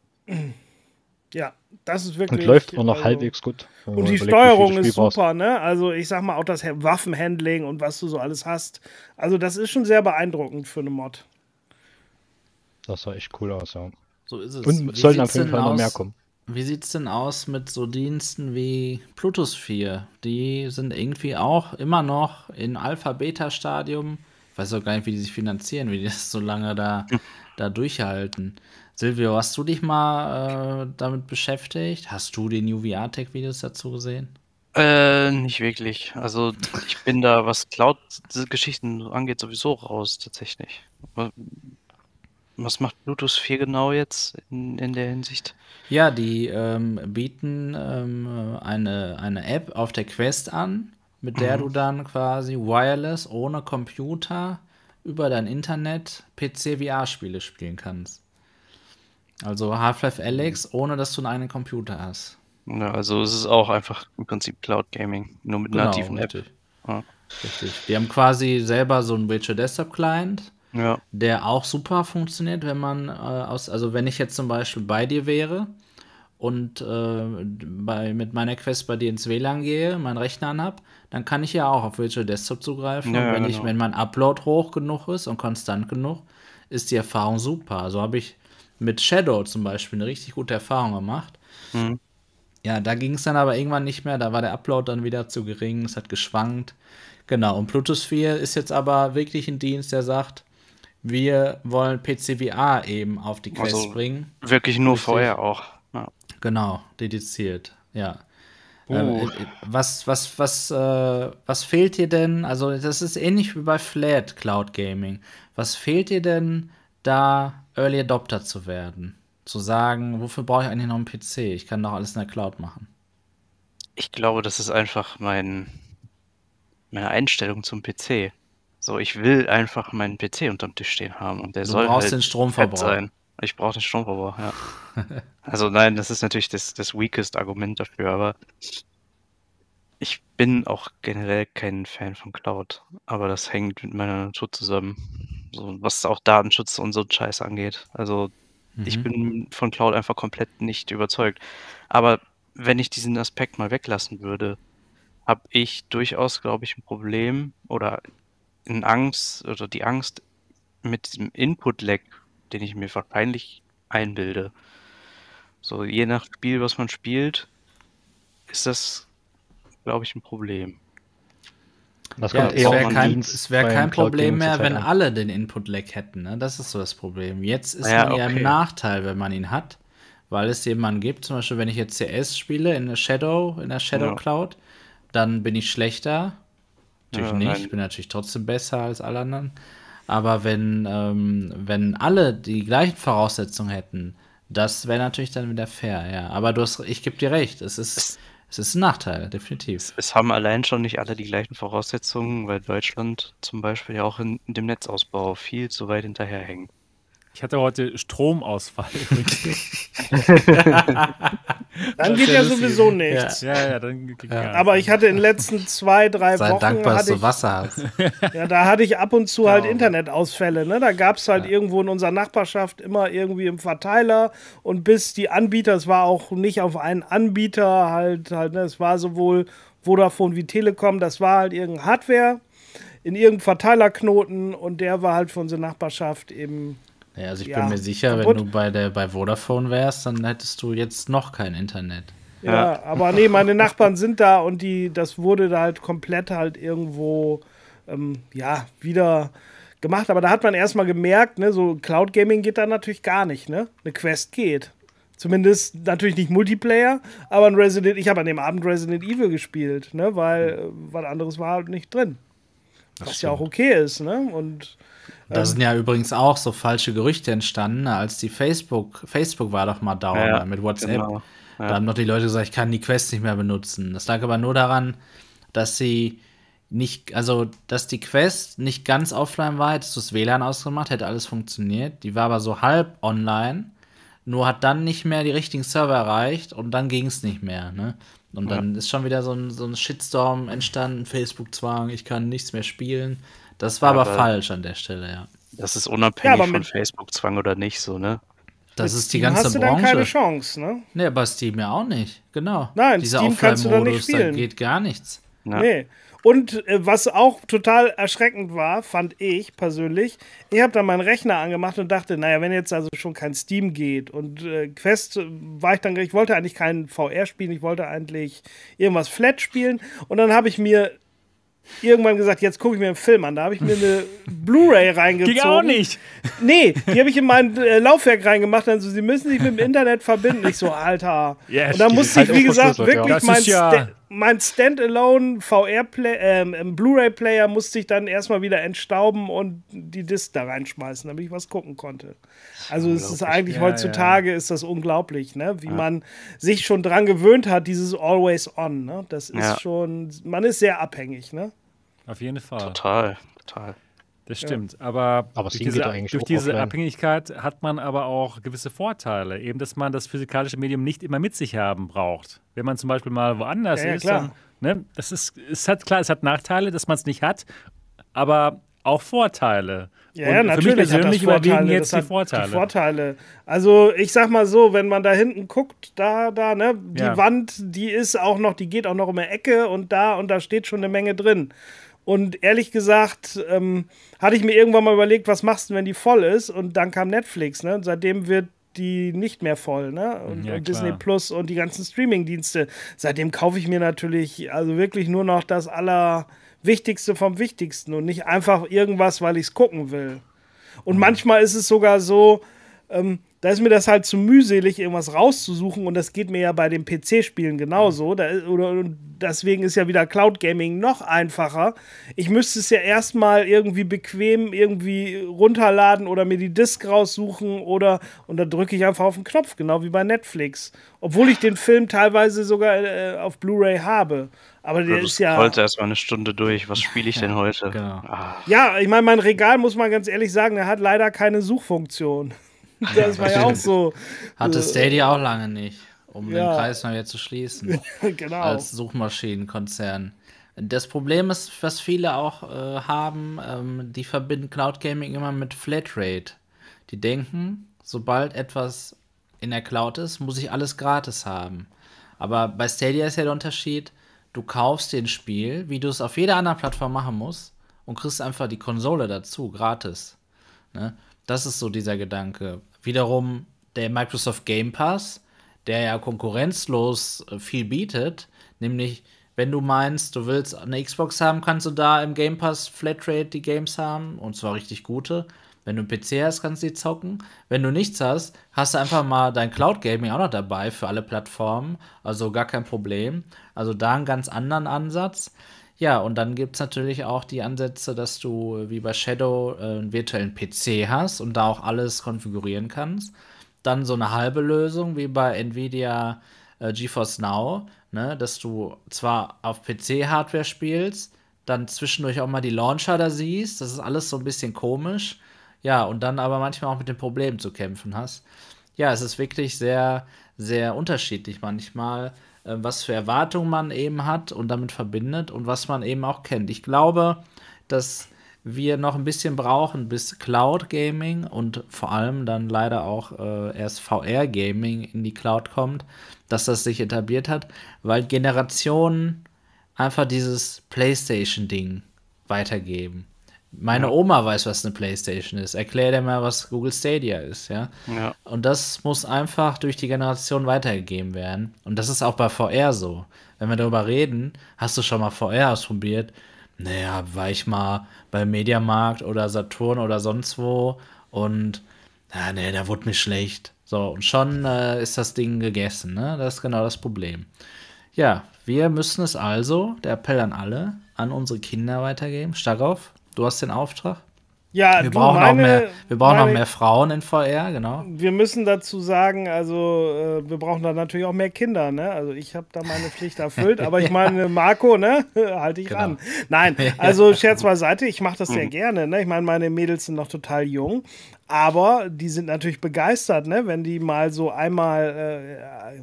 ja, das ist wirklich Und läuft auch noch also, halbwegs gut. Und die Steuerung ist super, ne? Also ich sag mal auch das Waffenhandling und was du so alles hast. Also das ist schon sehr beeindruckend für eine Mod. Das sah echt cool aus, ja. So ist es. Und Wie sollen auf jeden Fall noch mehr kommen. Wie sieht's denn aus mit so Diensten wie Plutus 4? Die sind irgendwie auch immer noch in Alpha-Beta-Stadium. Ich weiß auch gar nicht, wie die sich finanzieren, wie die das so lange da, da durchhalten. Silvio, hast du dich mal äh, damit beschäftigt? Hast du die New VR-Tech-Videos dazu gesehen? Äh, nicht wirklich. Also ich bin da, was Cloud-Geschichten angeht, sowieso raus, tatsächlich. Wa- Was macht Bluetooth 4 genau jetzt in, in der Hinsicht? Ja, die ähm, bieten ähm, eine, eine App auf der Quest an, mit der du dann quasi wireless ohne Computer über dein Internet PC-VR-Spiele spielen kannst. Also Half-Life Alyx, ohne dass du einen eigenen Computer hast. Ja, also es ist auch einfach im Prinzip Cloud Gaming, nur mit nativen App. richtig. Ja. richtig. Die haben quasi selber so einen Virtual Desktop Client, Ja, der auch super funktioniert, wenn man äh, aus, also wenn ich jetzt zum Beispiel bei dir wäre und äh, bei, mit meiner Quest bei dir ins WLAN gehe, meinen Rechner anhab, dann kann ich ja auch auf Virtual Desktop zugreifen. Ja, und wenn ich, genau. wenn mein Upload hoch genug ist und konstant genug, ist die Erfahrung super. Also habe ich mit Shadow zum Beispiel eine richtig gute Erfahrung gemacht. Mhm. Ja, da ging es dann aber irgendwann nicht mehr, da war der Upload dann wieder zu gering, es hat geschwankt. Genau, und Bluetooth 4 ist jetzt aber wirklich ein Dienst, der sagt, wir wollen PCVR eben auf die Quest Also- bringen. wirklich nur Richtig. VR auch. Ja. Genau, dediziert, ja. Uh. Was, was, was, äh, was fehlt dir denn? Also, das ist ähnlich wie bei Flat Cloud Gaming. Was fehlt dir denn, da Early Adopter zu werden? Zu sagen, wofür brauche ich eigentlich noch einen PC? Ich kann doch alles in der Cloud machen. Ich glaube, das ist einfach mein, meine Einstellung zum PC. So, ich will einfach meinen PC unterm Tisch stehen haben und der Du soll brauchst halt den Stromverbrauch. sein. Ich brauche den Stromverbrauch, ja. (laughs) Also nein, das ist natürlich das, das weakest Argument dafür, aber ich bin auch generell kein Fan von Cloud. Aber das hängt mit meiner Natur zusammen. So, was auch Datenschutz und so Scheiß angeht. Also ich Mhm. bin von Cloud einfach komplett nicht überzeugt. Aber wenn ich diesen Aspekt mal weglassen würde, habe ich durchaus, glaube ich, ein Problem oder in Angst oder die Angst mit diesem Input-Lag, den ich mir wahrscheinlich einbilde. So, je nach Spiel, was man spielt, ist das, glaube ich, ein Problem. Das Ja, kommt es eher auf wäre kein, es wär kein Problem mehr, wenn an. alle den Input-Lag hätten. Ne? Das ist so das Problem. Jetzt ist Ja, man eher okay. im Nachteil, wenn man ihn hat, weil es jemanden gibt, zum Beispiel, wenn ich jetzt CS spiele in der Shadow, in der Shadow Ja. Cloud, dann bin ich schlechter. Natürlich Ja, nicht, ich bin natürlich trotzdem besser als alle anderen. Aber wenn, ähm, wenn alle die gleichen Voraussetzungen hätten, das wäre natürlich dann wieder fair, ja. Aber du hast, ich gebe dir recht, es ist, es ist ein Nachteil, definitiv. Es haben allein schon nicht alle die gleichen Voraussetzungen, weil Deutschland zum Beispiel ja auch in, in dem Netzausbau viel zu weit hinterherhängt. Ich hatte heute Stromausfall. (laughs) Dann (laughs) geht ja sowieso nichts. ja, ja, dann ging gar Aber ich hatte in den letzten zwei, drei Sei Wochen, dankbar, dass du ich, Wasser hast. (laughs) ja, da hatte ich ab und zu halt Genau. Internetausfälle. Ne? Da gab es halt irgendwo in unserer Nachbarschaft immer irgendwie im Verteiler und bis die Anbieter, es war auch nicht auf einen Anbieter halt, halt ne? es war sowohl Vodafone wie Telekom, das war halt irgendein Hardware in irgendeinem Verteilerknoten und der war halt für unsere Nachbarschaft eben Ja, also ich Ja, bin mir sicher, kaputt. wenn du bei der bei Vodafone wärst, dann hättest du jetzt noch kein Internet. Ja, Ja. aber nee, meine Nachbarn sind da und die, das wurde da halt komplett halt irgendwo, ähm, ja, wieder gemacht. Aber da hat man erstmal gemerkt, ne, so Cloud Gaming geht da natürlich gar nicht, ne? Eine Quest geht. Zumindest natürlich nicht Multiplayer, aber ein Resident, ich habe an dem Abend Resident Evil gespielt, ne, weil äh, was anderes war halt nicht drin. was ja auch okay ist, ne? Und Da Ähm. sind ja übrigens auch so falsche Gerüchte entstanden, ne, als die Facebook, Facebook war doch mal down Ja, ne, mit WhatsApp. genau. Da haben doch die Leute gesagt, ich kann die Quest nicht mehr benutzen. Das lag aber nur daran, dass sie nicht, also dass die Quest nicht ganz offline war, hättest du das WLAN ausgemacht, hätte alles funktioniert. Die war aber so halb online, nur hat dann nicht mehr die richtigen Server erreicht und dann ging es nicht mehr. Ne? Und dann ist schon wieder so ein, so ein Shitstorm entstanden, Facebook-Zwang, ich kann nichts mehr spielen. Das war Ja, aber aber- falsch an der Stelle, ja. Das ist Ja, unabhängig aber von Facebook-Zwang oder nicht so, ne? Das ist die ganze hast du dann keine Branche. Chance, ne? Nee, bei Steam ja auch nicht. Genau. Nein, Dieser Steam kannst du dann nicht Offline-Modus, da spielen. geht gar nichts. Ja. Nee. Und äh, was auch total erschreckend war, fand ich persönlich, ich habe dann meinen Rechner angemacht und dachte, naja, wenn jetzt also schon kein Steam geht und äh, Quest äh, war ich dann, ich wollte eigentlich keinen VR spielen, ich wollte eigentlich irgendwas Flat spielen und dann habe ich mir irgendwann gesagt, jetzt gucke ich mir einen Film an. Da habe ich mir eine Blu-ray (laughs) reingezogen. Ging auch nicht. Nee, die habe ich in mein äh, Laufwerk reingemacht. Also, sie müssen sich mit dem Internet verbinden. Ich so, Alter. Ja, und dann stimmt. musste ich, Halt wie gesagt, wirklich Das mein, ist ja- mein Standalone VR-Play, ähm, Blu-ray-Player musste ich dann erstmal wieder entstauben und die Disc da reinschmeißen, damit ich was gucken konnte. Also es ist eigentlich Ja, heutzutage ist das unglaublich, ne? Wie man sich schon dran gewöhnt hat, dieses Always On. Ne? Das ist Ja. schon, man ist sehr abhängig, ne? Auf jeden Fall. Total, total. Das stimmt. Aber, Aber durch diese, durch diese offline. Abhängigkeit hat man aber auch gewisse Vorteile. Eben, dass man das physikalische Medium nicht immer mit sich haben braucht. Wenn man zum Beispiel mal woanders Ja, ja, ist, klar. dann, ne, das ist, es hat klar, es hat Nachteile, dass man es nicht hat, aber auch Vorteile. Ja, Und ja, für mich natürlich hat das persönlich überwiegen Vorteile. jetzt das die Vorteile. Die Vorteile. Also ich sag mal so, wenn man da hinten guckt, da, da, ne, die Ja. Wand, die ist auch noch, die geht auch noch um eine Ecke und da und da steht schon eine Menge drin. Und ehrlich gesagt, ähm, hatte ich mir irgendwann mal überlegt, was machst du, wenn die voll ist? Und dann kam Netflix, ne? Und seitdem wird die nicht mehr voll, ne? Und, Ja, und. Disney Plus und die ganzen Streaming-Dienste. Seitdem kaufe ich mir natürlich also wirklich nur noch das Allerwichtigste vom Wichtigsten und nicht einfach irgendwas, weil ich es gucken will. Und manchmal ist es sogar so, ähm, da ist mir das halt zu mühselig, irgendwas rauszusuchen und das geht mir ja bei den PC-Spielen genauso. Da, oder, deswegen ist ja wieder Cloud Gaming noch einfacher. Ich müsste es ja erstmal irgendwie bequem irgendwie runterladen oder mir die Disk raussuchen oder und dann drücke ich einfach auf den Knopf, genau wie bei Netflix. Obwohl ich den Film teilweise sogar äh, auf Blu-ray habe. Aber der Du ist ja. scrollst erstmal eine Stunde durch. Was spiele ich denn (laughs) heute? genau. Ah, Ja, ich meine, mein Regal, muss man ganz ehrlich sagen, der hat leider keine Suchfunktion. (laughs) Das war ja auch so. Hatte äh, Stadia auch lange nicht, um Ja. den Kreis mal wieder zu schließen. (laughs) genau. als Suchmaschinenkonzern. Das Problem ist, was viele auch äh, haben, ähm, die verbinden Cloud Gaming immer mit Flatrate. Die denken, sobald etwas in der Cloud ist, muss ich alles gratis haben. Aber bei Stadia ist ja der Unterschied, du kaufst dir ein Spiel, wie du es auf jeder anderen Plattform machen musst, und kriegst einfach die Konsole dazu, gratis. Ne? Das ist so dieser Gedanke. Wiederum der Microsoft Game Pass, der ja konkurrenzlos äh, viel bietet, nämlich wenn du meinst, du willst eine Xbox haben, kannst du da im Game Pass Flatrate die Games haben und zwar richtig gute. Wenn du einen PC hast, kannst du die zocken. Wenn du nichts hast, hast du einfach mal dein Cloud Gaming auch noch dabei für alle Plattformen. Also gar kein Problem. Also da einen ganz anderen Ansatz. Ja, und dann gibt es natürlich auch die Ansätze, dass du äh, wie bei Shadow äh, einen virtuellen PC hast und da auch alles konfigurieren kannst. Dann so eine halbe Lösung wie bei Nvidia äh, GeForce Now, ne, dass du zwar auf PC-Hardware spielst, dann zwischendurch auch mal die Launcher da siehst. Das ist alles so ein bisschen komisch. Ja, und dann aber manchmal auch mit den Problemen zu kämpfen hast. Ja, es ist wirklich sehr, sehr unterschiedlich manchmal, was für Erwartungen man eben hat und damit verbindet und was man eben auch kennt. Ich glaube, dass wir noch ein bisschen brauchen, bis Cloud Gaming und vor allem dann leider auch äh, erst VR Gaming in die Cloud kommt, dass das sich etabliert hat, weil Generationen einfach dieses PlayStation-Ding weitergeben. Meine Oma weiß, was eine PlayStation ist. Erklär dir mal, was Google Stadia ist, ja. ja. Und das muss einfach durch die Generation weitergegeben werden. Und das ist auch bei VR so. Wenn wir darüber reden, hast du schon mal VR ausprobiert? Naja, war ich mal beim Mediamarkt oder Saturn oder sonst wo und ja, nee, da wurde mir schlecht. So, und schon äh, ist das Ding gegessen, ne? Das ist genau das Problem. Ja, wir müssen es also, der Appell an alle, an unsere Kinder weitergeben. Starov, du hast den Auftrag. ja, Wir brauchen, auch, meine- mehr, wir brauchen auch meine- mehr Frauen in VR, genau. Wir müssen dazu sagen, also äh, wir brauchen da natürlich auch mehr Kinder, ne? Also ich habe da meine Pflicht erfüllt, (laughs) aber ich meine, Marco, ne? (laughs) Halte ich Genau. ran. Nein, (laughs) also Scherz beiseite, ich mache das sehr gerne, ne? Ich meine, meine Mädels sind noch total jung, aber die sind natürlich begeistert, ne? Wenn die mal so einmal äh,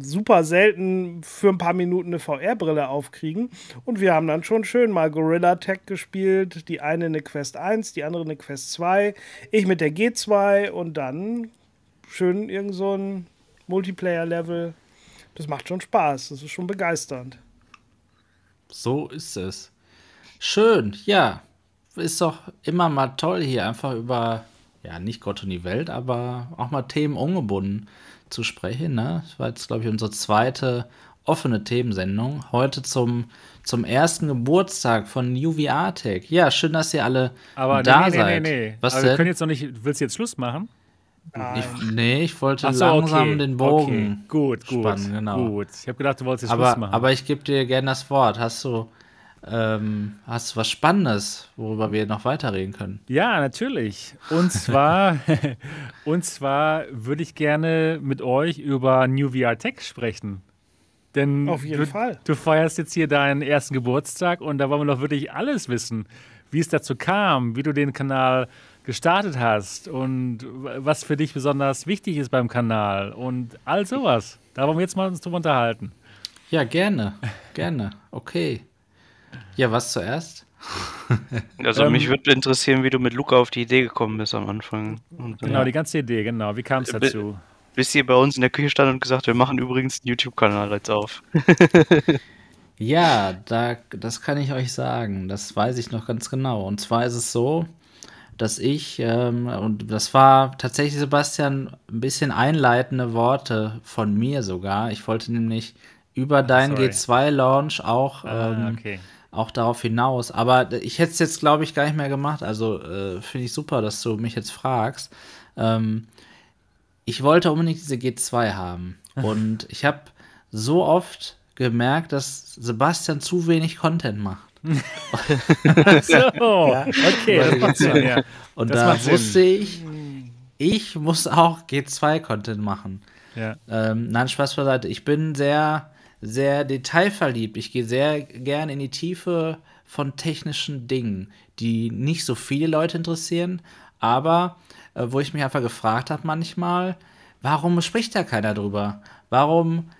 super selten für ein paar Minuten eine VR-Brille aufkriegen. Und wir haben dann schon schön mal Gorilla Tech gespielt, die eine eine Quest 1, die andere eine Quest 2, ich mit der G2 und dann schön irgend so ein Multiplayer-Level. Das macht schon Spaß, das ist schon begeisternd. So ist es. Schön, ja. Ist doch immer mal toll hier einfach über, ja, nicht Gott und die Welt, aber auch mal Themen ungebunden zu sprechen. Ne? Das war jetzt, glaube ich, unsere zweite offene Themensendung. Heute zum, zum ersten Geburtstag von New VR Tech. Ja, schön, dass ihr alle Aber da nee, nee, seid. nee, nee. Was Aber wir können jetzt noch nicht. Willst du jetzt Schluss machen? Ich, nee, ich wollte so, langsam okay. den Bogen Okay. Gut, gut. spannen, genau. Gut. Ich habe gedacht, du wolltest jetzt Schluss Aber, machen. aber ich gebe dir gerne das Wort. Hast du, ähm, hast du was Spannendes, worüber wir noch weiterreden können? Ja, natürlich. Und zwar, (laughs) und zwar würde ich gerne mit euch über New VR Tech sprechen. Denn Auf jeden du, Fall. du feierst jetzt hier deinen ersten Geburtstag und da wollen wir doch wirklich alles wissen. Wie es dazu kam, wie du den Kanal gestartet hast und was für dich besonders wichtig ist beim Kanal und all sowas. Da wollen wir jetzt mal uns drüber unterhalten. Ja, gerne. Gerne. Okay. Ja, was zuerst? (laughs) Also Ähm, mich würde interessieren, wie du mit Luca auf die Idee gekommen bist am Anfang. Und, äh, Genau, die ganze Idee, genau. Wie kam es dazu? bis ihr bei uns in der Küche stand und gesagt, wir machen übrigens einen YouTube-Kanal jetzt auf. (laughs) Ja, da, das kann ich euch sagen. Das weiß ich noch ganz genau. Und zwar ist es so, dass ich, ähm, und das war tatsächlich, Sebastian, ein bisschen einleitende Worte von mir sogar. Ich wollte nämlich über deinen sorry. G2-Launch auch, Ah, ähm, okay. Auch darauf hinaus. Aber ich hätte es jetzt, glaube ich, gar nicht mehr gemacht. Also äh, finde ich super, dass du mich jetzt fragst. Ähm, ich wollte unbedingt diese G2 haben. (laughs) Und ich habe so oft gemerkt, dass Sebastian zu wenig Content macht. (laughs) so, (laughs) okay, das macht Sinn, ja. Und Das da macht Sinn. wusste ich, ich muss auch G2-Content machen. Ja. Ähm, nein, Spaß beiseite. Ich bin sehr, sehr detailverliebt. Ich gehe sehr gern in die Tiefe von technischen Dingen, die nicht so viele Leute interessieren, aber äh, wo ich mich einfach gefragt habe manchmal, warum spricht da keiner drüber? Warum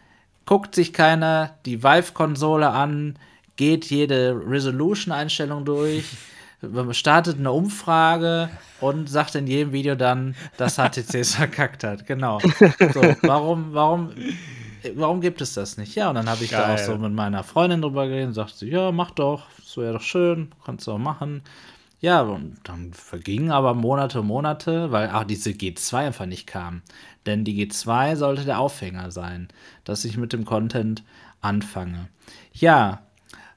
guckt sich keiner die Vive-Konsole an, geht jede Resolution-Einstellung durch, (laughs) startet eine Umfrage und sagt in jedem Video dann, dass HTC es (laughs) verkackt hat. Genau. So, warum, warum, warum gibt es das nicht? Ja, und dann habe ich da Geil. auch so mit meiner Freundin drüber geredet und sagte ja, mach doch, das wäre doch schön, kannst du auch machen. Ja, und dann vergingen aber Monate und Monate, weil auch diese G2 einfach nicht kam. Denn die G2 sollte der Aufhänger sein, dass ich mit dem Content anfange. Ja,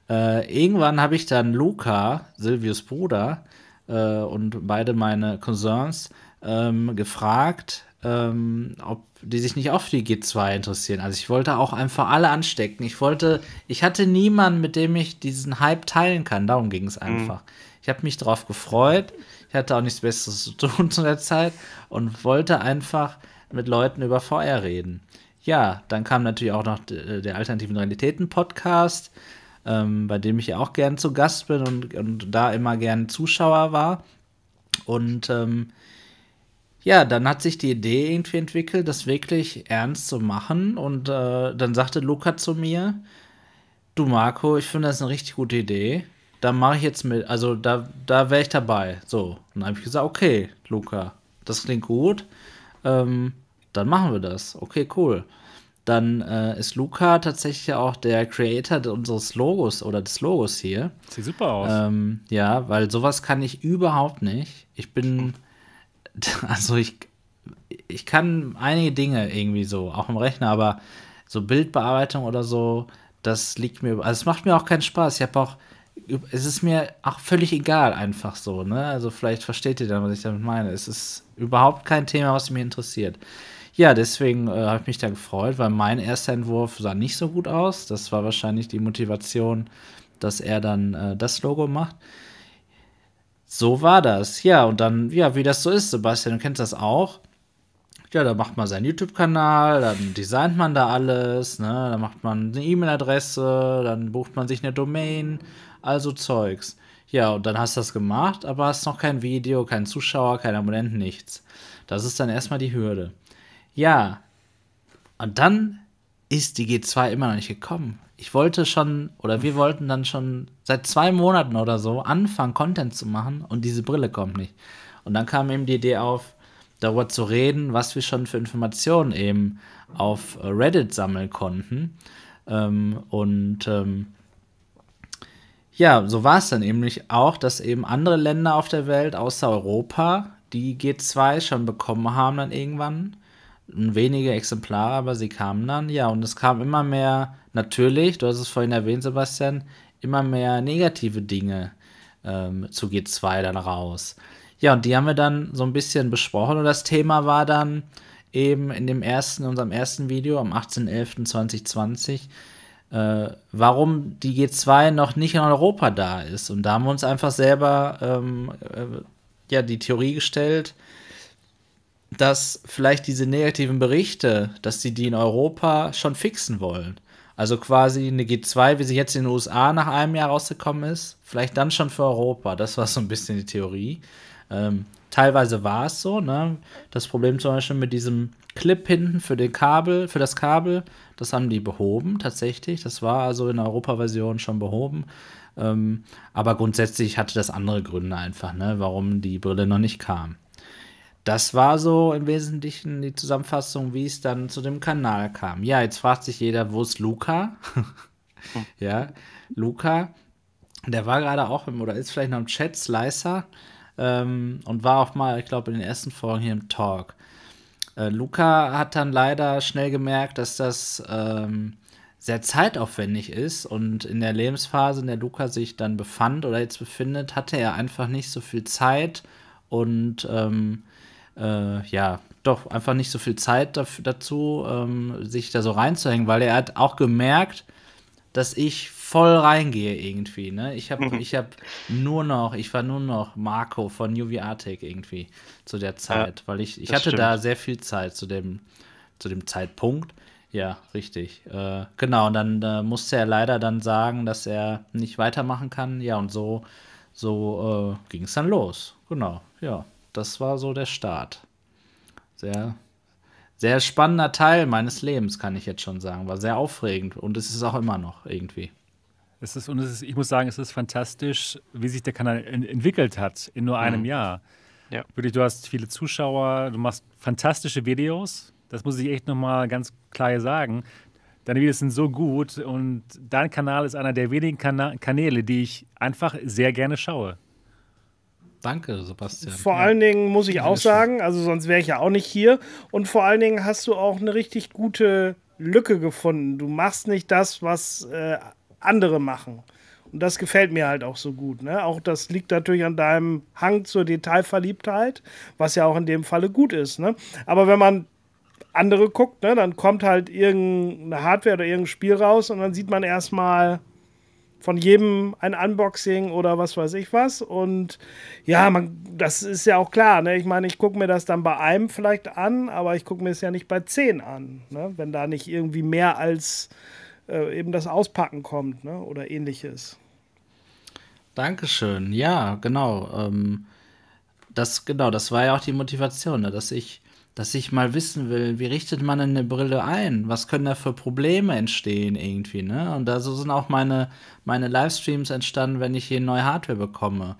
äh, irgendwann habe ich dann Luca, Silvius Bruder, äh, und beide meine Cousins ähm, gefragt, ähm, ob die sich nicht auch für die G2 interessieren. Also ich wollte auch einfach alle anstecken. Ich wollte, ich hatte niemanden, mit dem ich diesen Hype teilen kann. Darum ging es einfach. Ich habe mich darauf gefreut. Ich hatte auch nichts Besseres zu tun (laughs) zu der Zeit und wollte einfach mit Leuten über VR reden. Ja, dann kam natürlich auch noch d- der Alternativen Realitäten Podcast, ähm, bei dem ich ja auch gern zu Gast bin und, und da immer gern Zuschauer war. Und ähm, ja, dann hat sich die Idee irgendwie entwickelt, das wirklich ernst zu machen. Und äh, dann sagte Luca zu mir, du Marco, ich finde das eine richtig gute Idee. Da mache ich jetzt mit, also da, da wäre ich dabei. So, und dann habe ich gesagt, okay, Luca, das klingt gut. Ähm, dann machen wir das. Okay, cool. Dann äh, ist Luca tatsächlich auch der Creator unseres Logos oder des Logos hier. Sieht super aus. Ähm, ja, weil sowas kann ich überhaupt nicht. Ich bin, (laughs) also ich, ich kann einige Dinge irgendwie so, auch im Rechner, aber so Bildbearbeitung oder so, das liegt mir, also es macht mir auch keinen Spaß. Ich habe auch, es ist mir auch völlig egal einfach so, ne? Also vielleicht versteht ihr dann, was ich damit meine. Es ist überhaupt kein Thema, was mich interessiert. Ja, deswegen äh, habe ich mich da gefreut, weil mein erster Entwurf sah nicht so gut aus. Das war wahrscheinlich die Motivation, dass er dann äh, das Logo macht. So war das. Ja, und dann, ja, wie das so ist, Sebastian, du kennst das auch. Ja, da macht man seinen YouTube-Kanal, dann designt man da alles, ne? Dann macht man eine E-Mail-Adresse, dann bucht man sich eine Domain, also Zeugs. Ja, und dann hast du das gemacht, aber hast noch kein Video, keinen Zuschauer, keinen Abonnenten, nichts. Das ist dann erstmal die Hürde. Ja, und dann ist die G2 immer noch nicht gekommen. Ich wollte schon, oder wir wollten dann schon seit zwei Monaten oder so anfangen, Content zu machen und diese Brille kommt nicht. Und dann kam eben die Idee auf, darüber zu reden, was wir schon für Informationen eben auf äh, Reddit sammeln konnten. Ähm, und ähm, ja, so war es dann nicht auch, dass eben andere Länder auf der Welt außer Europa die G2 schon bekommen haben dann irgendwann. Wenige Exemplare, aber sie kamen dann. Ja, und es kam immer mehr, natürlich, du hast es vorhin erwähnt, Sebastian, immer mehr negative Dinge ähm, zu G2 dann raus. Ja, und die haben wir dann so ein bisschen besprochen und das Thema war dann eben in dem ersten, in unserem ersten Video am 18.11.2020, äh, warum die G2 noch nicht in Europa da ist. Und da haben wir uns einfach selber ähm, äh, ja, die Theorie gestellt, dass vielleicht diese negativen Berichte, dass sie die in Europa schon fixen wollen. Also quasi eine G2, wie sie jetzt in den USA nach einem Jahr rausgekommen ist, vielleicht dann schon für Europa. Das war so ein bisschen die Theorie. Ähm, teilweise war es so, ne? Das Problem zum Beispiel mit diesem Clip hinten für den Kabel, für das Kabel, das haben die behoben tatsächlich. Das war also in der Europa-Version schon behoben. Ähm, aber grundsätzlich hatte das andere Gründe einfach, ne, warum die Brille noch nicht kam. Das war so im Wesentlichen die Zusammenfassung, wie es dann zu dem Kanal kam. Ja, jetzt fragt sich jeder, wo ist Luca? (laughs) ja, Luca, der war gerade auch im, oder ist vielleicht noch im Chat, Slicer, ähm, und war auch mal, ich glaube, in den ersten Folgen hier im Talk. Äh, Luca hat dann leider schnell gemerkt, dass das ähm, sehr zeitaufwendig ist und in der Lebensphase, in der Luca sich dann befand oder jetzt befindet, hatte er einfach nicht so viel Zeit und ähm, äh, ja, doch einfach nicht so viel Zeit dafür, dazu, ähm, sich da so reinzuhängen, weil er hat auch gemerkt, dass ich voll reingehe irgendwie. Ne? Ich habe Mhm. ich hab nur noch, ich war nur noch Marco von UV Arctic irgendwie zu der Zeit, weil ich, ich hatte da stimmt. sehr viel Zeit zu dem, zu dem Zeitpunkt. Ja, richtig. Äh, genau, und dann äh, musste er leider dann sagen, dass er nicht weitermachen kann. Ja, und so, so äh, ging es dann los. Genau, ja. Das war so der Start. Sehr, sehr spannender Teil meines Lebens, kann ich jetzt schon sagen. War sehr aufregend und es ist auch immer noch irgendwie. Es ist, und es ist, ich muss sagen, es ist fantastisch, wie sich der Kanal en entwickelt hat in nur einem Jahr. Ja. Wirklich, du hast viele Zuschauer, du machst fantastische Videos. Das muss ich echt nochmal ganz klar hier sagen. Deine Videos sind so gut und dein Kanal ist einer der wenigen Kana Kanäle, die ich einfach sehr gerne schaue. Danke, Sebastian. Vor Ja. allen Dingen muss ich auch sagen, also sonst wäre ich ja auch nicht hier. Und vor allen Dingen hast du auch eine richtig gute Lücke gefunden. Du machst nicht das, was äh, andere machen. Und das gefällt mir halt auch so gut. Ne? Auch das liegt natürlich an deinem Hang zur Detailverliebtheit, was ja auch in dem Falle gut ist. Ne? Aber wenn man andere guckt, ne, dann kommt halt irgendeine Hardware oder irgendein Spiel raus und dann sieht man erstmal von jedem ein Unboxing oder was weiß ich was. Und ja, man, das ist ja auch klar. Ne? Ich meine, ich gucke mir das dann bei einem vielleicht an, aber ich gucke mir es ja nicht bei zehn an. Ne? Wenn da nicht irgendwie mehr als äh, eben das Auspacken kommt ne? oder ähnliches. Dankeschön. Ja, genau. Ähm, das, genau, das war ja auch die Motivation, ne? dass ich, dass ich mal wissen will, wie richtet man eine Brille ein? Was können da für Probleme entstehen irgendwie, ne? Und da so sind auch meine, meine Livestreams entstanden, wenn ich hier neue Hardware bekomme.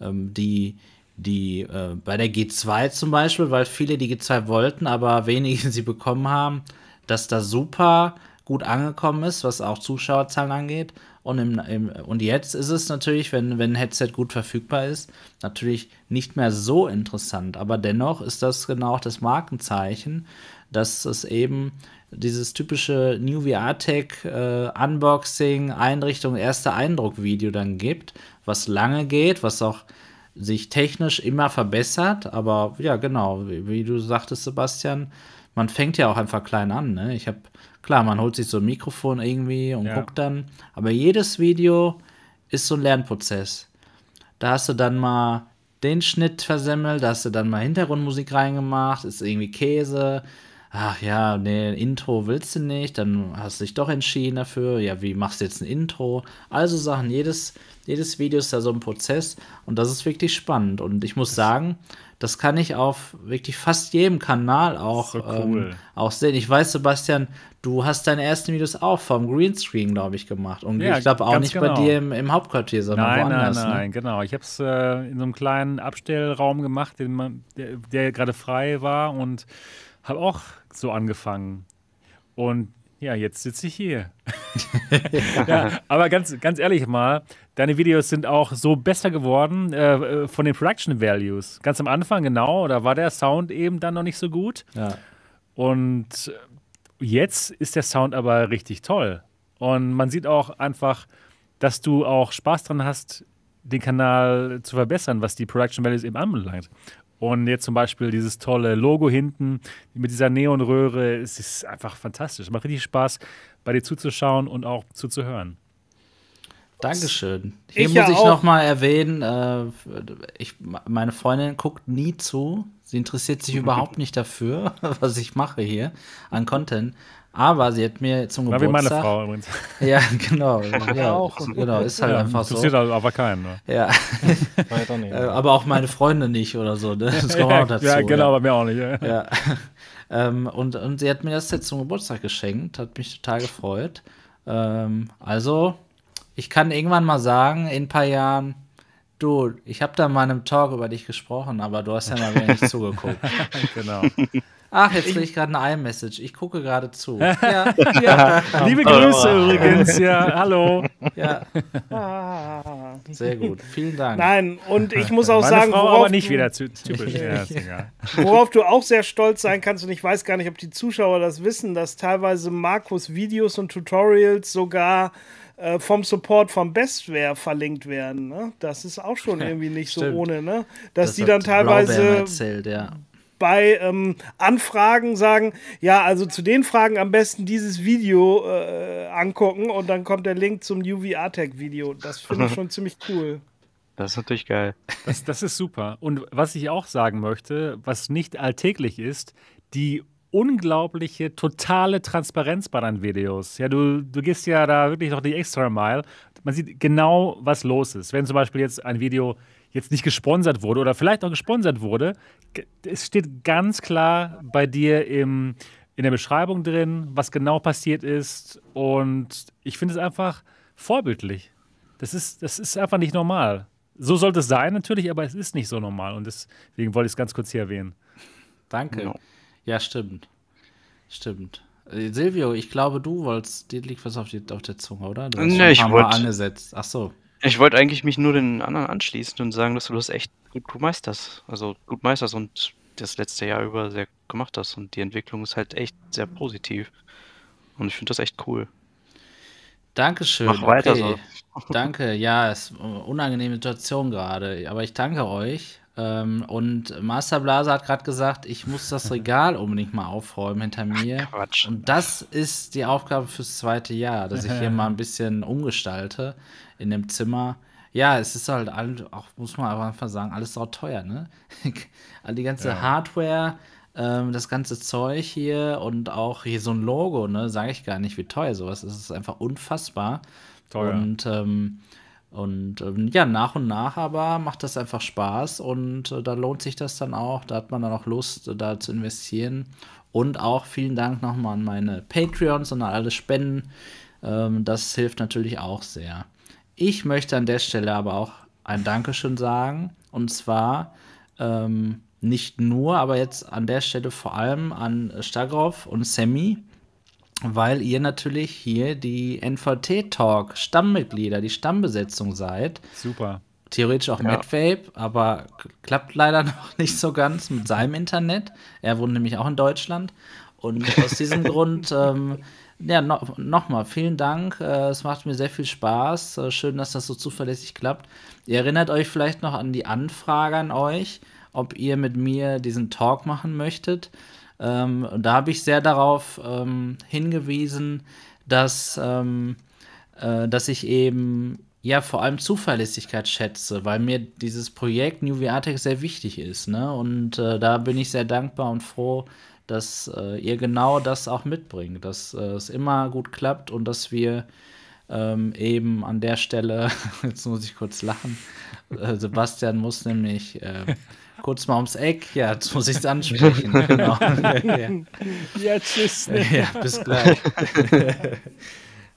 Ähm, die, die äh, bei der G2 zum Beispiel, weil viele die G2 wollten, aber wenige (laughs) sie bekommen haben, dass da super gut angekommen ist, was auch Zuschauerzahlen angeht. Und, im, im, und jetzt ist es natürlich, wenn, wenn ein Headset gut verfügbar ist, natürlich nicht mehr so interessant. Aber dennoch ist das genau auch das Markenzeichen, dass es eben dieses typische New VR Tech äh, Unboxing, Einrichtung, erster Eindruck Video dann gibt, was lange geht, was auch sich technisch immer verbessert. Aber ja, genau, wie, wie du sagtest, Sebastian, man fängt ja auch einfach klein an. Ne? Ich habe, klar, man holt sich so ein Mikrofon irgendwie und Ja. guckt dann, aber jedes Video ist so ein Lernprozess. Da hast du dann mal den Schnitt versemmelt, da hast du dann mal Hintergrundmusik reingemacht, ist irgendwie Käse. Ach ja, nee, Intro willst du nicht, dann hast du dich doch entschieden dafür. Ja, wie machst du jetzt ein Intro? Also Sachen, jedes, jedes Video ist da so ein Prozess und das ist wirklich spannend. Und ich muss sagen, das kann ich auf wirklich fast jedem Kanal auch, So cool. ähm, auch sehen. Ich weiß, Sebastian, du hast deine ersten Videos auch vom Greenscreen, glaube ich, gemacht. Und Ja, ich glaube auch nicht bei genau. dir im, im Hauptquartier, sondern Nein, nein, woanders. nein, Ne? genau. Ich habe es äh, in so einem kleinen Abstellraum gemacht, den man, der, der gerade frei war und habe auch so angefangen. Und ja, jetzt sitze ich hier. (laughs) ja, aber ganz, ganz ehrlich mal, deine Videos sind auch so besser geworden äh, äh, von den Production Values. Ganz am Anfang, genau, da war der Sound eben dann noch nicht so gut. Ja. Und jetzt ist der Sound aber richtig toll. Und man sieht auch einfach, dass du auch Spaß dran hast, den Kanal zu verbessern, was die Production Values eben anbelangt. Und jetzt zum Beispiel dieses tolle Logo hinten mit dieser Neonröhre, es ist einfach fantastisch. Macht richtig Spaß, bei dir zuzuschauen und auch zuzuhören. Dankeschön. Hier Ich muss ja ich auch. noch mal erwähnen, äh, ich, meine Freundin guckt nie zu. Sie interessiert sich (laughs) überhaupt nicht dafür, (laughs) was ich mache hier an Content. Aber sie hat mir zum War wie meine Geburtstag. Frau übrigens. (laughs) Ja, genau. ja, auch. genau, ist halt Ja, einfach so. interessiert aber keinen. Ne? Ja, nicht. äh, aber auch meine Freunde nicht oder so. Ne? Das kommt auch dazu. ja, genau, bei mir auch nicht. Ja. Ja. ähm, und, und sie hat mir das jetzt zum Geburtstag geschenkt, hat mich total gefreut. Ähm, also, ich kann irgendwann mal sagen, in ein paar Jahren, du, ich habe da mal in einem Talk über dich gesprochen, aber du hast ja mal wieder nicht zugeguckt. (laughs) genau. Ach, jetzt kriege ich gerade eine iMessage. Ich gucke gerade zu. (laughs) Ja, ja, Liebe Grüße übrigens, ja, hallo. ja, (laughs) Ah. sehr gut. Vielen Dank. Nein, und ich muss auch Meine sagen, Frau worauf, aber nicht du, wieder ty- typisch. Ja, worauf du auch sehr stolz sein kannst, und ich weiß gar nicht, ob die Zuschauer das wissen, dass teilweise Markus Videos und Tutorials sogar äh, vom Support vom Bestware verlinkt werden. Ne? Das ist auch schon irgendwie nicht so ohne, ne? Dass Das die dann teilweise erzählt, ja. bei ähm, Anfragen sagen, ja, also zu den Fragen am besten dieses Video äh, angucken und dann kommt der Link zum New VR-Tech-Video. Das finde ich schon (laughs) ziemlich cool. Das ist natürlich geil. Das, das ist super. Und was ich auch sagen möchte, was nicht alltäglich ist, die unglaubliche, totale Transparenz bei deinen Videos. Ja, du, du gehst ja da wirklich noch die extra Mile. Man sieht genau, was los ist. Wenn zum Beispiel jetzt ein Video jetzt nicht gesponsert wurde oder vielleicht auch gesponsert wurde, es steht ganz klar bei dir im, in der Beschreibung drin, was genau passiert ist. Und ich finde es einfach vorbildlich. Das ist, das ist einfach nicht normal. So sollte es sein natürlich, aber es ist nicht so normal. Und deswegen wollte ich es ganz kurz hier erwähnen. Danke. No. Ja, stimmt. Stimmt. Äh, Silvio, ich glaube, du wolltest, dir liegt was auf, die, auf der Zunge, oder? Du nee, ich wollte. angesetzt. Ach so. Ich wollte eigentlich mich nur den anderen anschließen und sagen, dass du das echt gut, gut meisterst. Also gut meisterst und das letzte Jahr über sehr gemacht hast. Und die Entwicklung ist halt echt sehr positiv. Und ich finde das echt cool. Dankeschön. Mach weiter okay. so. Danke. Ja, es ist eine unangenehme Situation gerade. Aber ich danke euch. Ähm, und Master Blaser hat gerade gesagt, ich muss das Regal unbedingt mal aufräumen hinter mir. Ach, Quatsch. Und das ist die Aufgabe fürs zweite Jahr, dass ich hier (laughs) mal ein bisschen umgestalte in dem Zimmer. Ja, es ist halt auch, muss man einfach sagen, alles auch teuer, ne? (laughs) die ganze ja. Hardware, ähm, das ganze Zeug hier und auch hier so ein Logo, ne? Sage ich gar nicht, wie teuer sowas ist. Es ist einfach unfassbar. Teuer. Und ähm, und ähm, ja, nach und nach aber macht das einfach Spaß und äh, da lohnt sich das dann auch. Da hat man dann auch Lust, äh, da zu investieren. Und auch vielen Dank nochmal an meine Patreons und an alle Spenden. Ähm, das hilft natürlich auch sehr. Ich möchte an der Stelle aber auch ein Dankeschön sagen. Und zwar ähm, nicht nur, aber jetzt an der Stelle vor allem an Stagroff und Sammy weil ihr natürlich hier die NVT-Talk Stammmitglieder, die Stammbesetzung seid. Super. Theoretisch auch ja. Madvape, aber klappt leider (laughs) noch nicht so ganz mit seinem Internet. Er wohnt nämlich auch in Deutschland. Und aus diesem (laughs) Grund, ähm, ja, no, nochmal vielen Dank. Äh, es macht mir sehr viel Spaß. Äh, schön, dass das so zuverlässig klappt. Ihr erinnert euch vielleicht noch an die Anfrage an euch, ob ihr mit mir diesen Talk machen möchtet. Ähm, da habe ich sehr darauf ähm, hingewiesen, dass, ähm, äh, dass ich eben ja vor allem Zuverlässigkeit schätze, weil mir dieses Projekt New VR sehr wichtig ist. Ne? Und äh, da bin ich sehr dankbar und froh, dass äh, ihr genau das auch mitbringt, dass äh, es immer gut klappt und dass wir ähm, eben an der Stelle, (laughs) jetzt muss ich kurz lachen, äh, Sebastian muss nämlich äh, kurz mal ums Eck. Ja, jetzt muss ich es ansprechen. (laughs) genau. (laughs) ja. ja, tschüss. Ne? Ja, bis gleich. (laughs)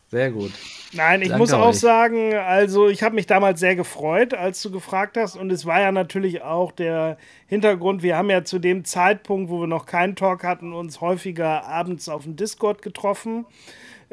Sehr gut. Nein, ich Danke muss auch euch. sagen, also ich habe mich damals sehr gefreut, als du gefragt hast. Und es war ja natürlich auch der Hintergrund, wir haben ja zu dem Zeitpunkt, wo wir noch keinen Talk hatten, uns häufiger abends auf dem Discord getroffen.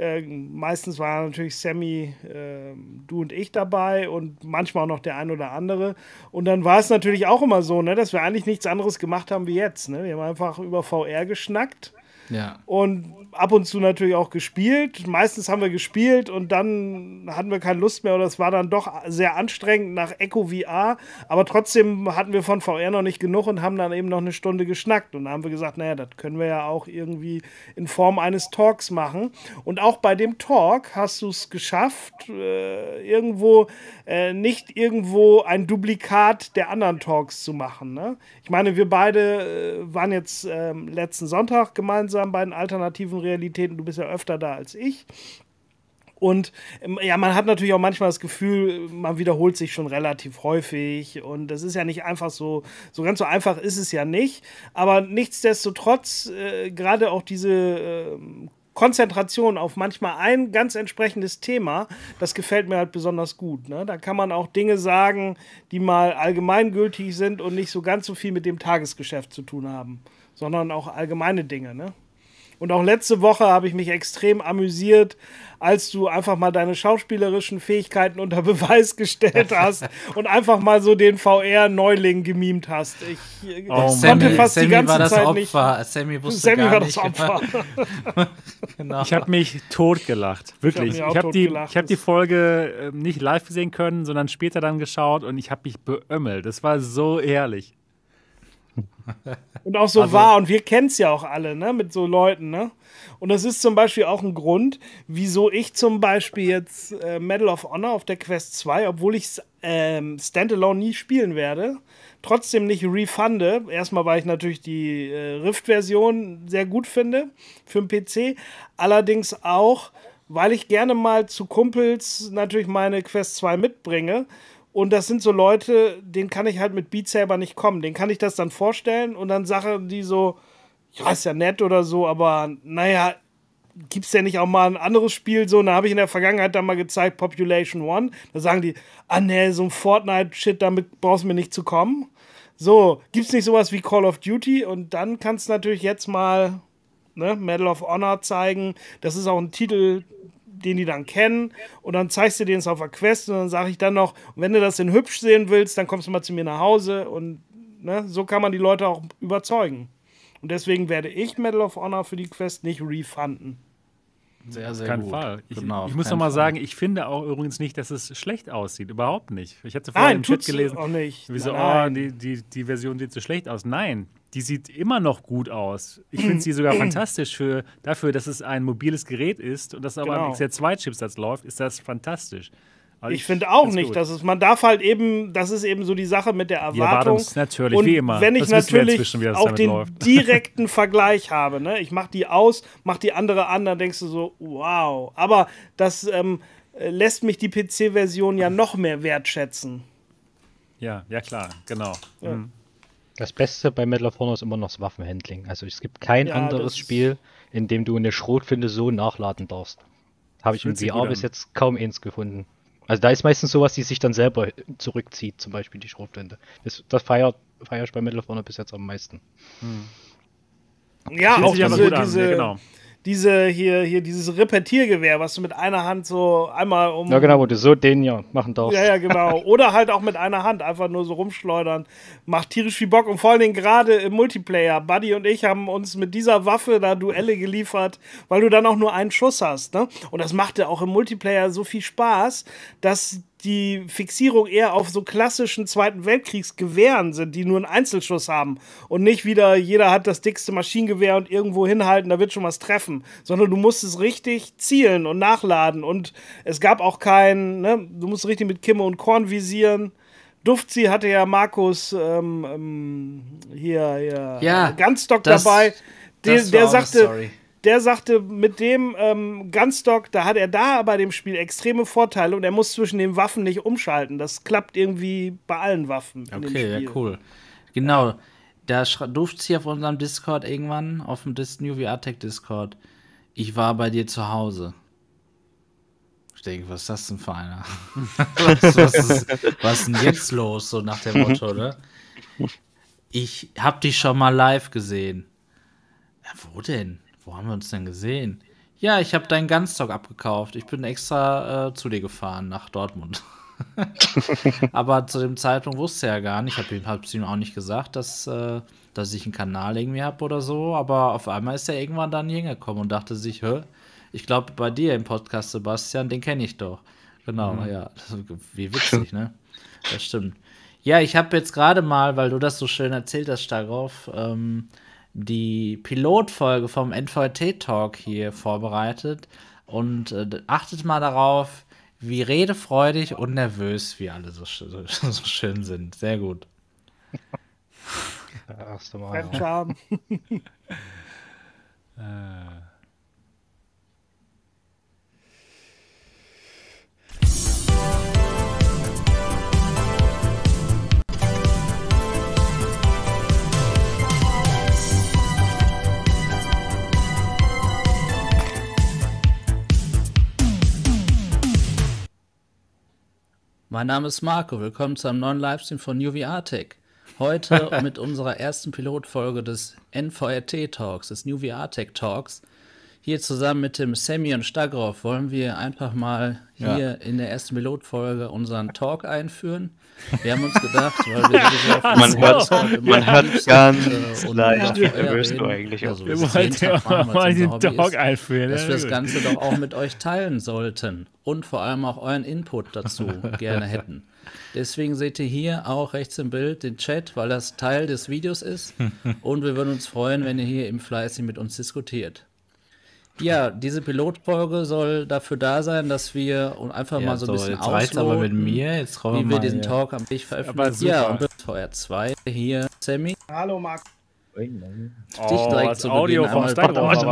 Äh, meistens war natürlich Sammy, äh, du und ich dabei und manchmal auch noch der ein oder andere. Und dann war es natürlich auch immer so, ne, dass wir eigentlich nichts anderes gemacht haben wie jetzt. Ne? Wir haben einfach über VR geschnackt ja. Und ab und zu natürlich auch gespielt. Meistens haben wir gespielt und dann hatten wir keine Lust mehr oder es war dann doch sehr anstrengend nach Echo VR. Aber trotzdem hatten wir von VR noch nicht genug und haben dann eben noch eine Stunde geschnackt. Und dann haben wir gesagt, naja, das können wir ja auch irgendwie in Form eines Talks machen. Und auch bei dem Talk hast du es geschafft, äh, irgendwo äh, nicht irgendwo ein Duplikat der anderen Talks zu machen. Ne? Ich meine, wir beide äh, waren jetzt ähm, letzten Sonntag gemeinsam bei den alternativen Realitäten. Du bist ja öfter da als ich. Und ähm, ja, man hat natürlich auch manchmal das Gefühl, man wiederholt sich schon relativ häufig. Und das ist ja nicht einfach so, so ganz so einfach ist es ja nicht. Aber nichtsdestotrotz, äh, gerade auch diese äh, Konzentration auf manchmal ein ganz entsprechendes Thema, das gefällt mir halt besonders gut. Ne? Da kann man auch Dinge sagen, die mal allgemeingültig sind und nicht so ganz so viel mit dem Tagesgeschäft zu tun haben, sondern auch allgemeine Dinge. Ne? Und auch letzte Woche habe ich mich extrem amüsiert, als du einfach mal deine schauspielerischen Fähigkeiten unter (laughs) Beweis gestellt (laughs) hast und einfach mal so den VR-Neuling gemimt hast. Ich oh, konnte Sammy, fast Sammy die ganze war das Zeit Opfer. nicht. Sammy wusste Sammy gar war das Opfer. (laughs) genau. Ich habe mich totgelacht, wirklich. Ich habe hab die, hab die Folge äh, nicht live sehen können, sondern später dann geschaut und ich habe mich beömmelt. Das war so ehrlich. (laughs) Und auch so Also- wahr. Und wir kennen es ja auch alle, ne? Mit so Leuten, ne? Und das ist zum Beispiel auch ein Grund, wieso ich zum Beispiel jetzt äh, Medal of Honor auf der Quest 2, obwohl ich es ähm, Standalone nie spielen werde, trotzdem nicht refunde. Erstmal, weil ich natürlich die äh, Rift-Version sehr gut finde für den PC. Allerdings auch, weil ich gerne mal zu Kumpels natürlich meine Quest 2 mitbringe. Und das sind so Leute, denen kann ich halt mit Beat Saber nicht kommen. Den kann ich das dann vorstellen und dann Sachen, die so, ja, ist ja nett oder so, aber naja, gibt's denn nicht auch mal ein anderes Spiel so? Und da habe ich in der Vergangenheit dann mal gezeigt, Population One. Da sagen die, ah nee, so ein Fortnite-Shit, damit brauchst du mir nicht zu kommen. So, gibt's nicht sowas wie Call of Duty? Und dann kannst du natürlich jetzt mal ne, Medal of Honor zeigen. Das ist auch ein Titel, den die dann kennen. Und dann zeigst du denen es auf der Quest und dann sage ich dann noch, wenn du das in hübsch sehen willst, dann kommst du mal zu mir nach Hause. Und ne, so kann man die Leute auch überzeugen. Und deswegen werde ich Medal of Honor für die Quest nicht refunden. Sehr, sehr Auf keinen gut. Fall. Ich, Genau, ich muss noch mal Fall. sagen, ich finde auch übrigens nicht, dass es schlecht aussieht. Überhaupt nicht. Ich hatte vorhin Nein, im Chat gelesen, auch nicht. wie so, Nein, oh, nein. die, die, die Version sieht so schlecht aus. Nein, die sieht immer noch gut aus. Ich finde sie sogar (clears throat) fantastisch für, dafür, dass es ein mobiles Gerät ist und dass aber Genau. ein XL2-Chipsatz läuft, ist das fantastisch. Also Ich finde auch nicht, gut. dass es, man darf halt eben, das ist eben so die Sache mit der Die Erwartung. Ist natürlich, und wie immer. wenn ich Das natürlich auch den läuft. (laughs) direkten Vergleich habe, ne? ich mache die aus, mache die andere an, dann denkst du so, wow. Aber das ähm, äh, lässt mich die PC-Version ja noch mehr wertschätzen. Ja, ja klar, genau. Mhm. Das Beste bei Medal of Honor ist immer noch das Waffenhandling. Also es gibt kein Ja, anderes Spiel, in dem du eine Schrotflinte so nachladen darfst. Habe ich sich VR bis jetzt kaum eins gefunden. Also da ist meistens sowas, die sich dann selber zurückzieht, zum Beispiel die Schrotflinte. Das, das feiert, feier ich bei Medal of Honor bis jetzt am meisten. Ja, Fühlt auch diese, gut an, diese, ja, genau. Diese hier, hier, dieses Repetiergewehr, was du mit einer Hand so einmal um. Ja genau, wo du so den ja machen darfst. Ja, ja, genau. (laughs) Oder halt auch mit einer Hand einfach nur so rumschleudern. Macht tierisch viel Bock und vor allen Dingen gerade im Multiplayer. Buddy und ich haben uns mit dieser Waffe da Duelle geliefert, weil du dann auch nur einen Schuss hast. Ne? Und das machte auch im Multiplayer so viel Spaß, dass die Fixierung eher auf so klassischen Zweiten Weltkriegsgewehren sind, die nur einen Einzelschuss haben und nicht wieder jeder hat das dickste Maschinengewehr und irgendwo hinhalten, da wird schon was treffen, sondern du musst es richtig zielen und nachladen und es gab auch kein, ne, du musst richtig mit Kimme und Korn visieren. Duftzi hatte ja Markus ähm, ähm, hier, hier Ja, Gunstock das- dabei. Der, der sagte, Story. Der sagte, mit dem ähm, Gunstock, da hat er da bei dem Spiel extreme Vorteile und er muss zwischen den Waffen nicht umschalten. Das klappt irgendwie bei allen Waffen. Okay, ja, cool. Genau. Da durfte sie auf unserem Discord irgendwann, auf dem Dis New VR Tech Discord, ich war bei dir zu Hause. Ich denke, was ist das denn für einer? (laughs) was, was, ist, was ist denn jetzt los, so nach dem Motto, ne? Ich hab dich schon mal live gesehen. Ja, wo denn? Wo haben wir uns denn gesehen? Ja, ich habe deinen Gunstock abgekauft. Ich bin extra äh, zu dir gefahren nach Dortmund. (laughs) Aber zu dem Zeitpunkt wusste er gar nicht. Ich habe ihm, auch nicht gesagt, dass, äh, dass ich einen Kanal irgendwie habe oder so. Aber auf einmal ist er irgendwann dann hingekommen und dachte sich, hä? Ich glaube, bei dir im Podcast, Sebastian, den kenne ich doch. Genau, ja. Das, wie witzig, ne? Das stimmt. Ja, ich habe jetzt gerade mal, weil du das so schön erzählt hast, Starov, ähm, die Pilotfolge vom NVT-Talk hier vorbereitet. Und äh, achtet mal darauf, wie redefreudig und nervös wir alle so, sch- so, (laughs) schön sind. Sehr gut. (laughs) Erste Mal. Fremdscham. (laughs) Mein Name ist Marco. Willkommen zu einem neuen Livestream von UVR Tech. Heute (laughs) mit unserer ersten Pilotfolge des NVRT Talks, des New VR Tech Talks. Hier zusammen mit dem Sammy und Stagroff wollen wir einfach mal hier in der ersten Pilotfolge unseren Talk einführen. Wir haben uns gedacht, weil wir auf Man hört- man hört ganz äh, und leicht, über wie nervös du eigentlich ja, auch so Wir wollten Tag machen, mal den ist einführen. dass ja, wir das. Ganze doch auch mit euch teilen sollten und vor allem auch euren Input dazu (laughs) gerne hätten. Deswegen seht ihr hier auch rechts im Bild den Chat, weil das Teil des Videos ist. (laughs) Und wir würden uns freuen, wenn ihr hier im fleißig mit uns diskutiert. Ja, diese Pilotfolge soll dafür da sein, dass wir und einfach Ja, mal so ein bisschen jetzt reicht's aber mit ausloten, mir. Jetzt wie wir mal diesen hier. Talk am Weg veröffentlichen. Ja, und das VR2 hier, Sammy, Hallo Marc. dich Oh, direkt zu Audio Beginn vom einmal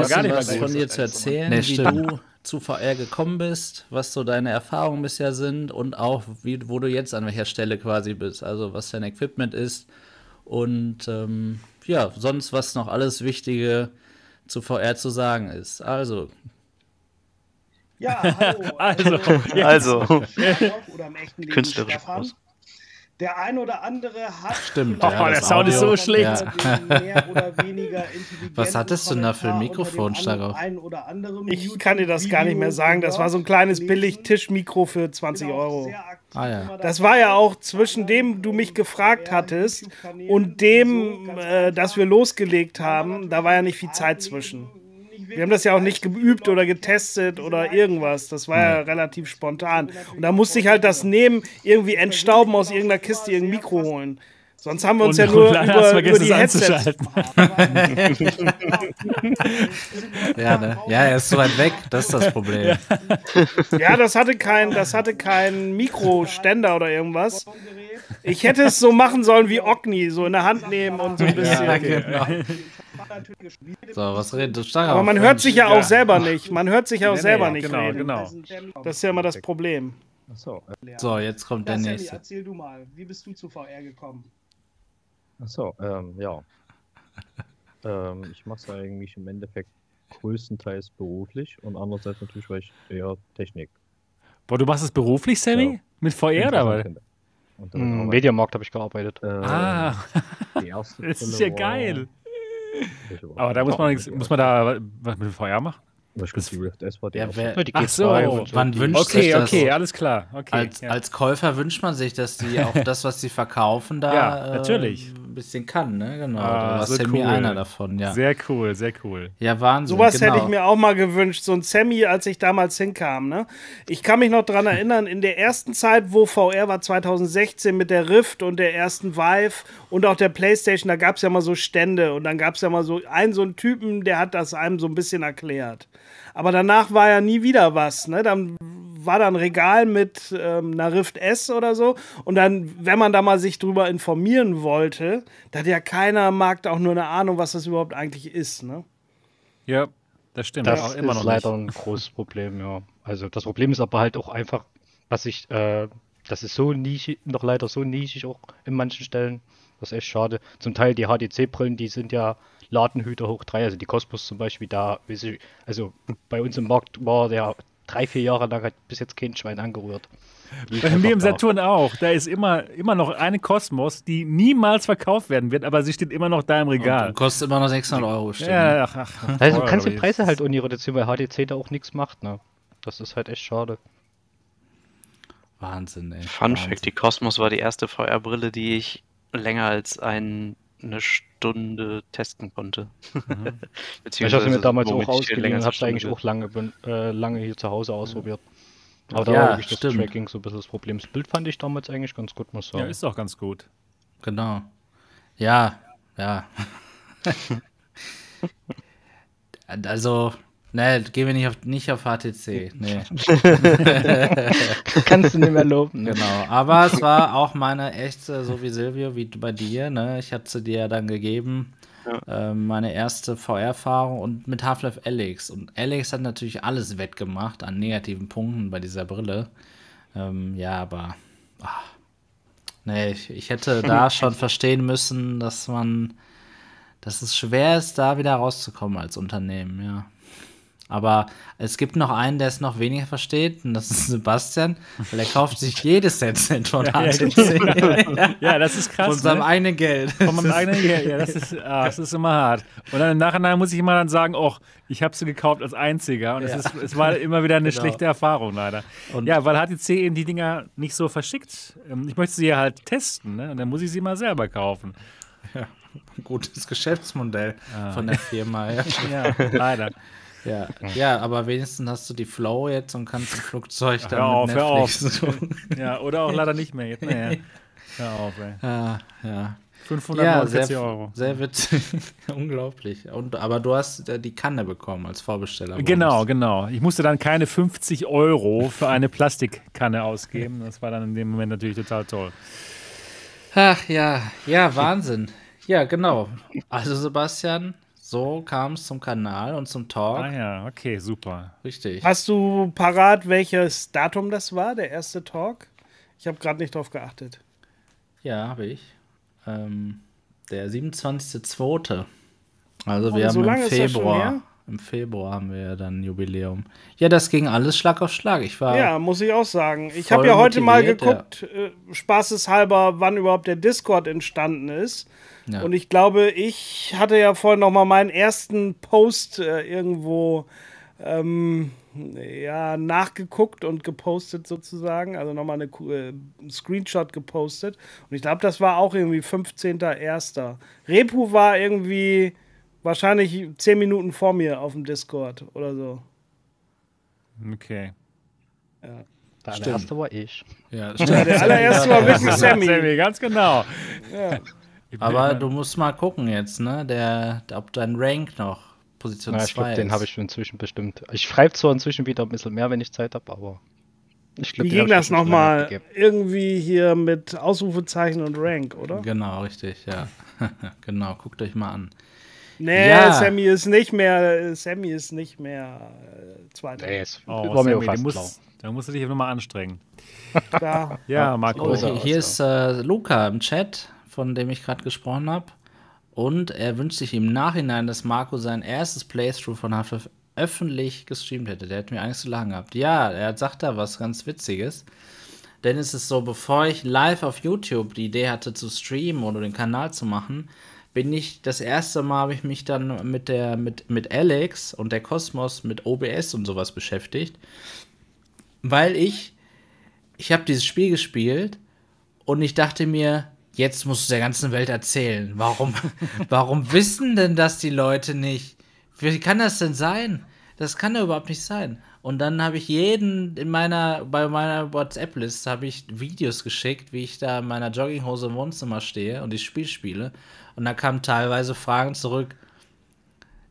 ein gar bisschen nicht was von dir zu erzählen, Nee, wie du zu VR gekommen bist, was so deine Erfahrungen bisher sind und auch wie, wo du jetzt an welcher Stelle quasi bist, also was dein Equipment ist und ähm, ja, sonst was noch alles Wichtige zu VR zu sagen ist. Also, Ja, (laughs) hallo. Also, äh, (laughs) Also. oder im echten Leben Künstlerische Stefan. Pause. Der ein oder andere hat Stimmt, ja, der Sound ist so schlecht. intelligenten Was hattest du denn da für ein Mikrofon, anderen Ich kann dir das gar nicht mehr sagen. Das war so ein kleines Billig-Tischmikro für 20 Genau, Euro. Ah, ja. Das war ja auch zwischen dem du mich gefragt hattest und dem, äh, dass wir losgelegt haben, da war ja nicht viel Zeit zwischen. Wir haben das ja auch nicht geübt oder getestet oder irgendwas. Das war ja relativ spontan. Und da musste ich halt das nehmen, irgendwie entstauben aus irgendeiner Kiste, irgendein Mikro holen. Sonst haben wir uns Und- ja nur (laughs) über, über vergessen, die es Headsets. (laughs) Ja, ne? ja, er ist so weit weg, das ist das Problem. (laughs) Ja, das hatte kein, das hatte kein Mikroständer oder irgendwas. Ich hätte es so machen sollen wie Ogni, so in der Hand nehmen und so ein bisschen. Ja, genau. So, was redet du Starov? Aber man hört sich ja auch selber nicht. Man hört sich ja auch Nee, selber nee, nicht genau, reden. genau. Das ist ja immer das Problem. Achso, So, jetzt kommt der nächste. erzähl du mal, wie bist du zu VR gekommen? Achso, ähm, ja. (laughs) ähm, ich mache es eigentlich im Endeffekt größtenteils beruflich und andererseits natürlich, weil ich eher Technik. Boah, du machst es beruflich, Sammy? Ja. Mit VR Mm, damit Im arbeite- Mediamarkt habe ich gearbeitet. äh, Ah, die erste (laughs) das ist ja geil. Aber da muss man, muss man da was mit VR machen? Ich glaube, die Rift S war die Ja, wer, Ja, die Ach G2 so, wann die- wünscht sich Okay, das? okay, alles klar. Okay, Als, ja. als Käufer wünscht man sich, dass die auch (laughs) das, was sie verkaufen, da Ja, natürlich. äh, ein bisschen kann, ne? Genau. Ah, da war so Sammy cool. einer davon, ja. Sehr cool, sehr cool. ja, Wahnsinn. Sowas genau. hätte ich mir auch mal gewünscht, so ein Sammy, als ich damals hinkam. Ne? Ich kann mich noch dran erinnern, in der ersten Zeit, wo VR war, 2016 mit der Rift und der ersten Vive und auch der Playstation, da gab es ja mal so Stände und dann gab es ja mal so einen, so einen Typen, der hat das einem so ein bisschen erklärt. Aber danach war ja nie wieder was. Ne? Dann war da ein Regal mit ähm, einer Rift S oder so. Und dann, wenn man da mal sich drüber informieren wollte, da hat ja keiner am Markt auch nur eine Ahnung, was das überhaupt eigentlich ist. Ne? Ja, das stimmt. Das auch immer ist noch leider nicht. ein großes Problem, ja. Also das Problem ist aber halt auch einfach, dass ich, äh, das ist so nischig, noch leider so nischig auch in manchen Stellen. Das ist echt schade. Zum Teil die HDC-Brillen, die sind ja Ladenhüter hoch drei, also die Cosmos zum Beispiel, da, also bei uns im Markt war der drei, vier Jahre lang hat bis jetzt kein Schwein angerührt. Bei mir im da. Saturn auch. Da ist immer, immer noch eine Kosmos, die niemals verkauft werden wird, aber sie steht immer noch da im Regal. Und kostet immer noch 600 Euro, stimmt. Ja, ach, ach, Also du kannst die Preise halt reduzieren, weil HDC da auch nichts macht, ne? Das ist halt echt schade. Wahnsinn, ey. Fun Wahnsinn. Fact: Die Cosmos war die erste VR-Brille, die ich länger als ein, eine Stunde testen konnte. (laughs) Ich habe sie mir damals auch ich ausgeliehen habe eine eigentlich auch lange, äh, lange hier zu Hause ausprobiert. Aber da Ja, war wirklich das. Tracking so ein bisschen das Problem. Das Bild fand ich damals eigentlich ganz gut, muss ich Ja, sagen. ist doch ganz gut. Genau. Ja, ja. (laughs) also, ne, gehen wir nicht auf, nicht auf HTC. Nee, (laughs) Kannst du nicht mehr loben. Genau. Aber es war auch meine echte, so wie Silvio, wie bei dir, ne? Ich hatte sie dir ja dann gegeben. Ähm, meine erste VR-Erfahrung und mit Half-Life Alyx. Und Alyx hat natürlich alles wettgemacht an negativen Punkten bei dieser Brille. Ähm, ja, aber. ah. nee, ich, ich hätte da (laughs) schon verstehen müssen, dass man. dass es schwer ist, da wieder rauszukommen als Unternehmen, ja. Aber es gibt noch einen, der es noch weniger versteht, und das ist Sebastian, weil er kauft sich jedes Headset (laughs) von Ja, ja, HTC. (laughs) Ja, das ist krass. Von seinem ne? eigenen Geld. Von meinem eigenen Geld. Ja, das ist, ah, das ist immer hart. Und dann im Nachhinein muss ich immer dann sagen, oh, ich habe sie gekauft als einziger. Und es, Ja. ist, es war immer wieder eine Genau. schlechte Erfahrung, leider. Und- ja, weil HTC eben die Dinger nicht so verschickt. Ähm, Ich möchte sie ja halt testen, ne? Und dann muss ich sie mal selber kaufen. Gutes Geschäftsmodell von der Firma. Ja. (laughs) Ja, leider. Ja, ja, aber wenigstens hast du die Flow jetzt und kannst im Flugzeug dann hör auf, mit hör auf. Netflix. Ja, oder auch leider nicht mehr. Jetzt, naja. (laughs) Hör auf, ey. Ja, ja. 549 sehr, Euro. Sehr witzig. (laughs) Unglaublich. Und, aber du hast äh, die Kanne bekommen als Vorbesteller. Genau, genau. Ich musste dann keine 50 Euro für eine Plastikkanne ausgeben. Das war dann in dem Moment natürlich total toll. Ach ja, ja, Wahnsinn. Ja, genau. Also Sebastian, so kam es zum Kanal und zum Talk. Ah ja, okay, super. Richtig. Hast du parat, welches Datum das war, der erste Talk? Ich habe gerade nicht drauf geachtet. Ja, habe ich. Ähm, der 27.02. Also Oh, wir so haben lange im ist das schon Februar. Im Februar haben wir ja dann ein Jubiläum. Ja, das ging alles Schlag auf Schlag. Ich war Ja, muss ich auch sagen. Ich habe ja heute mal geguckt, äh, spaßeshalber, wann überhaupt der Discord entstanden ist. Ja. Und ich glaube, ich hatte ja vorhin noch mal meinen ersten Post äh, irgendwo ähm, ja, nachgeguckt und gepostet sozusagen. Also nochmal eine Ku- äh, einen Screenshot gepostet. Und ich glaube, das war auch irgendwie 15.01. Repu war irgendwie wahrscheinlich 10 Minuten vor mir auf dem Discord oder so. Okay. Der Stimmt. allererste war ich. ja, Ja, der allererste war (laughs) wirklich Sammy. Sammy, ganz genau. Ja. Aber du musst mal gucken jetzt, ne? Der, ob dein Rank noch Position Na, 2 ich glaube, ist. den habe ich schon inzwischen bestimmt. Ich schreibe zwar inzwischen wieder ein bisschen mehr, wenn ich Zeit habe, aber ich glaube, Wie ging das nochmal? Irgendwie hier mit Ausrufezeichen und Rank, oder? Genau, richtig, ja. (laughs) genau, guckt euch mal an. Nee, Ja. Sammy ist nicht mehr, Sammy ist nicht mehr äh, Zweiter. Nee, es Oh, Sammy, fast musst, da musst du dich nochmal anstrengen. (laughs) Da. Ja, Marco. Oh, größer hier, ja. ist äh, Luca im Chat, von dem ich gerade gesprochen habe. Und er wünscht sich im Nachhinein, dass Marco sein erstes Playthrough von Half-Life öffentlich gestreamt hätte. Der hätte mir eigentlich zu lang gehabt. Ja, er sagt da was ganz Witziges. Denn es ist so, bevor ich live auf YouTube die Idee hatte zu streamen oder den Kanal zu machen, bin ich das erste Mal habe ich mich dann mit der mit mit Alex und der Kosmos mit OBS und sowas beschäftigt, weil ich ich habe dieses Spiel gespielt und ich dachte mir, jetzt musst du der ganzen Welt erzählen. Warum, (laughs) warum wissen denn das die Leute nicht? Wie kann das denn sein? Das kann ja überhaupt nicht sein. Und dann habe ich jeden in meiner, bei meiner WhatsApp-Liste habe ich Videos geschickt, wie ich da in meiner Jogginghose im Wohnzimmer stehe und das Spiel spiele. Und da kamen teilweise Fragen zurück.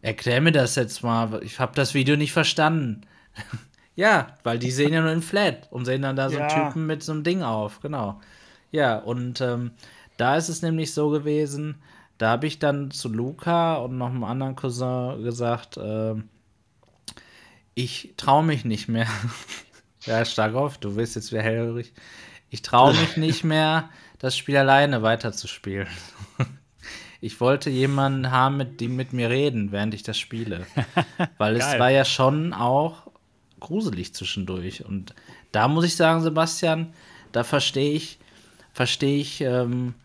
Erklär mir das jetzt mal. Ich habe das Video nicht verstanden. (laughs) ja, weil die sehen ja nur in Flat und sehen dann da so einen Ja. Typen mit so einem Ding auf. Genau. Ja, und ähm, da ist es nämlich so gewesen, da habe ich dann zu Luca und noch einem anderen Cousin gesagt, ähm, ich traue mich nicht mehr. (laughs) ja, stark auf, du wirst jetzt wieder hellhörig. Ich traue mich (laughs) nicht mehr, das Spiel alleine weiterzuspielen. (laughs) Ich wollte jemanden haben, mit dem mit mir reden, während ich das spiele. Weil es war ja schon auch gruselig zwischendurch. Und da muss ich sagen, Sebastian, da verstehe ich, verstehe ich ähm,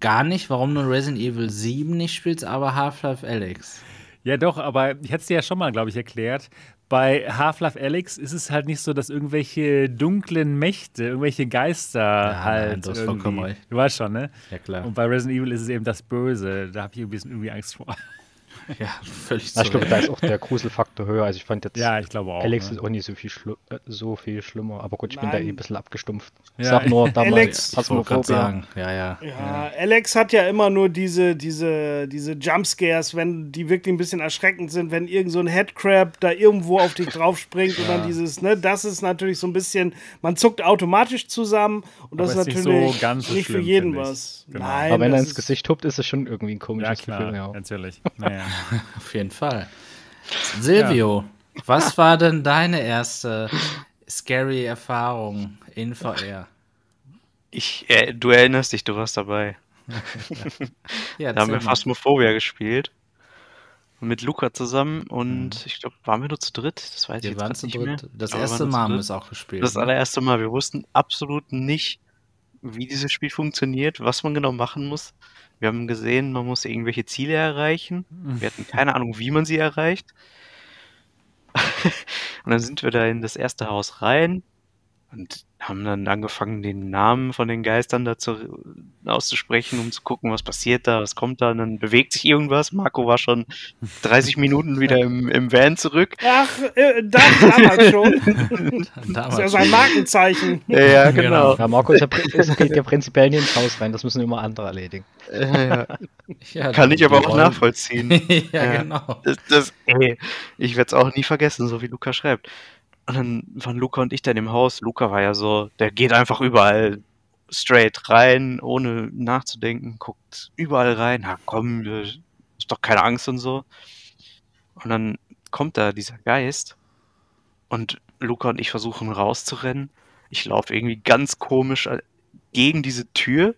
gar nicht, warum du Resident Evil 7 nicht spielst, aber Half-Life Alex. Ja, doch, aber ich hätte es dir ja schon mal, glaube ich, erklärt. Bei Half-Life Alyx ist es halt nicht so, dass irgendwelche dunklen Mächte, irgendwelche Geister nein, halt. hast irgendwie-. Du weißt schon, ne? Ja, klar. Und bei Resident Evil ist es eben das Böse. Da habe ich ein bisschen irgendwie Angst vor. (laughs) Ja, völlig Na, ich glaube, zu da ist auch der Gruselfaktor höher. Also ich fand jetzt Ja, ich glaube auch. Alex ne? ist auch nicht so viel, schlu äh, so viel schlimmer. Aber gut, ich bin da Nein. eh ein bisschen abgestumpft. Ja. sag nur damals Alex- Ich wollte gerade sagen, ja, ja. Ja, Alex hat ja immer nur diese, diese, diese Jumpscares, wenn die wirklich ein bisschen erschreckend sind, wenn irgend so ein Headcrab da irgendwo auf dich draufspringt und dann dieses, ne, das ist natürlich so ein bisschen, man zuckt automatisch zusammen und das Aber ist ist nicht so natürlich ganz so nicht für schlimm, jeden finde ich. was. Genau. Nein, Aber wenn er ins Gesicht huppt, ist es schon irgendwie ein Ja, komisches klar, Gefühl. Ja. natürlich. (laughs) Naja. (laughs) Auf jeden Fall. Silvio, was war denn deine erste scary Erfahrung in VR? Ich, äh, du erinnerst dich, du warst dabei. (laughs) Ja, Da haben wir. Phasmophobia gespielt. Mit Luca zusammen und ich glaube, waren wir nur zu dritt? Das weiß ich Wir jetzt waren zu nicht mehr. dritt. Das Aber wir erste Mal haben wir es auch gespielt. Das ne? allererste Mal. Wir wussten absolut nicht, wie dieses Spiel funktioniert, was man genau machen muss. Wir haben gesehen, man muss irgendwelche Ziele erreichen. Wir hatten (laughs) keine Ahnung, wie man sie erreicht. (laughs) Und dann sind wir da in das erste Haus rein und haben dann angefangen, den Namen von den Geistern dazu auszusprechen, um zu gucken, was passiert da, was kommt da. Und dann bewegt sich irgendwas. Marco war schon (laughs) 30 Minuten wieder im, im Van zurück. Ach, äh, da, damals schon. (laughs) das ist ja sein Markenzeichen. Ja, ja genau. Ja, Marco ist ja, geht ja prinzipiell nie ins Haus rein, das müssen immer andere erledigen. Ja, ja. (laughs) Ja, Kann ich aber auch wollen- nachvollziehen. ja, Ja. genau. Das, das, ey, ich werde es auch nie vergessen, so wie Luca schreibt. Und dann waren Luca und ich dann im Haus. Luca war ja so, der geht einfach überall straight rein, ohne nachzudenken, guckt überall rein. Na komm, ist doch keine Angst und so. Und dann kommt da dieser Geist und Luca und ich versuchen rauszurennen. Ich laufe irgendwie ganz komisch äh, gegen diese Tür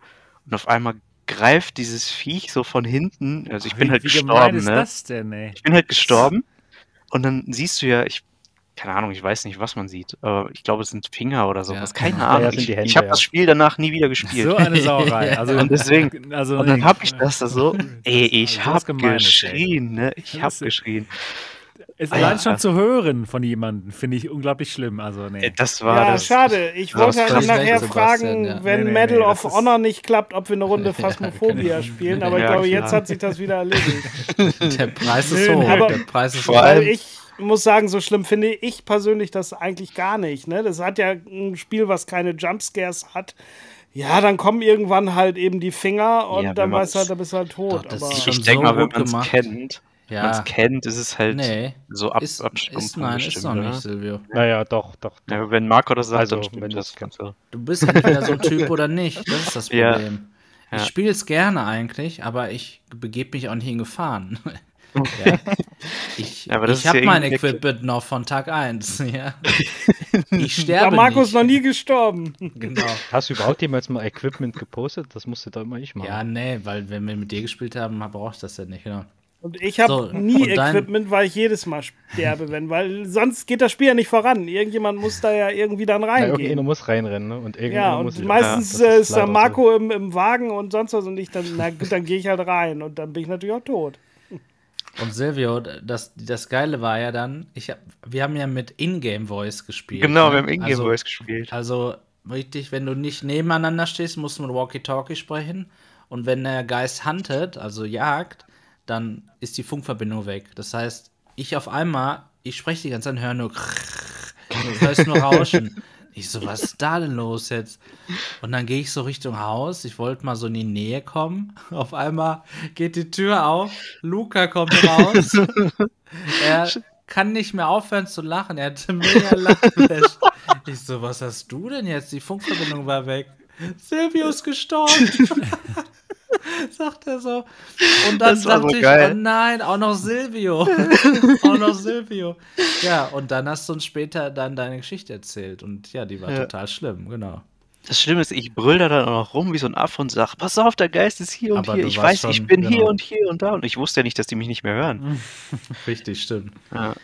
und auf einmal greift dieses Viech so von hinten. Also ich bin wie, halt gestorben, ist ne? das denn, ey? Ich bin halt gestorben und dann siehst du ja, ich, keine Ahnung, ich weiß nicht, was man sieht, ich glaube, es sind Finger oder sowas, (laughs) Ja, keine. Ahnung. Ja, ich ich habe ja. das Spiel danach nie wieder gespielt. So eine Sauerei. (laughs) Also, Und deswegen- also, und dann habe ich das da so, (laughs) ey, ich also, habe geschrien, ne? Ich habe geschrien. Es Ah, allein ja. schon zu hören von jemandem finde ich unglaublich schlimm. Also, nee. Das war Ja, das. schade. Ich Ja, wollte halt nachher fragen, ja. wenn Nee, nee, Medal nee, of Honor nicht klappt, ob wir eine Runde Phasmophobia spielen. Aber ich glaube, klar. jetzt hat sich das wieder erledigt. Der Preis ist hoch. aber der Preis ist vor hoch. allem- Weil ich muss sagen, so schlimm finde ich persönlich das eigentlich gar nicht. Ne? Das hat ja ein Spiel, was keine Jumpscares hat. Ja, dann kommen irgendwann halt eben die Finger und Ja, dann man weißt du halt, da bist du halt tot. Doch, das aber ist Ich denke so mal, wenn man es gemacht. kennt, wenn man Ja, es kennt, ist es halt nee. so ab, Ist, ist, nein, ist noch nicht, Silvio. Naja, doch, doch. Ja, wenn Marco das sagt, Also, dann stimmt wenn das das- Ganze. Du bist entweder so ein (laughs) Typ oder nicht. Das ist das Ja. Problem. Ja. Ich spiele es gerne eigentlich, aber ich begebe mich auch nicht in Gefahren. (laughs) ja. Ich, Ja, ich ist habe ja mein Equipment noch von Tag 1. (laughs) Ja. (laughs) Ich da sterbe Markus nicht. noch nie gestorben. Genau. Hast du überhaupt jemals mal Equipment gepostet? Das musst du doch immer ich machen. Ja, nee, weil wenn wir mit dir gespielt haben, brauche ich das ja nicht. Genau. Und ich habe So, nie Equipment, weil ich jedes Mal sterbe, wenn, weil sonst geht das Spiel ja nicht voran. Irgendjemand muss da ja irgendwie dann Ja, reingehen. irgendjemand muss reinrennen, ne? Und Ja, irgendjemand muss und sich- meistens Ja, das äh, ist da leider so. Marco im, im Wagen und sonst was und ich dann, na gut, dann gehe ich halt rein und dann bin ich natürlich auch tot. Und Silvio, das, das Geile war ja dann, ich hab, wir haben ja mit Ingame Voice gespielt. Genau, ne? wir haben Ingame also, Voice gespielt. Also richtig, wenn du nicht nebeneinander stehst, musst du mit Walkie-Talkie sprechen. Und wenn der Geist huntet, also jagt, dann ist die Funkverbindung weg. Das heißt, ich auf einmal, ich spreche die ganze Zeit und höre nur du hörst nur (laughs) Rauschen. Ich so, was ist da denn los jetzt? Und dann gehe ich so Richtung Haus. Ich wollte mal so in die Nähe kommen. (laughs) Auf einmal geht die Tür auf. Luca kommt raus. (laughs) er kann nicht mehr aufhören zu lachen. Er hatte mega Lachflash. Ich so, was hast du denn jetzt? Die Funkverbindung war weg. Silvio ist gestorben. (laughs) (laughs) Sagt er so. Und dann dachte so ich, geil. oh nein, auch noch Silvio. (laughs) auch noch Silvio. Ja, und dann hast du uns später dann deine Geschichte erzählt. Und ja, die war Ja. total schlimm, genau. Das Schlimme ist, ich brüll da dann auch noch rum wie so ein Affe und sag, pass auf, der Geist ist hier und Aber hier. Ich weiß, ich schon- bin hier genau. und hier und da. Und ich wusste ja nicht, dass die mich nicht mehr hören. (laughs) Richtig, stimmt. Ja.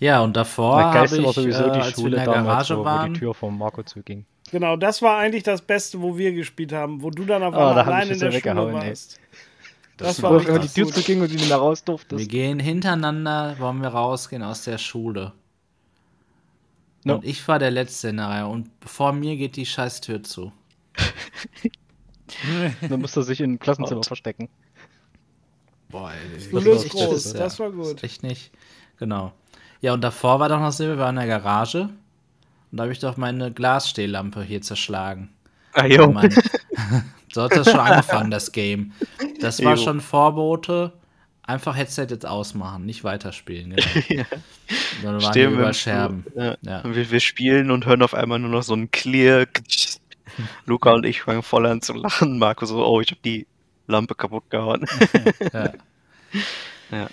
Ja, und davor habe ich, war sowieso äh, die als wir in Schule der damals, Garage wo, wo die Tür vom Marco zuging. Genau, das war eigentlich das Beste, wo wir gespielt haben, wo du dann auf Ah, einmal da hab ich allein in das der Schule warst. Das Das war Wo die Tür gut. zuging und du mehr raus wir durftest. gehen hintereinander, wollen wir rausgehen aus der Schule. No. Und ich war der Letzte in der Reihe. Und vor mir geht die Scheißtür zu. (laughs) Dann musste er sich im Klassenzimmer Gott. verstecken. Boah, ey, ist echt- groß, ja, das war gut. ist Echt nicht. Genau. Ja, und davor war doch noch Silvio, wir waren in der Garage. Und da habe ich doch meine Glasstehlampe hier zerschlagen. Ah, jo. Mann. (laughs) so hat das schon angefangen, das Game. Das war Jo. schon Vorbote. Einfach Headset jetzt ausmachen, nicht weiterspielen. Genau. (laughs) Wir Stehen wir über Scherben. Ja. Ja. Wir, wir spielen und hören auf einmal nur noch so ein Clear. (laughs) Luca und ich fangen voll an zu lachen. Marco so, oh, ich habe die Lampe kaputt gehauen. Ja. Ja.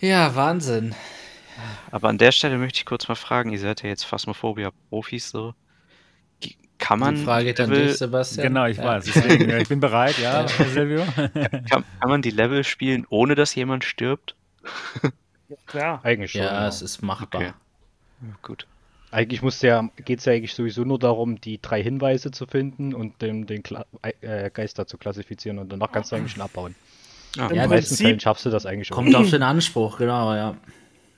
ja, Wahnsinn. Aber an der Stelle möchte ich kurz mal fragen, ihr seid ja jetzt Phasmophobia-Profis so. Kann man, Die Frage an Level, dich, Sebastian. Genau, ich Ja. weiß. Deswegen, äh, ich bin bereit, ja, (laughs) Silvio. kann, kann man die Level spielen, ohne dass jemand stirbt? Klar. Eigentlich schon. Ja, es ist machbar. Okay. Ja, gut. Eigentlich muss ja, geht es ja eigentlich sowieso nur darum, die drei Hinweise zu finden und den, den Kla äh, Geister zu klassifizieren und danach kannst du eigentlich schon abbauen. Ah, Ja, In den meisten Prinzip- Fällen schaffst du das eigentlich schon. Kommt auf den Anspruch, genau, ja.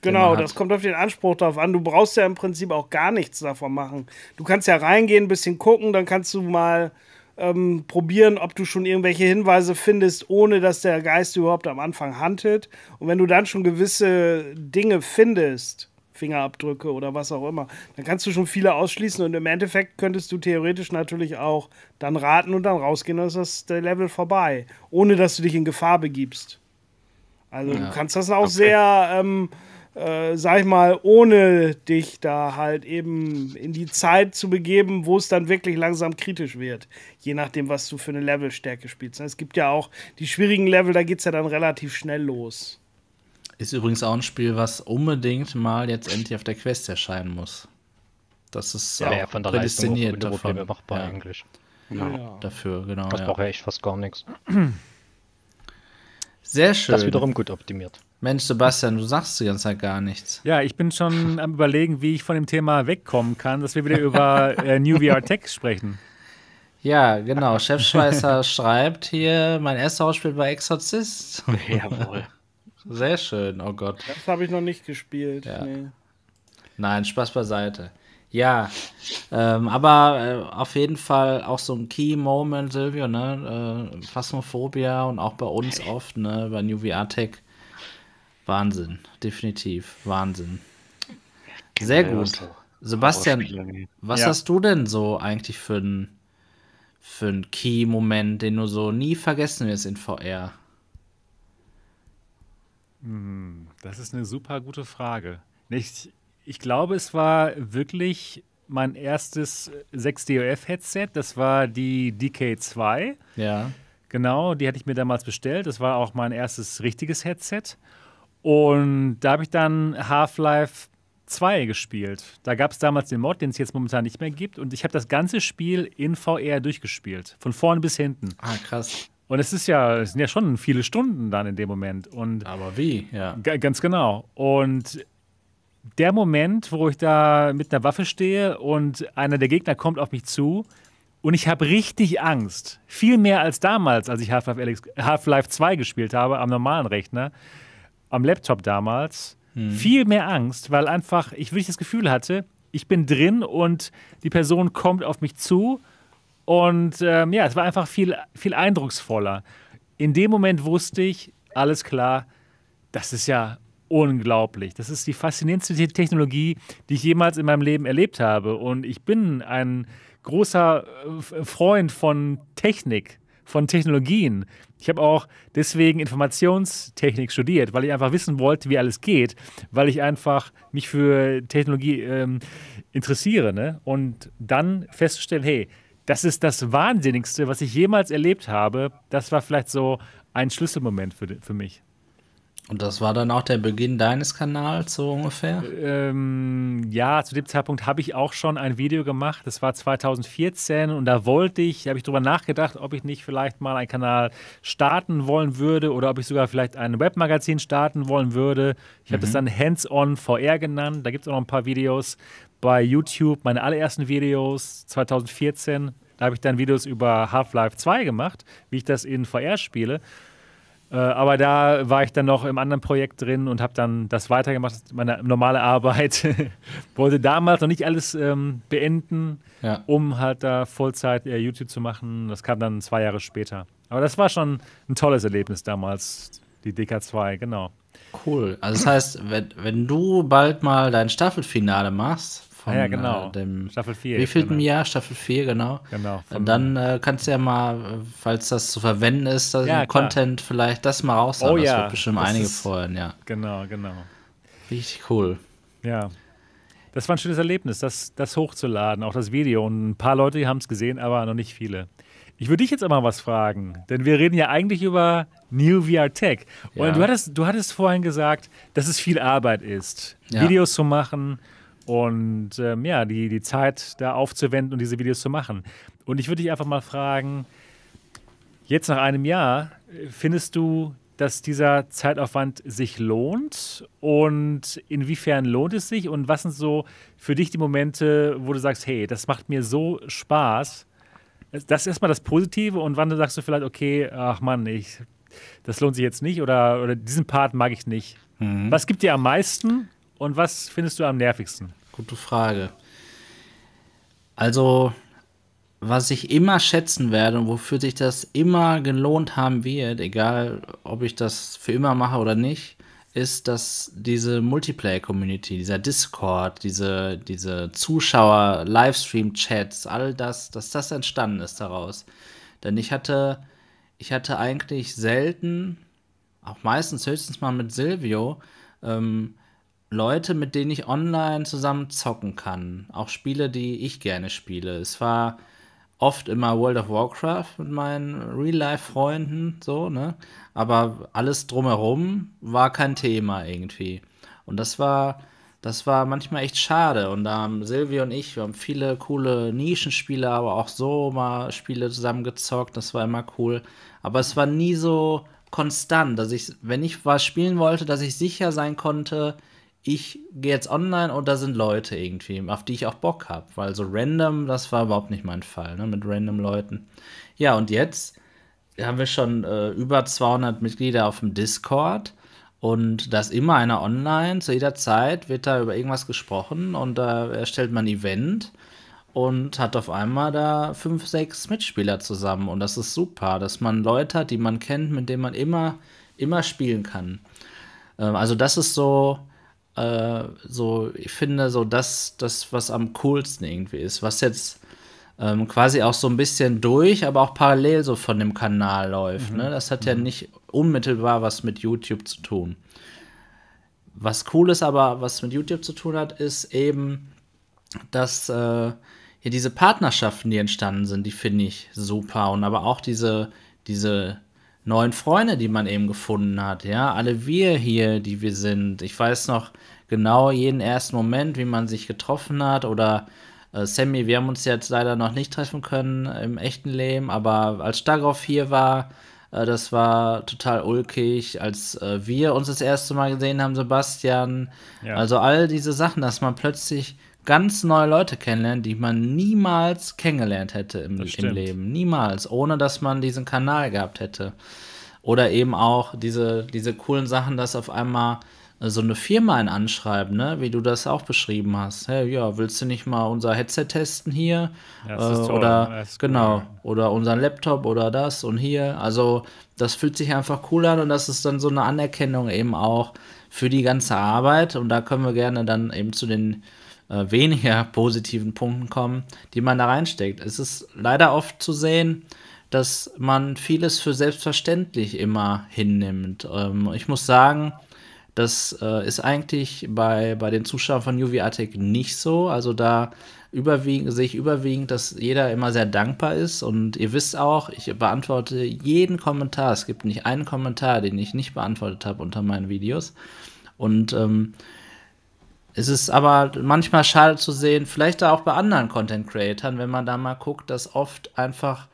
Genau, das kommt auf den Anspruch drauf an. Du brauchst ja im Prinzip auch gar nichts davon machen. Du kannst ja reingehen, ein bisschen gucken, dann kannst du mal ähm, probieren, ob du schon irgendwelche Hinweise findest, ohne dass der Geist überhaupt am Anfang handelt. Und wenn du dann schon gewisse Dinge findest, Fingerabdrücke oder was auch immer, dann kannst du schon viele ausschließen und im Endeffekt könntest du theoretisch natürlich auch dann raten und dann rausgehen und ist das der Level vorbei, ohne dass du dich in Gefahr begibst. Also ja. du kannst das auch okay. sehr, ähm, äh, sag ich mal, ohne dich da halt eben in die Zeit zu begeben, wo es dann wirklich langsam kritisch wird. Je nachdem, was du für eine Levelstärke spielst. Es gibt ja auch die schwierigen Level, da geht es ja dann relativ schnell los. Ist übrigens auch ein Spiel, was unbedingt mal jetzt endlich auf der Quest erscheinen muss. Das ist ja, auch ja, von der prädestiniert Leistung davon. machbar ja. eigentlich. Genau. Ja. Dafür, genau. Das ja. braucht ja echt fast gar nichts. Sehr schön. Das wiederum gut optimiert. Mensch, Sebastian, du sagst die ganze Zeit gar nichts. Ja, ich bin schon am überlegen, wie ich von dem Thema wegkommen kann, dass wir wieder über äh, New VR Tech sprechen. Ja, genau. Chefschweißer (laughs) schreibt hier, mein erster Ausspiel war Exorzist. (laughs) Jawohl. Sehr schön, oh Gott. Das habe ich noch nicht gespielt. Ja. Nee. Nein, Spaß beiseite. Ja, ähm, aber äh, auf jeden Fall auch so ein Key-Moment, Silvio, ne? Äh, Phasmophobia und auch bei uns oft, ne? Bei New VR Tech. Wahnsinn, definitiv, Wahnsinn. Sehr gut. Sebastian, was ja. hast du denn so eigentlich für einen für Key-Moment, den du so nie vergessen wirst in VR? Hm, das ist eine super gute Frage. Ich, ich glaube, es war wirklich mein erstes 6DOF-Headset. Das war die DK2. Ja. Genau, die hatte ich mir damals bestellt. Das war auch mein erstes richtiges Headset. Und da habe ich dann Half-Life 2 gespielt. Da gab es damals den Mod, den es jetzt momentan nicht mehr gibt. Und ich habe das ganze Spiel in VR durchgespielt. Von vorn bis hinten. Ah, krass. Und es ist ja, es sind ja schon viele Stunden dann in dem Moment. Und Aber wie, ja. Ganz genau. Und der Moment, wo ich da mit einer Waffe stehe und einer der Gegner kommt auf mich zu und ich habe richtig Angst. Viel mehr als damals, als ich Half-Life Half 2 gespielt habe, am normalen Rechner, am Laptop damals. Hm. Viel mehr Angst, weil einfach ich wirklich das Gefühl hatte, ich bin drin und die Person kommt auf mich zu und ähm, ja, es war einfach viel, viel eindrucksvoller. In dem Moment wusste ich, alles klar, das ist ja unglaublich. Das ist die faszinierendste Technologie, die ich jemals in meinem Leben erlebt habe. Und ich bin ein großer äh, Freund von Technik, von Technologien. Ich habe auch deswegen Informationstechnik studiert, weil ich einfach wissen wollte, wie alles geht, weil ich einfach mich für Technologie ähm, interessiere. Ne? Und dann festzustellen, hey, das ist das Wahnsinnigste, was ich jemals erlebt habe. Das war vielleicht so ein Schlüsselmoment für, für mich. Und das war dann auch der Beginn deines Kanals, so ungefähr? Ähm, ja, zu dem Zeitpunkt habe ich auch schon ein Video gemacht. Das war 2014 und da wollte ich, da habe ich darüber nachgedacht, ob ich nicht vielleicht mal einen Kanal starten wollen würde oder ob ich sogar vielleicht ein Webmagazin starten wollen würde. Ich habe das mhm. dann Hands-on VR genannt. Da gibt es auch noch ein paar Videos bei YouTube, meine allerersten Videos 2014. Da habe ich dann Videos über Half-Life 2 gemacht, wie ich das in VR spiele. Äh, aber da war ich dann noch im anderen Projekt drin und habe dann das weitergemacht, meine normale Arbeit. (laughs) Wollte damals noch nicht alles ähm, beenden, ja. um halt da Vollzeit äh, YouTube zu machen. Das kam dann zwei Jahre später. Aber das war schon ein tolles Erlebnis damals, die DK2, genau. Cool. Also das heißt, wenn, wenn du bald mal dein Staffelfinale machst, von ah ja, genau. äh, dem Staffel 4. Wie viel im Jahr? Staffel 4, genau. Genau. Und dann äh, kannst du ja mal, falls das zu verwenden ist, das ja, Content vielleicht das mal raushauen. Oh, das ja. wird bestimmt das einige freuen, ja. Genau, genau. Richtig cool. Ja. Das war ein schönes Erlebnis, das, das hochzuladen, auch das Video. Und ein paar Leute haben es gesehen, aber noch nicht viele. Ich würde dich jetzt aber was fragen, denn wir reden ja eigentlich über New VR Tech. Und ja. du, hattest, du hattest vorhin gesagt, dass es viel Arbeit ist, ja. Videos zu machen und ähm, ja, die, die Zeit da aufzuwenden und diese Videos zu machen. Und ich würde dich einfach mal fragen, jetzt nach einem Jahr, findest du, dass dieser Zeitaufwand sich lohnt? Und inwiefern lohnt es sich? Und was sind so für dich die Momente, wo du sagst, hey, das macht mir so Spaß? Das ist erstmal das Positive. Und wann sagst du vielleicht, okay, ach Mann, ich das lohnt sich jetzt nicht oder, oder diesen Part mag ich nicht. Mhm. Was gibt dir am meisten und was findest du am nervigsten? Gute Frage. Also, was ich immer schätzen werde und wofür sich das immer gelohnt haben wird, egal ob ich das für immer mache oder nicht, ist, dass diese Multiplayer-Community, dieser Discord, diese, diese Zuschauer, Livestream-Chats, all das, dass das entstanden ist daraus. Denn ich hatte, ich hatte eigentlich selten, auch meistens höchstens mal mit Silvio, ähm, Leute, mit denen ich online zusammen zocken kann. Auch Spiele, die ich gerne spiele. Es war oft immer World of Warcraft mit meinen Real-Life-Freunden, so, ne? Aber alles drumherum war kein Thema irgendwie. Und das war, das war manchmal echt schade. Und da haben Silvia und ich, wir haben viele coole Nischenspiele, aber auch so mal Spiele zusammen gezockt. Das war immer cool. Aber es war nie so konstant, dass ich, wenn ich was spielen wollte, dass ich sicher sein konnte, ich gehe jetzt online und da sind Leute irgendwie, auf die ich auch Bock habe. Weil so random, das war überhaupt nicht mein Fall, ne, mit random Leuten. Ja, und jetzt haben wir schon äh, über 200 Mitglieder auf dem Discord und da ist immer einer online. Zu jeder Zeit wird da über irgendwas gesprochen und da erstellt man ein Event und hat auf einmal da fünf, sechs Mitspieler zusammen. Und das ist super, dass man Leute hat, die man kennt, mit denen man immer, immer spielen kann. Ähm, also das ist so, äh, so, ich finde, so das, das, was am coolsten irgendwie ist, was jetzt ähm, quasi auch so ein bisschen durch, aber auch parallel so von dem Kanal läuft. Ne? Das hat ja nicht unmittelbar was mit YouTube zu tun. Was cool ist aber, was mit YouTube zu tun hat, ist eben, dass äh, hier diese Partnerschaften, die entstanden sind, die finde ich super. Und aber auch diese, diese neuen Freunde, die man eben gefunden hat. Ja, alle wir hier, die wir sind. Ich weiß noch genau jeden ersten Moment, wie man sich getroffen hat. Oder äh, Sammy, wir haben uns jetzt leider noch nicht treffen können im echten Leben, aber als Stagroff hier war, äh, das war total ulkig. Als äh, wir uns das erste Mal gesehen haben, Sebastian. Ja. Also all diese Sachen, dass man plötzlich ganz neue Leute kennenlernt, die man niemals kennengelernt hätte im, im. Leben. Niemals, ohne dass man diesen Kanal gehabt hätte. Oder eben auch diese, diese coolen Sachen, dass auf einmal so eine Firma ein anschreiben, ne? wie du das auch beschrieben hast. Hey, ja, willst du nicht mal unser Headset testen hier? Ja, das ist Äh, toll. Oder Das ist cool, genau, ja. oder unseren Laptop oder das und hier. Also das fühlt sich einfach cool an und das ist dann so eine Anerkennung eben auch für die ganze Arbeit. Und da können wir gerne dann eben zu den äh, weniger (laughs) positiven Punkten kommen, die man da reinsteckt. Es ist leider oft zu sehen, dass man vieles für selbstverständlich immer hinnimmt. Ähm, ich muss sagen, das äh, ist eigentlich bei, bei den Zuschauern von UV Attic nicht so. Also da überwiegend, sehe ich überwiegend, dass jeder immer sehr dankbar ist. Und ihr wisst auch, ich beantworte jeden Kommentar. Es gibt nicht einen Kommentar, den ich nicht beantwortet habe unter meinen Videos. Und ähm, es ist aber manchmal schade zu sehen, vielleicht auch bei anderen Content Creatern, wenn man da mal guckt, dass oft einfach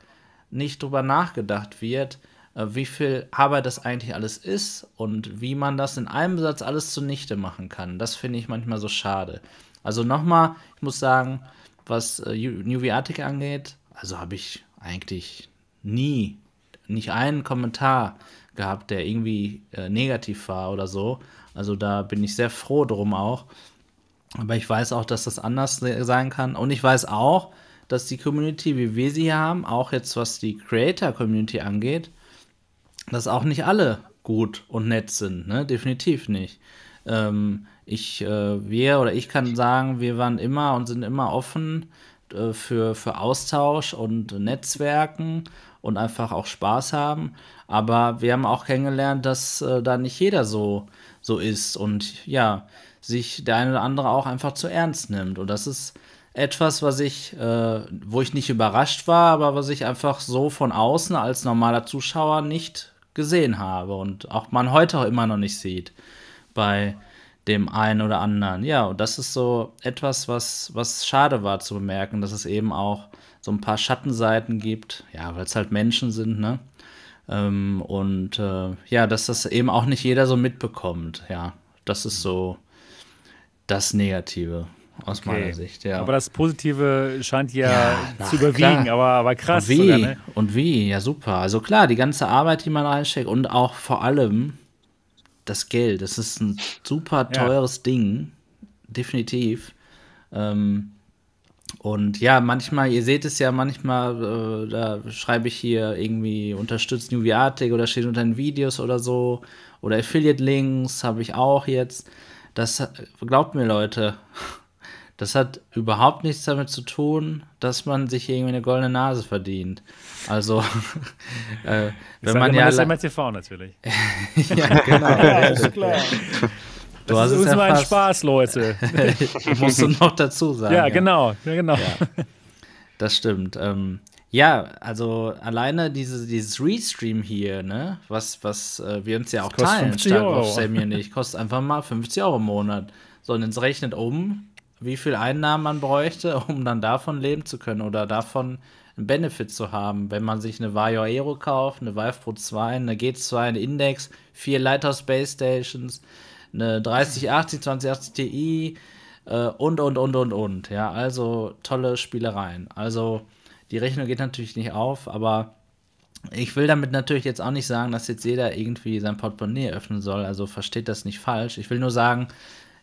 nicht drüber nachgedacht wird, äh, wie viel Arbeit das eigentlich alles ist und wie man das in einem Satz alles zunichte machen kann. Das finde ich manchmal so schade. Also nochmal, ich muss sagen, was äh, New Arctic angeht, also habe ich eigentlich nie, nicht einen Kommentar gehabt, der irgendwie äh, negativ war oder so. Also da bin ich sehr froh drum auch. Aber ich weiß auch, dass das anders se- sein kann. Und ich weiß auch, dass die Community, wie wir sie haben, auch jetzt was die Creator-Community angeht, dass auch nicht alle gut und nett sind. Ne? Definitiv nicht. Ähm, ich, äh, wir oder ich kann sagen, wir waren immer und sind immer offen äh, für, für Austausch und Netzwerken und einfach auch Spaß haben. Aber wir haben auch kennengelernt, dass äh, da nicht jeder so, so ist und ja, sich der eine oder andere auch einfach zu ernst nimmt. Und das ist etwas, was ich, äh, wo ich nicht überrascht war, aber was ich einfach so von außen als normaler Zuschauer nicht gesehen habe und auch man heute auch immer noch nicht sieht bei dem einen oder anderen. Ja, und das ist so etwas, was, was schade war zu bemerken, dass es eben auch so ein paar Schattenseiten gibt, ja, weil es halt Menschen sind, ne? Ähm, und äh, ja, dass das eben auch nicht jeder so mitbekommt, ja. Das ist so das Negative. aus Okay. meiner Sicht, ja. Aber das Positive scheint ja, Ja, zu na, überwiegen, klar. aber, aber krass. Und wie? sogar, ne? Und wie? Ja, super. Also klar, die ganze Arbeit, die man reinsteckt und auch vor allem das Geld. Das ist ein super Ja. teures Ding. Definitiv. Ähm, und ja, manchmal, ihr seht es ja manchmal, äh, da schreibe ich hier irgendwie unterstützt New Arctic oder steht unter den Videos oder so. Oder Affiliate-Links habe ich auch jetzt. Das, glaubt mir, Leute, das hat überhaupt nichts damit zu tun, dass man sich irgendwie eine goldene Nase verdient. Also, (laughs) äh, wenn man immer, ja. das MRTV natürlich. (laughs) ja, genau. Ja, ist klar. Du Das hast ist ja nur ein Spaß, Leute. (laughs) musst du noch dazu sagen. ja, genau. Ja, genau. Das stimmt. Ähm, ja, also alleine diese, dieses Restream hier, ne, was, was äh, wir uns ja auch teilen, 50 Stark Euro. auf Sammy und ich, kostet einfach mal 50 Euro im Monat. So, und jetzt rechnet um, wie viel Einnahmen man bräuchte, (laughs) um dann davon leben zu können oder davon einen Benefit zu haben, wenn man sich eine Vario Aero kauft, eine Vive Pro 2, eine G2, eine Index, vier Lighthouse Base Stations, eine 3080, 2080 Ti äh, und, und, und, und, und. Ja, also tolle Spielereien. Also die Rechnung geht natürlich nicht auf, aber ich will damit natürlich jetzt auch nicht sagen, dass jetzt jeder irgendwie sein Portemonnaie öffnen soll. Also versteht das nicht falsch. Ich will nur sagen,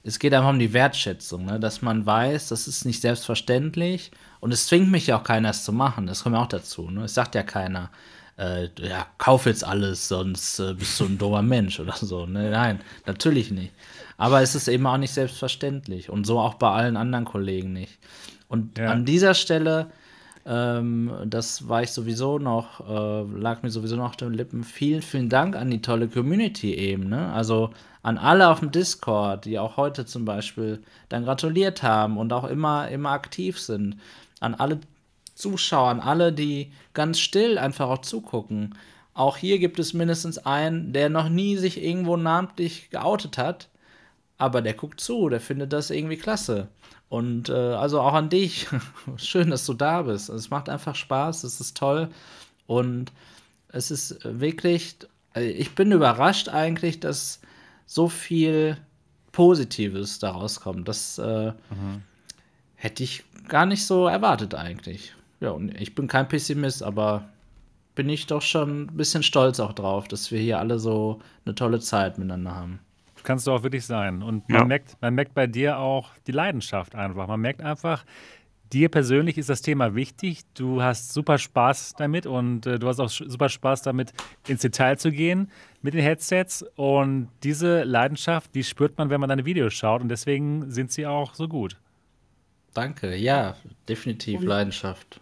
es geht einfach um die Wertschätzung, ne? dass man weiß, das ist nicht selbstverständlich und es zwingt mich ja auch keiner, es zu machen. Das kommt ja auch dazu. Ne? Es sagt ja keiner, äh, ja, kauf jetzt alles, sonst äh, bist du ein dummer Mensch oder so. Ne? Nein, natürlich nicht. Aber es ist eben auch nicht selbstverständlich und so auch bei allen anderen Kollegen nicht. Und Ja. an dieser Stelle ähm, das war ich sowieso noch, äh, lag mir sowieso noch auf den Lippen. Vielen, vielen Dank an die tolle Community eben, ne? Also an alle auf dem Discord, die auch heute zum Beispiel dann gratuliert haben und auch immer, immer aktiv sind. An alle Zuschauer, an alle, die ganz still einfach auch zugucken. Auch hier gibt es mindestens einen, der noch nie sich irgendwo namentlich geoutet hat, aber der guckt zu, der findet das irgendwie klasse. Und äh, also auch an dich. (laughs) Schön, dass du da bist. Es macht einfach Spaß, es ist toll. Und es ist wirklich, äh, ich bin überrascht eigentlich, dass so viel Positives daraus kommt. Das äh, hätte ich gar nicht so erwartet eigentlich. Ja, und ich bin kein Pessimist, aber bin ich doch schon ein bisschen stolz auch drauf, dass wir hier alle so eine tolle Zeit miteinander haben. Kannst du auch wirklich sein. Und man, Ja. merkt, man merkt bei dir auch die Leidenschaft einfach. Man merkt einfach, dir persönlich ist das Thema wichtig. Du hast super Spaß damit und äh, du hast auch super Spaß damit, ins Detail zu gehen mit den Headsets. Und diese Leidenschaft, die spürt man, wenn man deine Videos schaut. Und deswegen sind sie auch so gut. Danke, ja, definitiv Leidenschaft.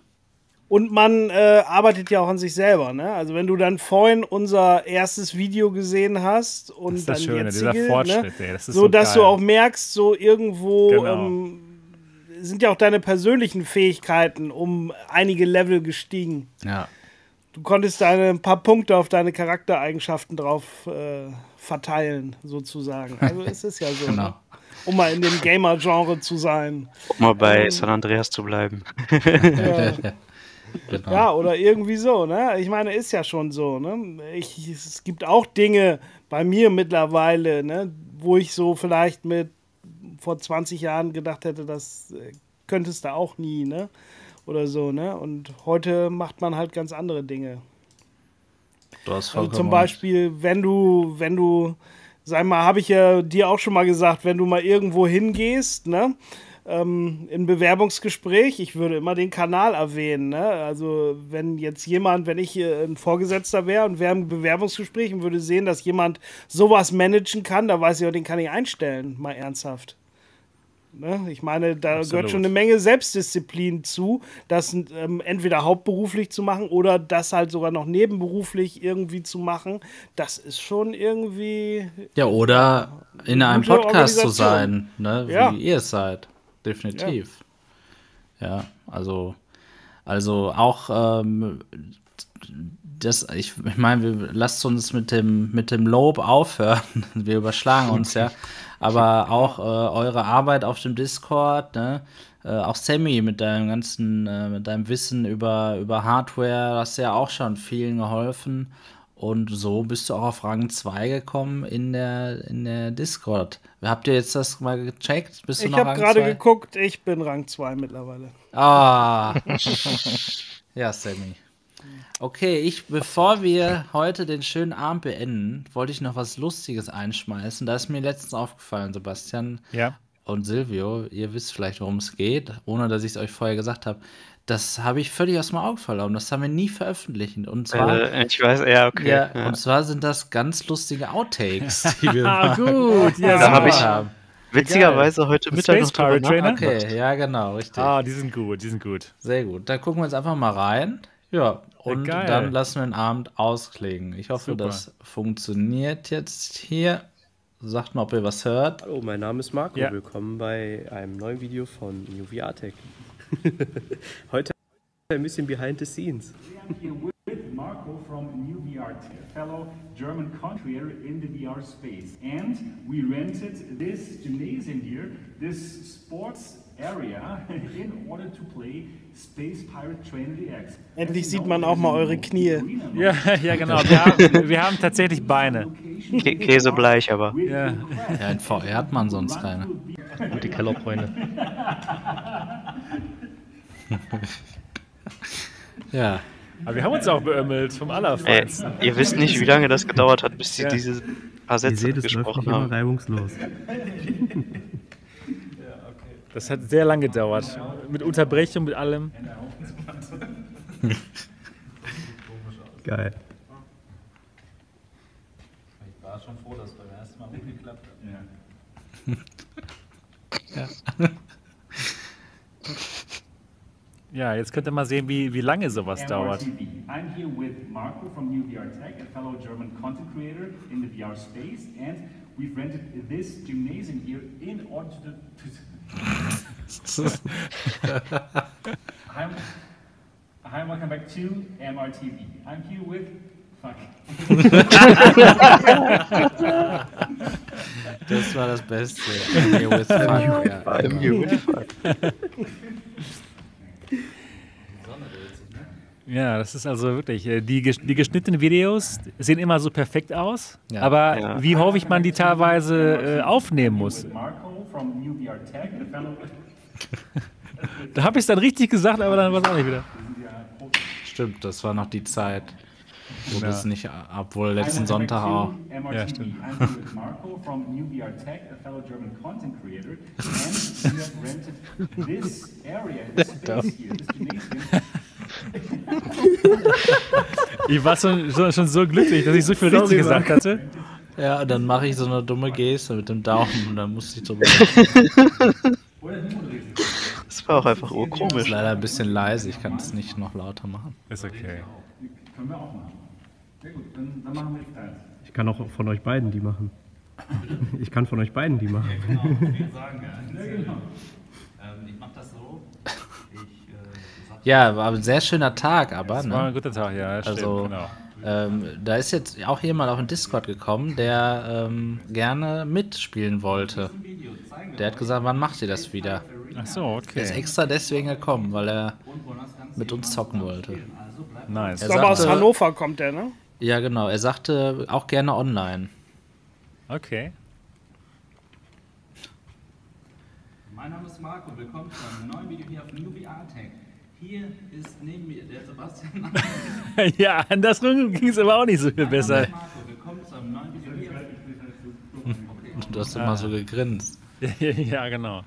Und man äh, arbeitet ja auch an sich selber, ne? Also wenn du dann vorhin unser erstes Video gesehen hast und Das ist das dann Schöne, jetzige, dieser Fortschritt, ne? ey, das ist so, so dass geil. du auch merkst, so irgendwo Genau. ähm, sind ja auch deine persönlichen Fähigkeiten um einige Level gestiegen. Ja, Du konntest deine ein paar Punkte auf deine Charaktereigenschaften drauf äh, verteilen, sozusagen. (laughs) Also es ist ja so, genau. ne? um mal in dem Gamer-Genre zu sein. Um mal bei San Andreas zu bleiben. (laughs) Ja. (laughs) Genau. Ja, oder irgendwie so, ne? Ich meine, ist ja schon so, ne? Ich, es gibt auch Dinge bei mir mittlerweile, ne, wo ich so vielleicht mit vor 20 Jahren gedacht hätte, das äh, könntest du auch nie, ne? Oder so, ne? Und heute macht man halt ganz andere Dinge. Du hast Also vollkommen zum recht. Beispiel, wenn du, wenn du, sag mal, habe ich ja dir auch schon mal gesagt, wenn du mal irgendwo hingehst, ne? Ähm, Im Bewerbungsgespräch, ich würde immer den Kanal erwähnen. Ne? Also, wenn jetzt jemand, wenn ich hier ein Vorgesetzter wäre und wäre im Bewerbungsgespräch und würde sehen, dass jemand sowas managen kann, da weiß ich auch, den kann ich einstellen, mal ernsthaft. Ne? Ich meine, da Absolut. gehört schon eine Menge Selbstdisziplin zu, das ähm, entweder hauptberuflich zu machen oder das halt sogar noch nebenberuflich irgendwie zu machen. Das ist schon irgendwie. Ja, oder in einem Podcast zu sein, ne? wie Ja. ihr es seid. Definitiv. Ja, also, also auch ähm, das, ich, ich meine, wir lasst uns mit dem, mit dem Lob aufhören. (laughs) Wir überschlagen uns ja. Aber auch äh, eure Arbeit auf dem Discord, ne? Äh, auch Sammy mit deinem ganzen, äh, mit deinem Wissen über, über Hardware, hast ja auch schon vielen geholfen. Und so bist du auch auf Rang 2 gekommen in der, in der Discord. Habt ihr jetzt das mal gecheckt? Bist du Ich habe gerade 2? geguckt, ich bin Rang 2 mittlerweile. Ah. (laughs) ja, Sammy. Okay, ich, bevor wir heute den schönen Abend beenden, wollte ich noch was Lustiges einschmeißen. Da ist mir letztens aufgefallen, Sebastian Ja. und Silvio. Ihr wisst vielleicht, worum es geht, ohne dass ich es euch vorher gesagt habe. Das habe ich völlig aus dem Auge verloren. Das haben wir nie veröffentlicht. Und zwar, Äh, ich weiß, ja, okay. ja, ja. und zwar sind das ganz lustige Outtakes, (laughs) die wir Ah, mal gut. Ja, Da hab super. ich- haben. Witzigerweise heute Ein Mittag Space noch Pirate Trainer? Okay, ja, genau, richtig. Ah, die sind gut, die sind gut. Sehr gut. Da gucken wir uns einfach mal rein. Ja, und geil. dann lassen wir den Abend ausklingen. Ich hoffe, Super. das funktioniert jetzt hier. Sagt mal, ob ihr was hört. Hallo, mein Name ist Marco. Ja. Willkommen bei einem neuen Video von New VR Tech. (laughs) Heute ein bisschen behind the scenes. I'm here with Marco from New VR fellow German content creator in the VR space. And we rented this gymnasium here, this sports area, (laughs) in order to play Space Pirate Trainer DX. Endlich sieht man auch mal eure Knie. Ja, ja genau. Wir haben, wir haben tatsächlich Beine. Kä Käsebleich, aber. Ja. Ja, in VR hat man sonst keine. Gute Kellerbräune. (laughs) Ja, Aber wir haben uns auch beömmelt, vom Allerfeinsten. ihr wisst nicht, wie lange das gedauert hat, bis sie Ja. diese paar Ihr Sätze seht, es läuft gesprochen nicht immer haben. reibungslos. Das hat sehr lange gedauert. Mit Unterbrechung, mit allem. Geil. ich war schon froh, dass es beim ersten Mal gut geklappt hat. Ja, (laughs) jetzt könnt ihr mal sehen, wie, wie lange sowas dauert. MRTV. I'm here with Marco from New VR Tech, a fellow German content creator in the VR space, and we've rented this gymnasium here in order to. to (laughs) Hi, hi, and welcome back to MRTV. I'm here with. Fuck. (laughs) Das war das Beste. Here with fun, ja. (laughs) Ja, das ist also wirklich, äh, die, die geschnittenen Videos sehen immer so perfekt aus, Ja. aber Ja. wie häufig man die teilweise äh, aufnehmen muss. Marco from New VR Tech, a (laughs) fellow. Da habe ich es dann richtig gesagt, aber dann war es auch nicht wieder. Stimmt, das war noch die Zeit, wo Ja. das nicht, obwohl letzten Sonntag auch. Ja, stimmt. (laughs) (laughs) Ich war schon, schon, schon so glücklich, dass ich so viel richtig gesagt hatte. Ja, und dann mache ich so eine dumme Geste mit dem Daumen und dann musste ich drüber. (laughs) Das war auch einfach Das ist urkomisch. leider ein bisschen leise, ich kann es nicht noch lauter machen. Ist okay. können wir auch machen. Sehr gut, dann, dann machen wir jetzt das. Ich kann auch von euch beiden die machen. Ich kann von euch beiden die machen. Ja, (laughs) war ein sehr schöner Tag, aber. Das war Ne? ein guter Tag, ja, stimmt, Also, genau. ähm, da ist jetzt auch jemand auf den Discord gekommen, der ähm, gerne mitspielen wollte. Der hat gesagt, wann macht ihr das wieder? Ach so, Er ist okay. extra deswegen gekommen, weil er mit uns zocken wollte. Nice. Er glaube, aus Hannover kommt der, ne? Ja, genau. Er sagte auch gerne online. Okay. Mein Name ist Marco, willkommen zu einem neuen Video hier auf New VR Tech. Hier ist neben mir der Sebastian. (laughs) ja, andersrum ging es aber auch nicht so viel besser. Du hast immer so gegrinst. (laughs) ja, genau.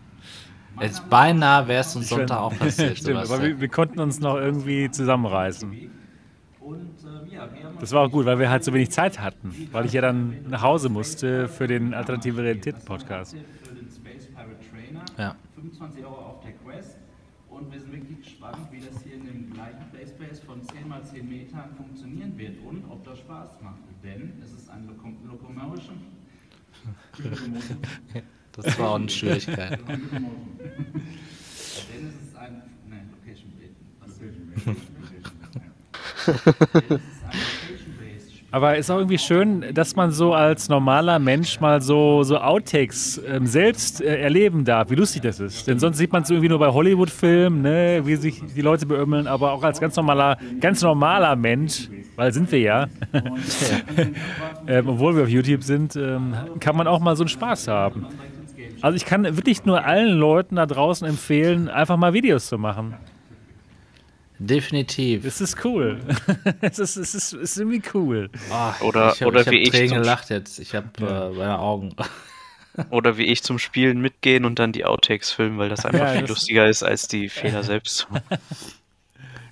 Jetzt beinahe wäre es uns Sonntag auch passiert. (laughs) Stimmt, aber wir, wir konnten uns noch irgendwie zusammenreißen. Äh, Das war auch gut, weil wir halt so wenig Zeit hatten. Weil ich ja dann nach Hause musste für den Alternative Realitäten Podcast. Ja. 25 Euro auf der Quest. Und wir sind wirklich gespannt, wie das hier in dem gleichen Von 10 x 10 Metern funktionieren wird und ob das Spaß macht. Denn es ist ein Loco Locomotion. (laughs) Das war auch eine Schwierigkeit. (laughs) Denn es ist ein. Nein, Location Based. Was Denn es ist ein Location-Based Aber ist auch irgendwie schön, dass man so als normaler Mensch mal so, so Outtakes ähm, selbst äh, erleben darf, wie lustig das ist. Denn sonst sieht man es irgendwie nur bei Hollywood-Filmen, ne, wie sich die Leute beömmeln, aber auch als ganz normaler, ganz normaler Mensch, weil sind wir ja, (laughs) ähm, obwohl wir auf YouTube sind, ähm, kann man auch mal so einen Spaß haben. Also ich kann wirklich nur allen Leuten da draußen empfehlen, einfach mal Videos zu machen. Definitiv. Es ist cool. (laughs) es, ist, es, ist, es ist irgendwie cool. Oh, Oder- ich hab, oder ich hab wie ich Tränen zum- gelacht jetzt. Ich habe Ja. äh, meine Augen. (laughs) Oder wie ich zum Spielen mitgehen und dann die Outtakes filmen, weil das (laughs) einfach Ja, viel das- lustiger ist als die Fehler selbst.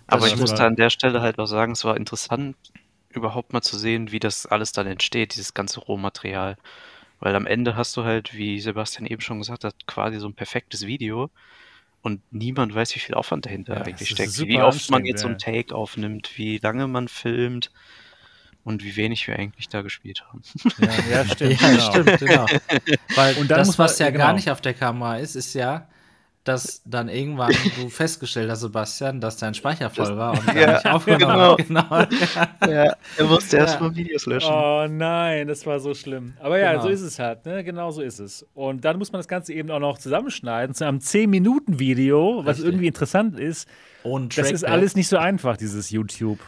Aber ich muss da an der Stelle halt auch sagen, es war interessant, überhaupt mal zu sehen, wie das alles dann entsteht, dieses ganze Rohmaterial. Weil am Ende hast du halt, wie Sebastian eben schon gesagt hat, quasi so ein perfektes Video und niemand weiß, wie viel Aufwand dahinter Ja, eigentlich steckt. Wie oft man jetzt so ein ja. Take aufnimmt, wie lange man filmt und wie wenig wir eigentlich da gespielt haben. Ja, ja (laughs) stimmt. ja, genau. stimmt, genau. (laughs) Weil Und dann das, muss man- was ja ja, gar genau. nicht auf der Kamera ist, ist ja, dass dann irgendwann du festgestellt hast, Sebastian, dass dein Speicher voll war und Ja, nicht aufgenommen genau. (laughs) genau. Ja, er musste Ja. erstmal Videos löschen. Oh nein, das war so schlimm. Aber ja, Genau. so ist es halt, ne? Genau so ist es. Und dann muss man das Ganze eben auch noch zusammenschneiden zu einem 10-Minuten-Video, was Richtig. irgendwie interessant ist. Ohne Das ist alles nicht so einfach, dieses YouTube.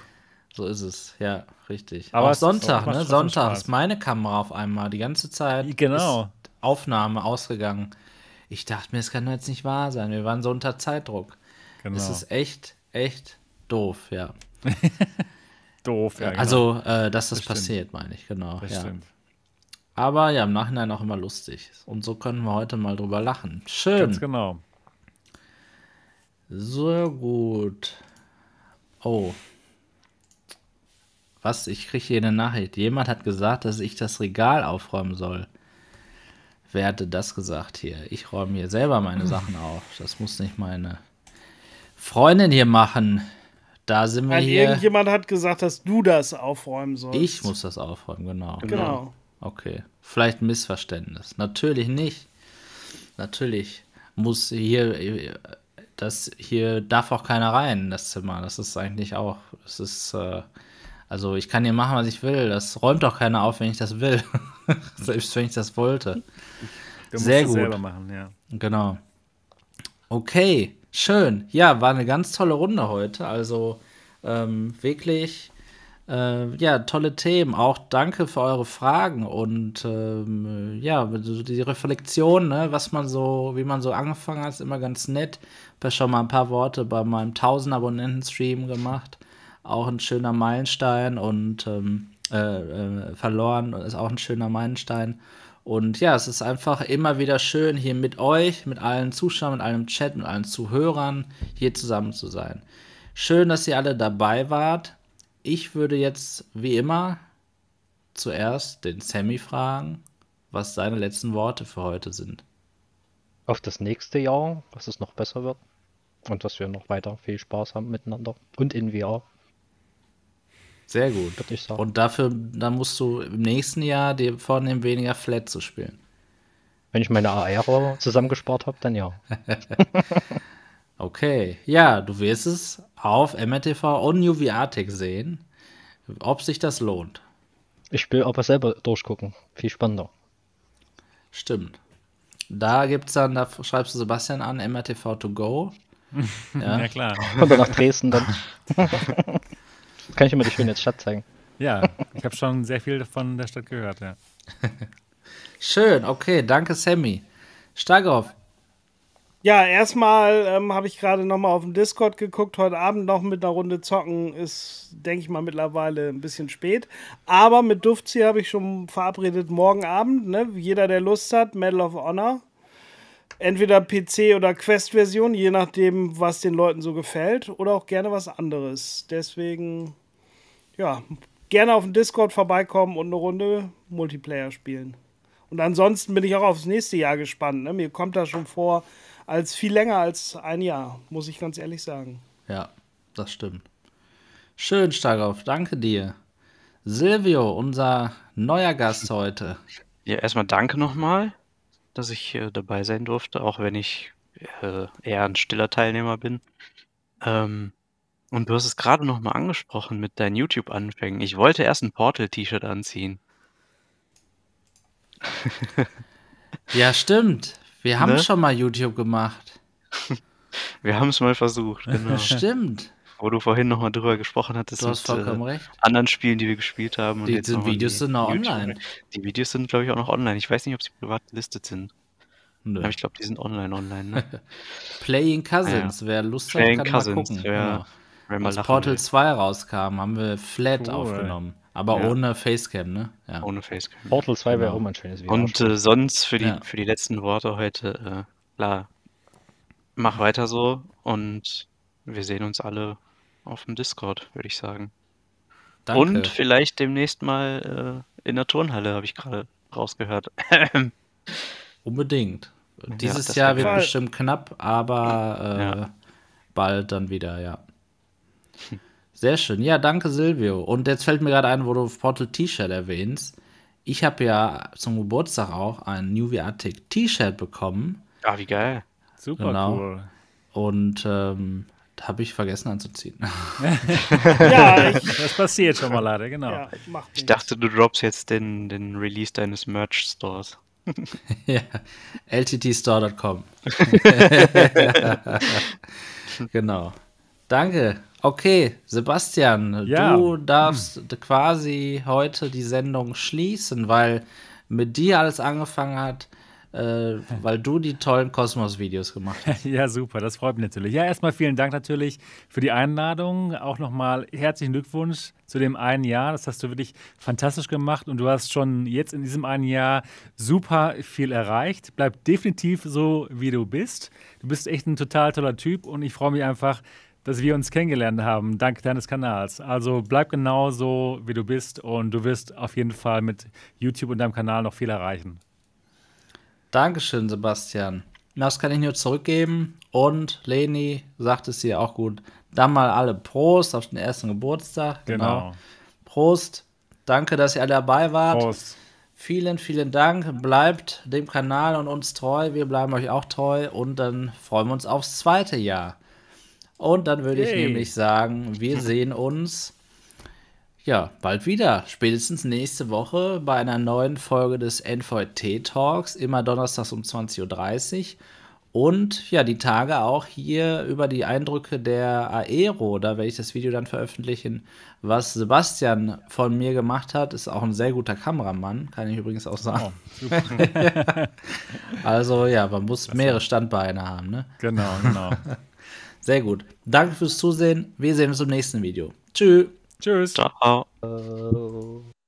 So ist es, ja, richtig. Aber auch Sonntag, ne? Sonntag ist meine Kamera auf einmal die ganze Zeit Genau. ist Aufnahme ausgegangen. Ich dachte mir, das kann doch jetzt nicht wahr sein. Wir waren so unter Zeitdruck. Genau. Das ist echt, echt doof, ja. (laughs) doof, ja. Genau. Also, äh, dass das, Das passiert, meine ich, genau. das ja. stimmt. Aber ja, im Nachhinein auch immer lustig. Und so können wir heute mal drüber lachen. Schön. Ganz genau. So gut. Oh. Was? Ich kriege hier eine Nachricht. Jemand hat gesagt, dass ich das Regal aufräumen soll. Wer hatte das gesagt hier? Ich räume hier selber meine (laughs) Sachen auf. Das muss nicht meine Freundin hier machen. Da sind wir Nein, hier. irgendjemand hat gesagt, dass du das aufräumen sollst. Ich muss das aufräumen, genau. Genau. Okay. Vielleicht ein Missverständnis. Natürlich nicht. Natürlich muss hier, das hier darf auch keiner rein in das Zimmer. Das ist eigentlich auch, das ist, äh, also ich kann hier machen, was ich will. Das räumt doch keiner auf, wenn ich das will. (laughs) Selbst wenn ich das wollte. Du musst Sehr gut. selber machen, ja. Genau. Okay, schön. Ja, war eine ganz tolle Runde heute. Also ähm, wirklich, äh, ja, tolle Themen. Auch danke für eure Fragen und ähm, ja, die Reflexion, ne, was man so, wie man so angefangen hat, ist immer ganz nett. Ich habe schon mal ein paar Worte bei meinem 1000 Abonnenten-Stream gemacht. Auch ein schöner Meilenstein und ähm, äh, äh, verloren ist auch ein schöner Meilenstein. Und ja, es ist einfach immer wieder schön, hier mit euch, mit allen Zuschauern, mit allem Chat, mit allen Zuhörern hier zusammen zu sein. Schön, dass ihr alle dabei wart. Ich würde jetzt, wie immer, zuerst den Sammy fragen, was seine letzten Worte für heute sind. Auf das nächste Jahr, dass es noch besser wird. Und dass wir noch weiter viel Spaß haben miteinander. Und in VR, Sehr gut. würde ich sagen. Und dafür, dann musst du im nächsten Jahr dir vornehmen, weniger Flat zu spielen. Wenn ich meine AR zusammengespart habe, dann ja. (laughs) Okay, ja, du wirst es auf MRTV und New VR-Tech sehen, ob sich das lohnt. Ich will aber selber durchgucken. Viel spannender. Stimmt. Da gibt's dann, da schreibst du Sebastian an, MRTV to go. (laughs) Ja, Ja, klar. Und dann nach Dresden dann. (laughs) Kann ich immer die schöne Stadt zeigen. (laughs) Ja, ich habe schon sehr viel von der Stadt gehört, ja. (laughs) schön, okay, danke Sammy. Starkov, Ja, erstmal ähm, habe ich gerade noch mal auf dem Discord geguckt. Heute Abend noch mit einer Runde zocken ist, denke ich mal, mittlerweile ein bisschen spät. Aber mit Dufzi habe ich schon verabredet morgen Abend. Ne? Jeder, der Lust hat, Medal of Honor. Entweder PC- oder Quest-Version, je nachdem, was den Leuten so gefällt. Oder auch gerne was anderes. Deswegen, ja, gerne auf dem Discord vorbeikommen und eine Runde Multiplayer spielen. Und ansonsten bin ich auch aufs nächste Jahr gespannt. Ne? Mir kommt das schon vor als viel länger als ein Jahr, muss ich ganz ehrlich sagen. ja, das stimmt. Schön, Starkov, danke dir. Silvio, unser neuer Gast heute. Ja, erstmal danke nochmal, dass ich äh, dabei sein durfte, auch wenn ich äh, eher ein stiller Teilnehmer bin. Ähm, Und du hast es gerade noch mal angesprochen mit deinen YouTube-Anfängen. Ich wollte erst ein Portal-T-Shirt anziehen. Ja, stimmt. Wir haben Ne? schon mal YouTube gemacht. (laughs) Wir haben es mal versucht, genau. (laughs) Stimmt. Wo du vorhin noch mal drüber gesprochen hattest Du hast mit, vollkommen äh, recht. anderen Spielen, die wir gespielt haben. und Die jetzt noch mal Videos die sind noch YouTube- online. Die Videos sind, glaube ich, auch noch online. Ich weiß nicht, ob sie privat gelistet sind. Nö. Aber ich glaube, die sind online online, ne? (laughs) Playing Cousins. Wer Lust hat, Playing kann Cousins, mal gucken. ja. Genau. Mal Als Portal will. 2 rauskam, haben wir Flat Cool. aufgenommen. Aber Ja. ohne Facecam, ne? Ja. Ohne Facecam. Portal 2 wäre Genau. auch mal ein schönes Video. Und äh, sonst für die, Ja. für die letzten Worte heute, äh, klar, mach weiter so und wir sehen uns alle auf dem Discord, würde ich sagen. Danke. Und vielleicht demnächst mal äh, in der Turnhalle, habe ich gerade rausgehört. (laughs) Unbedingt. Dieses das Jahr wird bestimmt knapp, aber äh, Ja. bald dann wieder, ja. Sehr schön. Ja, danke Silvio. Und jetzt fällt mir gerade ein, wo du Portal T-Shirt erwähnst. Ich habe ja zum Geburtstag auch ein New Arctic T-Shirt bekommen ah, wie geil. Super Genau. cool. und ähm, habe ich vergessen anzuziehen. (laughs) Ja, ich, Das passiert schon mal leider, genau. ja, Ich dachte, du droppst jetzt den, den Release deines Merch-Stores. (laughs) ja, lttstore.com. (laughs) genau. Danke. Okay, Sebastian, Ja. du darfst quasi heute die Sendung schließen, weil mit dir alles angefangen hat, äh, weil du die tollen Kosmos-Videos gemacht hast. (laughs) Ja, super, das freut mich natürlich. Ja, erstmal vielen Dank natürlich für die Einladung. Auch nochmal herzlichen Glückwunsch zu dem einen Jahr. Das hast du wirklich fantastisch gemacht und du hast schon jetzt in diesem einen Jahr super viel erreicht. Bleib definitiv so, wie du bist. Du bist echt ein total toller Typ und ich freue mich einfach, dass wir uns kennengelernt haben, dank deines Kanals. Also bleib genau so, wie du bist und du wirst auf jeden Fall mit YouTube und deinem Kanal noch viel erreichen. Dankeschön, Sebastian. Das kann ich nur zurückgeben. Und Leni sagt es dir auch gut. Dann mal alle Prost auf den ersten Geburtstag. Genau. Prost. Danke, dass ihr alle dabei wart. Prost. Vielen, vielen Dank. Bleibt dem Kanal und uns treu. Wir bleiben euch auch treu. Und dann freuen wir uns aufs zweite Jahr. Und dann würde ich nämlich sagen, wir (laughs) sehen uns ja bald wieder. Spätestens nächste Woche bei einer neuen Folge des NVT Talks. Immer donnerstags um 20.30 Uhr. Und ja, die Tage auch hier über die Eindrücke der Aero. Da werde ich das Video dann veröffentlichen, was Sebastian von mir gemacht hat. Ist auch ein sehr guter Kameramann, kann ich übrigens auch sagen. (laughs) also ja, man muss mehrere Standbeine haben, ne? Genau, genau. (laughs) Sehr gut. Danke fürs Zusehen. Wir sehen uns im nächsten Video. Tschüss. Tschüss. Ciao. Äh,